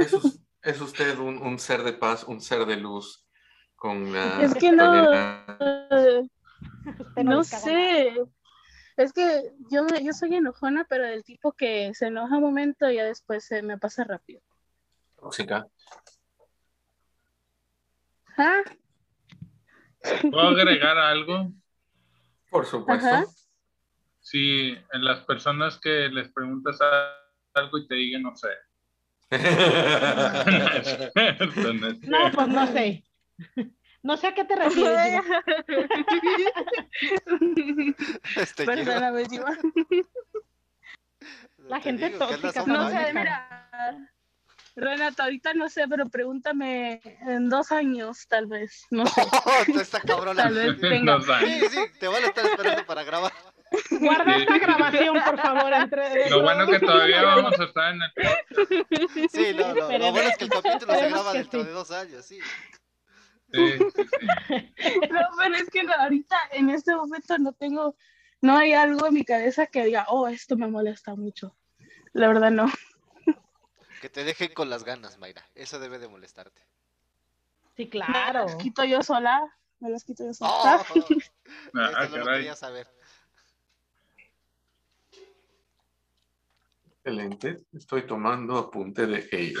Es, us- es usted un, un ser de paz, un ser de luz con la Es que no, no sé. Es que yo, yo soy enojona, pero del tipo que se enoja un momento y ya después se me pasa rápido. tóxica. ¿Ah? ¿Puedo agregar algo? Por supuesto. Ajá. Si en las personas que les preguntas algo y te digan no sé. No es cierto, no es No, cierto. pues no sé. No sé a qué te refieres. Este. Perdóname. La Te gente digo tóxica No sé, mira. Renata, ahorita no sé, pero pregúntame en dos años, tal vez. No sé. Oh, está cabrona. Tal vez tenga. Sí, sí, te van a estar esperando para grabar. Guarda Sí. esta grabación, por favor. Entre, Lo bueno que todavía vamos a estar en el Sí, no, no, lo bueno es que el capítulo se esperemos graba que dentro sí. de dos años, sí. Sí, sí, sí. No, pero es que no, ahorita en este momento no tengo, no hay algo en mi cabeza que diga, oh, esto me molesta mucho. La verdad no. Que te dejen con las ganas, Mayra. Eso debe de molestarte. Sí, Me claro. las quito yo sola. Me las quito yo sola. Oh, Ah, esto no lo caray. quería saber. Excelente. Estoy tomando apunte de ello.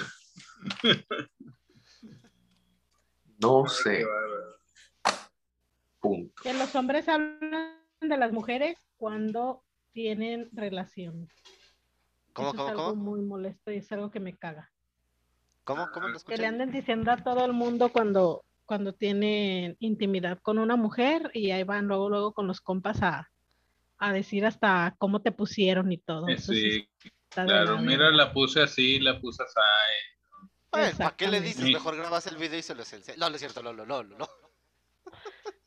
No sé. Punto. Que los hombres hablan de las mujeres cuando tienen relación. ¿Cómo, Eso cómo, es algo cómo? muy molesto y es algo que me caga. ¿Cómo, cómo lo Que le anden diciendo a todo el mundo cuando, cuando tienen intimidad con una mujer y ahí van luego, luego con los compas a, a decir hasta cómo te pusieron y todo. Eh, Sí, claro. la Mira, la puse así, la puse así. ¿Para qué le dices? Mejor grabas el video y se los enseñas. No, no es cierto, no, no, no, no.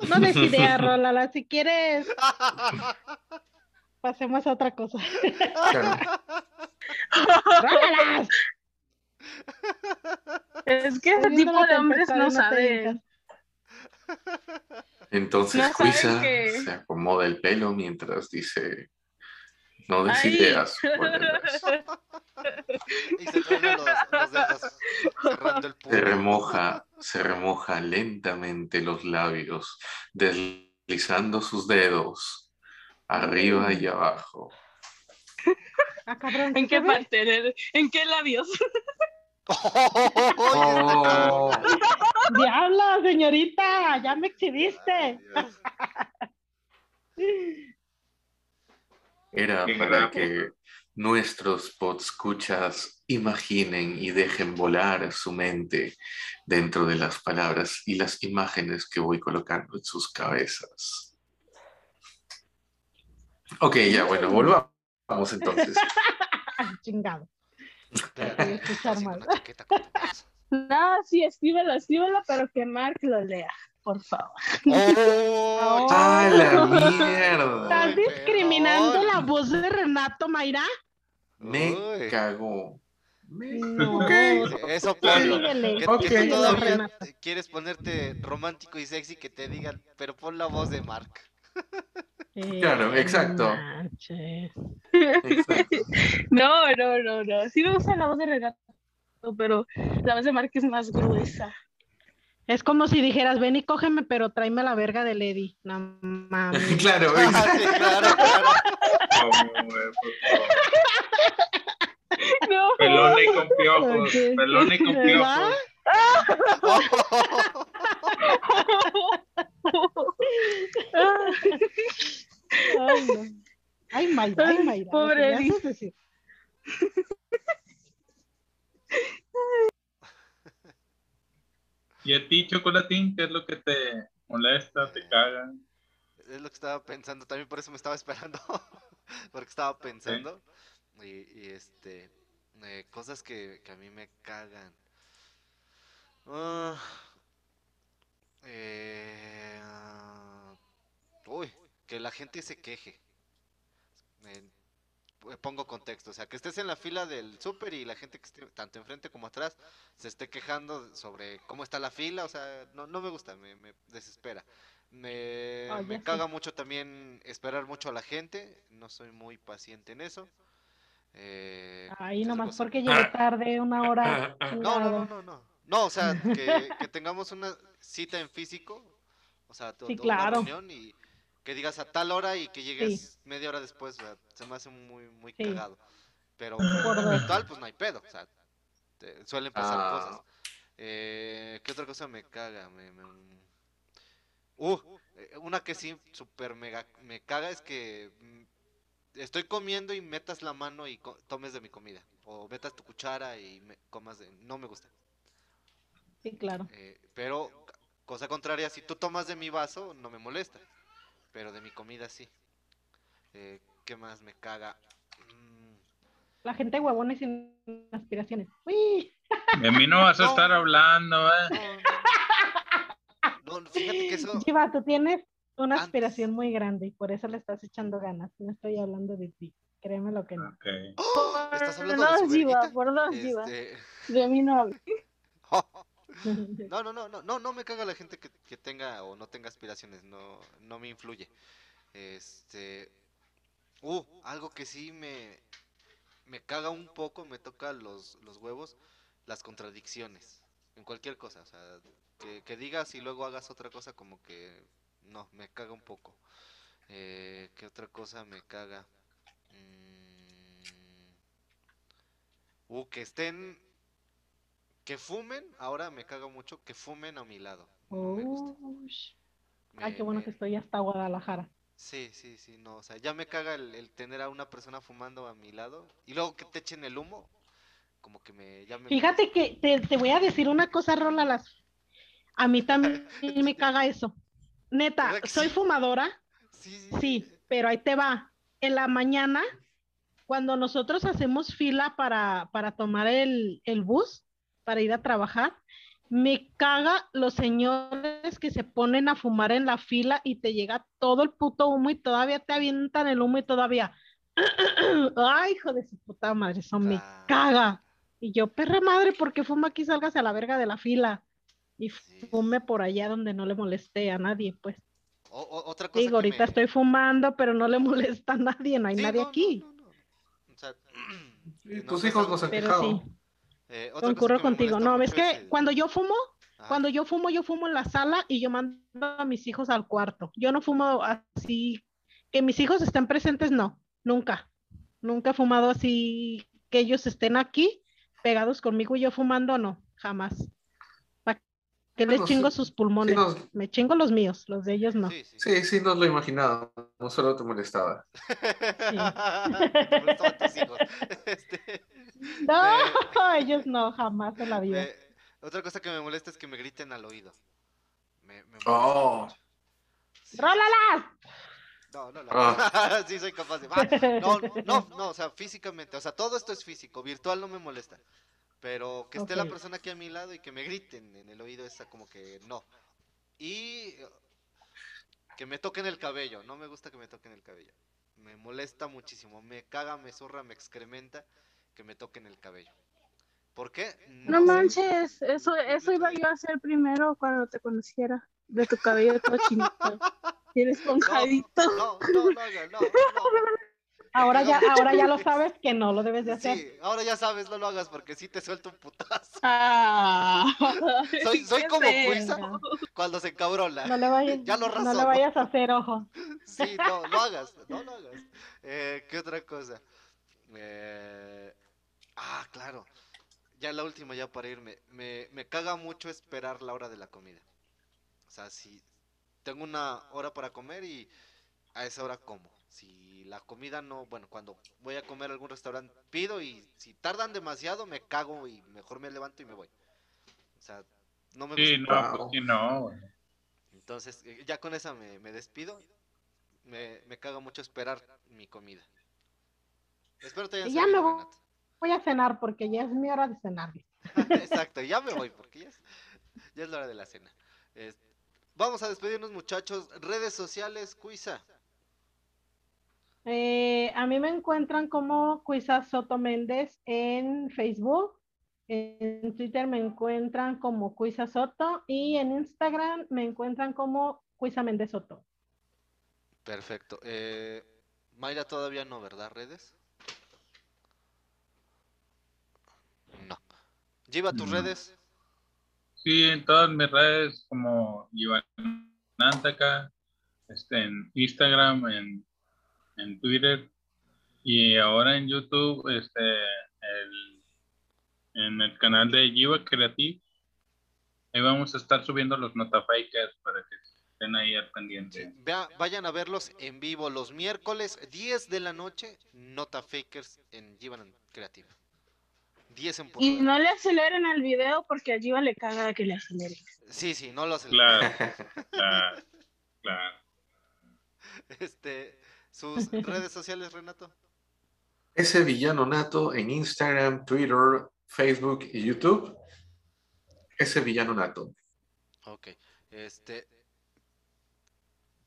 No des idea, Rolala. Si quieres, pasemos a otra cosa. Claro. ¡Rólalas! Es que ese tipo de hombres no no saben. Entonces No que- se acomoda el pelo mientras dice, no des Ay. ideas. guárdalas". Y se truena los, los dedos cerrando el Se puño. remoja, se remoja lentamente los labios, deslizando sus dedos arriba y abajo. Ah, cabrón, ¿En ¿sí qué ve? parte? ¿En, el- ¿En qué labios? Oh, Diabla, señorita, ya me exhibiste. Era para que nuestros podscuchas imaginen y dejen volar su mente dentro de las palabras y las imágenes que voy colocando en sus cabezas. Ok, ya, bueno, volvamos entonces. Chingado. Voy a mal. No, sí, escríbelo, escríbelo, pero que Mark lo lea, por favor. ¡Oh! ¡Ah, la mierda! ¿Estás discriminando la voz de Renato Mayra? Me Uy. cagó. Me- No. Ok. Eso ponlo. Que, todavía quieres ponerte romántico y sexy que te digan, pero pon la voz de Mark. Claro, Eh, exacto. manches. Exacto. No, no, no, no. Sí me gusta la voz de Renato, pero la voz de Mark es más gruesa. Es como si dijeras, ven y cógeme, pero tráeme la verga de Lady. No mames. Claro, claro, claro. No. Pelona y con piojos. Ok. Pelona y con ¿Verdad? piojos. Ay, no. Ay, Mayra, ay, Ay, Mayra. pobre lo que me Eddie. haces decir. ¿Y a ti, Chocolatín, qué es lo que te molesta, te caga? Es lo que estaba pensando, también por eso me estaba esperando, porque estaba pensando, y, y, este, eh, cosas que, que a mí me cagan. Ah, eh, uy, que la gente se queje. Eh, eh, pongo contexto, o sea, que estés en la fila del súper y la gente que esté tanto enfrente como atrás se esté quejando sobre cómo está la fila, o sea, no, no me gusta, me, me desespera. Me, Ah, me caga mucho también esperar mucho a la gente, no soy muy paciente en eso. Eh, Ay, ¿qué otra nomás porque llegué tarde una hora. No, no, no, no, no. No, o sea, que, que tengamos una cita en físico, o sea, to- Sí, to- una claro. reunión y que digas a tal hora y que llegues media hora después, se me hace muy, muy Sí. cagado. Pero Por virtual, pues no hay pedo, o sea, te- suelen pasar Ah. cosas. Eh, ¿Qué otra cosa me caga? Me, me- Uh, eh, una que sí super mega me caga es que mm, estoy comiendo y metas la mano y tomes de mi comida. O metas tu cuchara y me comas de... No me gusta. Sí, claro. Eh, pero, cosa contraria, si tú tomas de mi vaso, no me molesta. Pero de mi comida sí. Eh, ¿Qué más me caga? Mm, La gente huevona y sin aspiraciones. Uy, De mí no vas a No. estar hablando, ¿eh? no, no, fíjate que eso... Chiva, tú tienes una Antes. aspiración muy grande y por eso le estás echando ganas. No estoy hablando de ti. Créeme lo que no. Ok. ¡Oh! ¿Estás hablando de su verguita? por dos. Este, De mí no. No, no, no, no, no, no me caga la gente que, que tenga o no tenga aspiraciones, no, no me influye. Este, uh, algo que sí me, me caga un poco, me toca los, los huevos, las contradicciones, en cualquier cosa, o sea, que, digas y luego hagas otra cosa como que, no, me caga un poco. Eh, ¿Qué otra cosa me caga? Mm, Uh, que estén, que fumen, ahora me caga mucho, que fumen a mi lado. No me gusta. Ush. Ay, qué bueno me- que estoy hasta Guadalajara. Sí, sí, sí, no, o sea, ya me caga el, el tener a una persona fumando a mi lado y luego que te echen el humo, como que me, ya me... Fíjate que te, te voy a decir una cosa, Rola, las... a mí también me caga eso. Neta, ¿Verdad que soy sí? fumadora, Sí, sí, sí, pero ahí te va. En la mañana, cuando nosotros hacemos fila para, para tomar el, el bus, para ir a trabajar, me caga los señores que se ponen a fumar en la fila y te llega todo el puto humo y todavía te avientan el humo y todavía... Ay, hijo de su puta madre, eso me Claro. caga. Y yo, perra madre, ¿por qué fuma aquí? Salgas a la verga de la fila. Y Sí, fume por allá donde no le moleste a nadie, pues. O- o- otra cosa Digo, ahorita me- estoy fumando, pero no le molesta a nadie, no hay Sí, nadie no, no, aquí. no, no. O sea, Sí, no tus hijos algo- nos han quejado. sí, eh, otra concurro contigo. No, es mucho que el- cuando yo fumo, Ajá. cuando yo fumo, yo fumo en la sala y yo mando a mis hijos al cuarto. Yo no fumo así, que mis hijos estén presentes, no, nunca. Nunca he fumado así, que ellos estén aquí pegados conmigo y yo fumando, no, jamás. ¿Para qué les chingo sí- sus Sí, pulmones? nos- Me chingo los míos, los de ellos no. Sí, sí. sí, sí nos lo imaginaba, no solo te molestaba. Te molestaban tus hijos. Este, No, ellos no, jamás en la vida. otra cosa que me molesta es que me griten al oído. Me, me molesta Oh. ¡Rólalas! No, no, no. Ah. sí, soy capaz de. Ah, no, no, no, no, o sea, físicamente. O sea, todo esto es físico. Virtual no me molesta. Pero que esté la persona aquí a mi lado y que me griten en el oído, esa como que no. Y eh, que me toquen el cabello. No me gusta que me toquen el cabello. Me molesta muchísimo. Me caga, me zurra, me excrementa que me toquen el cabello. ¿Por qué? No manches, eso, eso iba yo a hacer primero cuando te conociera. De tu cabello todo chinito. Tienes esponjadito. No, no, no, no, no. Ahora ya, ahora ya lo sabes que no lo debes de hacer. Sí, ahora ya sabes, no lo hagas porque sí te suelto un putazo. Ah, Soy, soy como. Cuisa cuando se encabrona. No le vayas, Ya lo no razonó. le vayas a hacer ojo. Sí, no, lo hagas, no lo hagas. Eh, ¿Qué otra cosa? Eh, ah, claro. Ya la última, ya para irme. Me, me caga mucho esperar la hora de la comida. O sea, si tengo una hora para comer y a esa hora como. Si la comida no, bueno, cuando voy a comer a algún restaurante pido y si tardan demasiado me cago y mejor me levanto y me voy. O sea, no me Sí, gusta. no, pues sí, no. Entonces, eh, ya con esa me, me despido. Me, me caga mucho esperar mi comida. Espero te haya Y ya me voy. Voy a cenar porque ya es mi hora de cenar. Exacto, ya me voy porque ya es, ya es la hora de la cena. Vamos a despedirnos, muchachos. Redes sociales, Cuisa. Eh, a mí me encuentran como Cuisa Soto Méndez en Facebook. En Twitter me encuentran como Cuisa Soto y en Instagram me encuentran como Cuisa Méndez Soto. Perfecto. Eh, Mayra todavía no, ¿verdad? ¿Redes? No. Lleva tus No. redes. Sí, en todas mis redes como Iván Nantaca, este, en Instagram, en, en Twitter y ahora en YouTube, este, el, en el canal de Jiva Creative. Ahí vamos a estar subiendo los notafakers para que estén ahí al pendiente. Vea- vayan a verlos en vivo los miércoles 10 de la noche. Nota Fakers en Jivan Creative. 10 en punto. Y no le aceleren al video porque a Jiva le caga que le aceleren. Sí, sí, no lo hacen. Claro, claro, claro. Este, sus redes sociales, Renato. Ese villano nato en Instagram, Twitter, Facebook y YouTube. Ese villano nato. Ok. Este.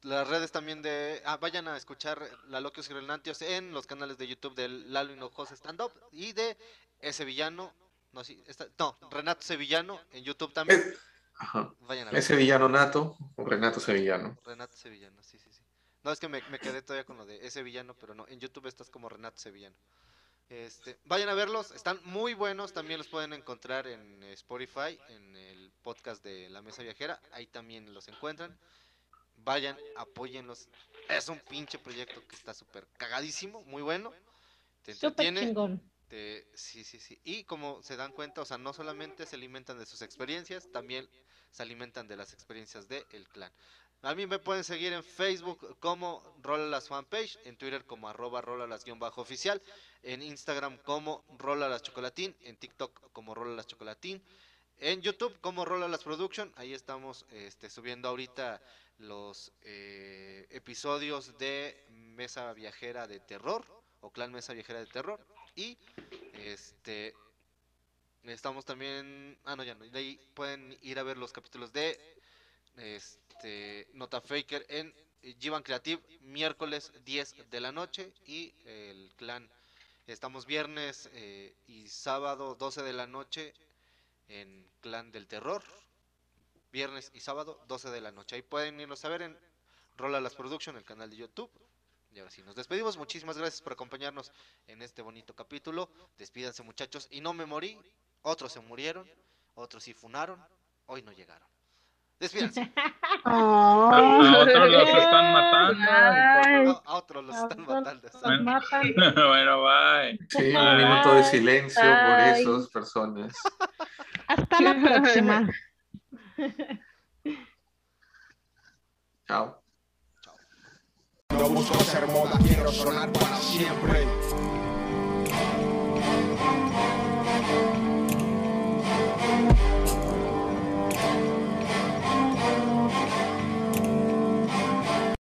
Las redes también de. Ah, vayan a escuchar La Loquios y Renantios en los canales de YouTube de Lalo Hinojosa Stand Up y de Ese Villano No, sí, está, no, Renato Sevillano en YouTube también. Es- ajá. Vayan a ver. ¿Es sevillano nato o Renato Sevillano? Renato Sevillano, sí, sí, sí. No, es que me, me quedé todavía con lo de ese villano, pero no, en YouTube estás como Renato Sevillano. Este, vayan a verlos, están muy buenos, también los pueden encontrar en Spotify, en el podcast de La Mesa Viajera, ahí también los encuentran. Vayan, apóyenlos. Es un pinche proyecto que está súper cagadísimo, muy bueno. Te Súper entretiene. chingón. Te- sí, sí, sí. Y como se dan cuenta, o sea, no solamente se alimentan de sus experiencias, también se alimentan de las experiencias del el clan. A mí me pueden seguir en Facebook como Rolalas Fanpage, en Twitter como arroba Rolalas-oficial, en Instagram como Rolalas Chocolatín, en TikTok como Rolalas Chocolatín, en YouTube como Rolalas Production, ahí estamos este, subiendo ahorita los eh, episodios de Mesa Viajera de Terror, o Clan Mesa Viajera de Terror, y este estamos también ah no ya no ahí pueden ir a ver los capítulos de este Nota Faker en Jivan Creative miércoles 10 de la noche y el clan estamos viernes eh, y sábado 12 de la noche en Clan del Terror viernes y sábado 12 de la noche ahí pueden irnos a ver en Rola las Production el canal de YouTube y ahora sí, nos despedimos. Muchísimas gracias por acompañarnos en este bonito capítulo. Despídanse, muchachos. Y no me morí. Otros se murieron. Otros sí funaron. Hoy no llegaron. Despídanse. A, a otros los están matando. Ay. No, a otros los están Otros matando. los matan. bueno, bye. Sí, Ay. un minuto de silencio por Ay. esas personas. Hasta la próxima. Chao. No busco ser moda, quiero sonar para siempre.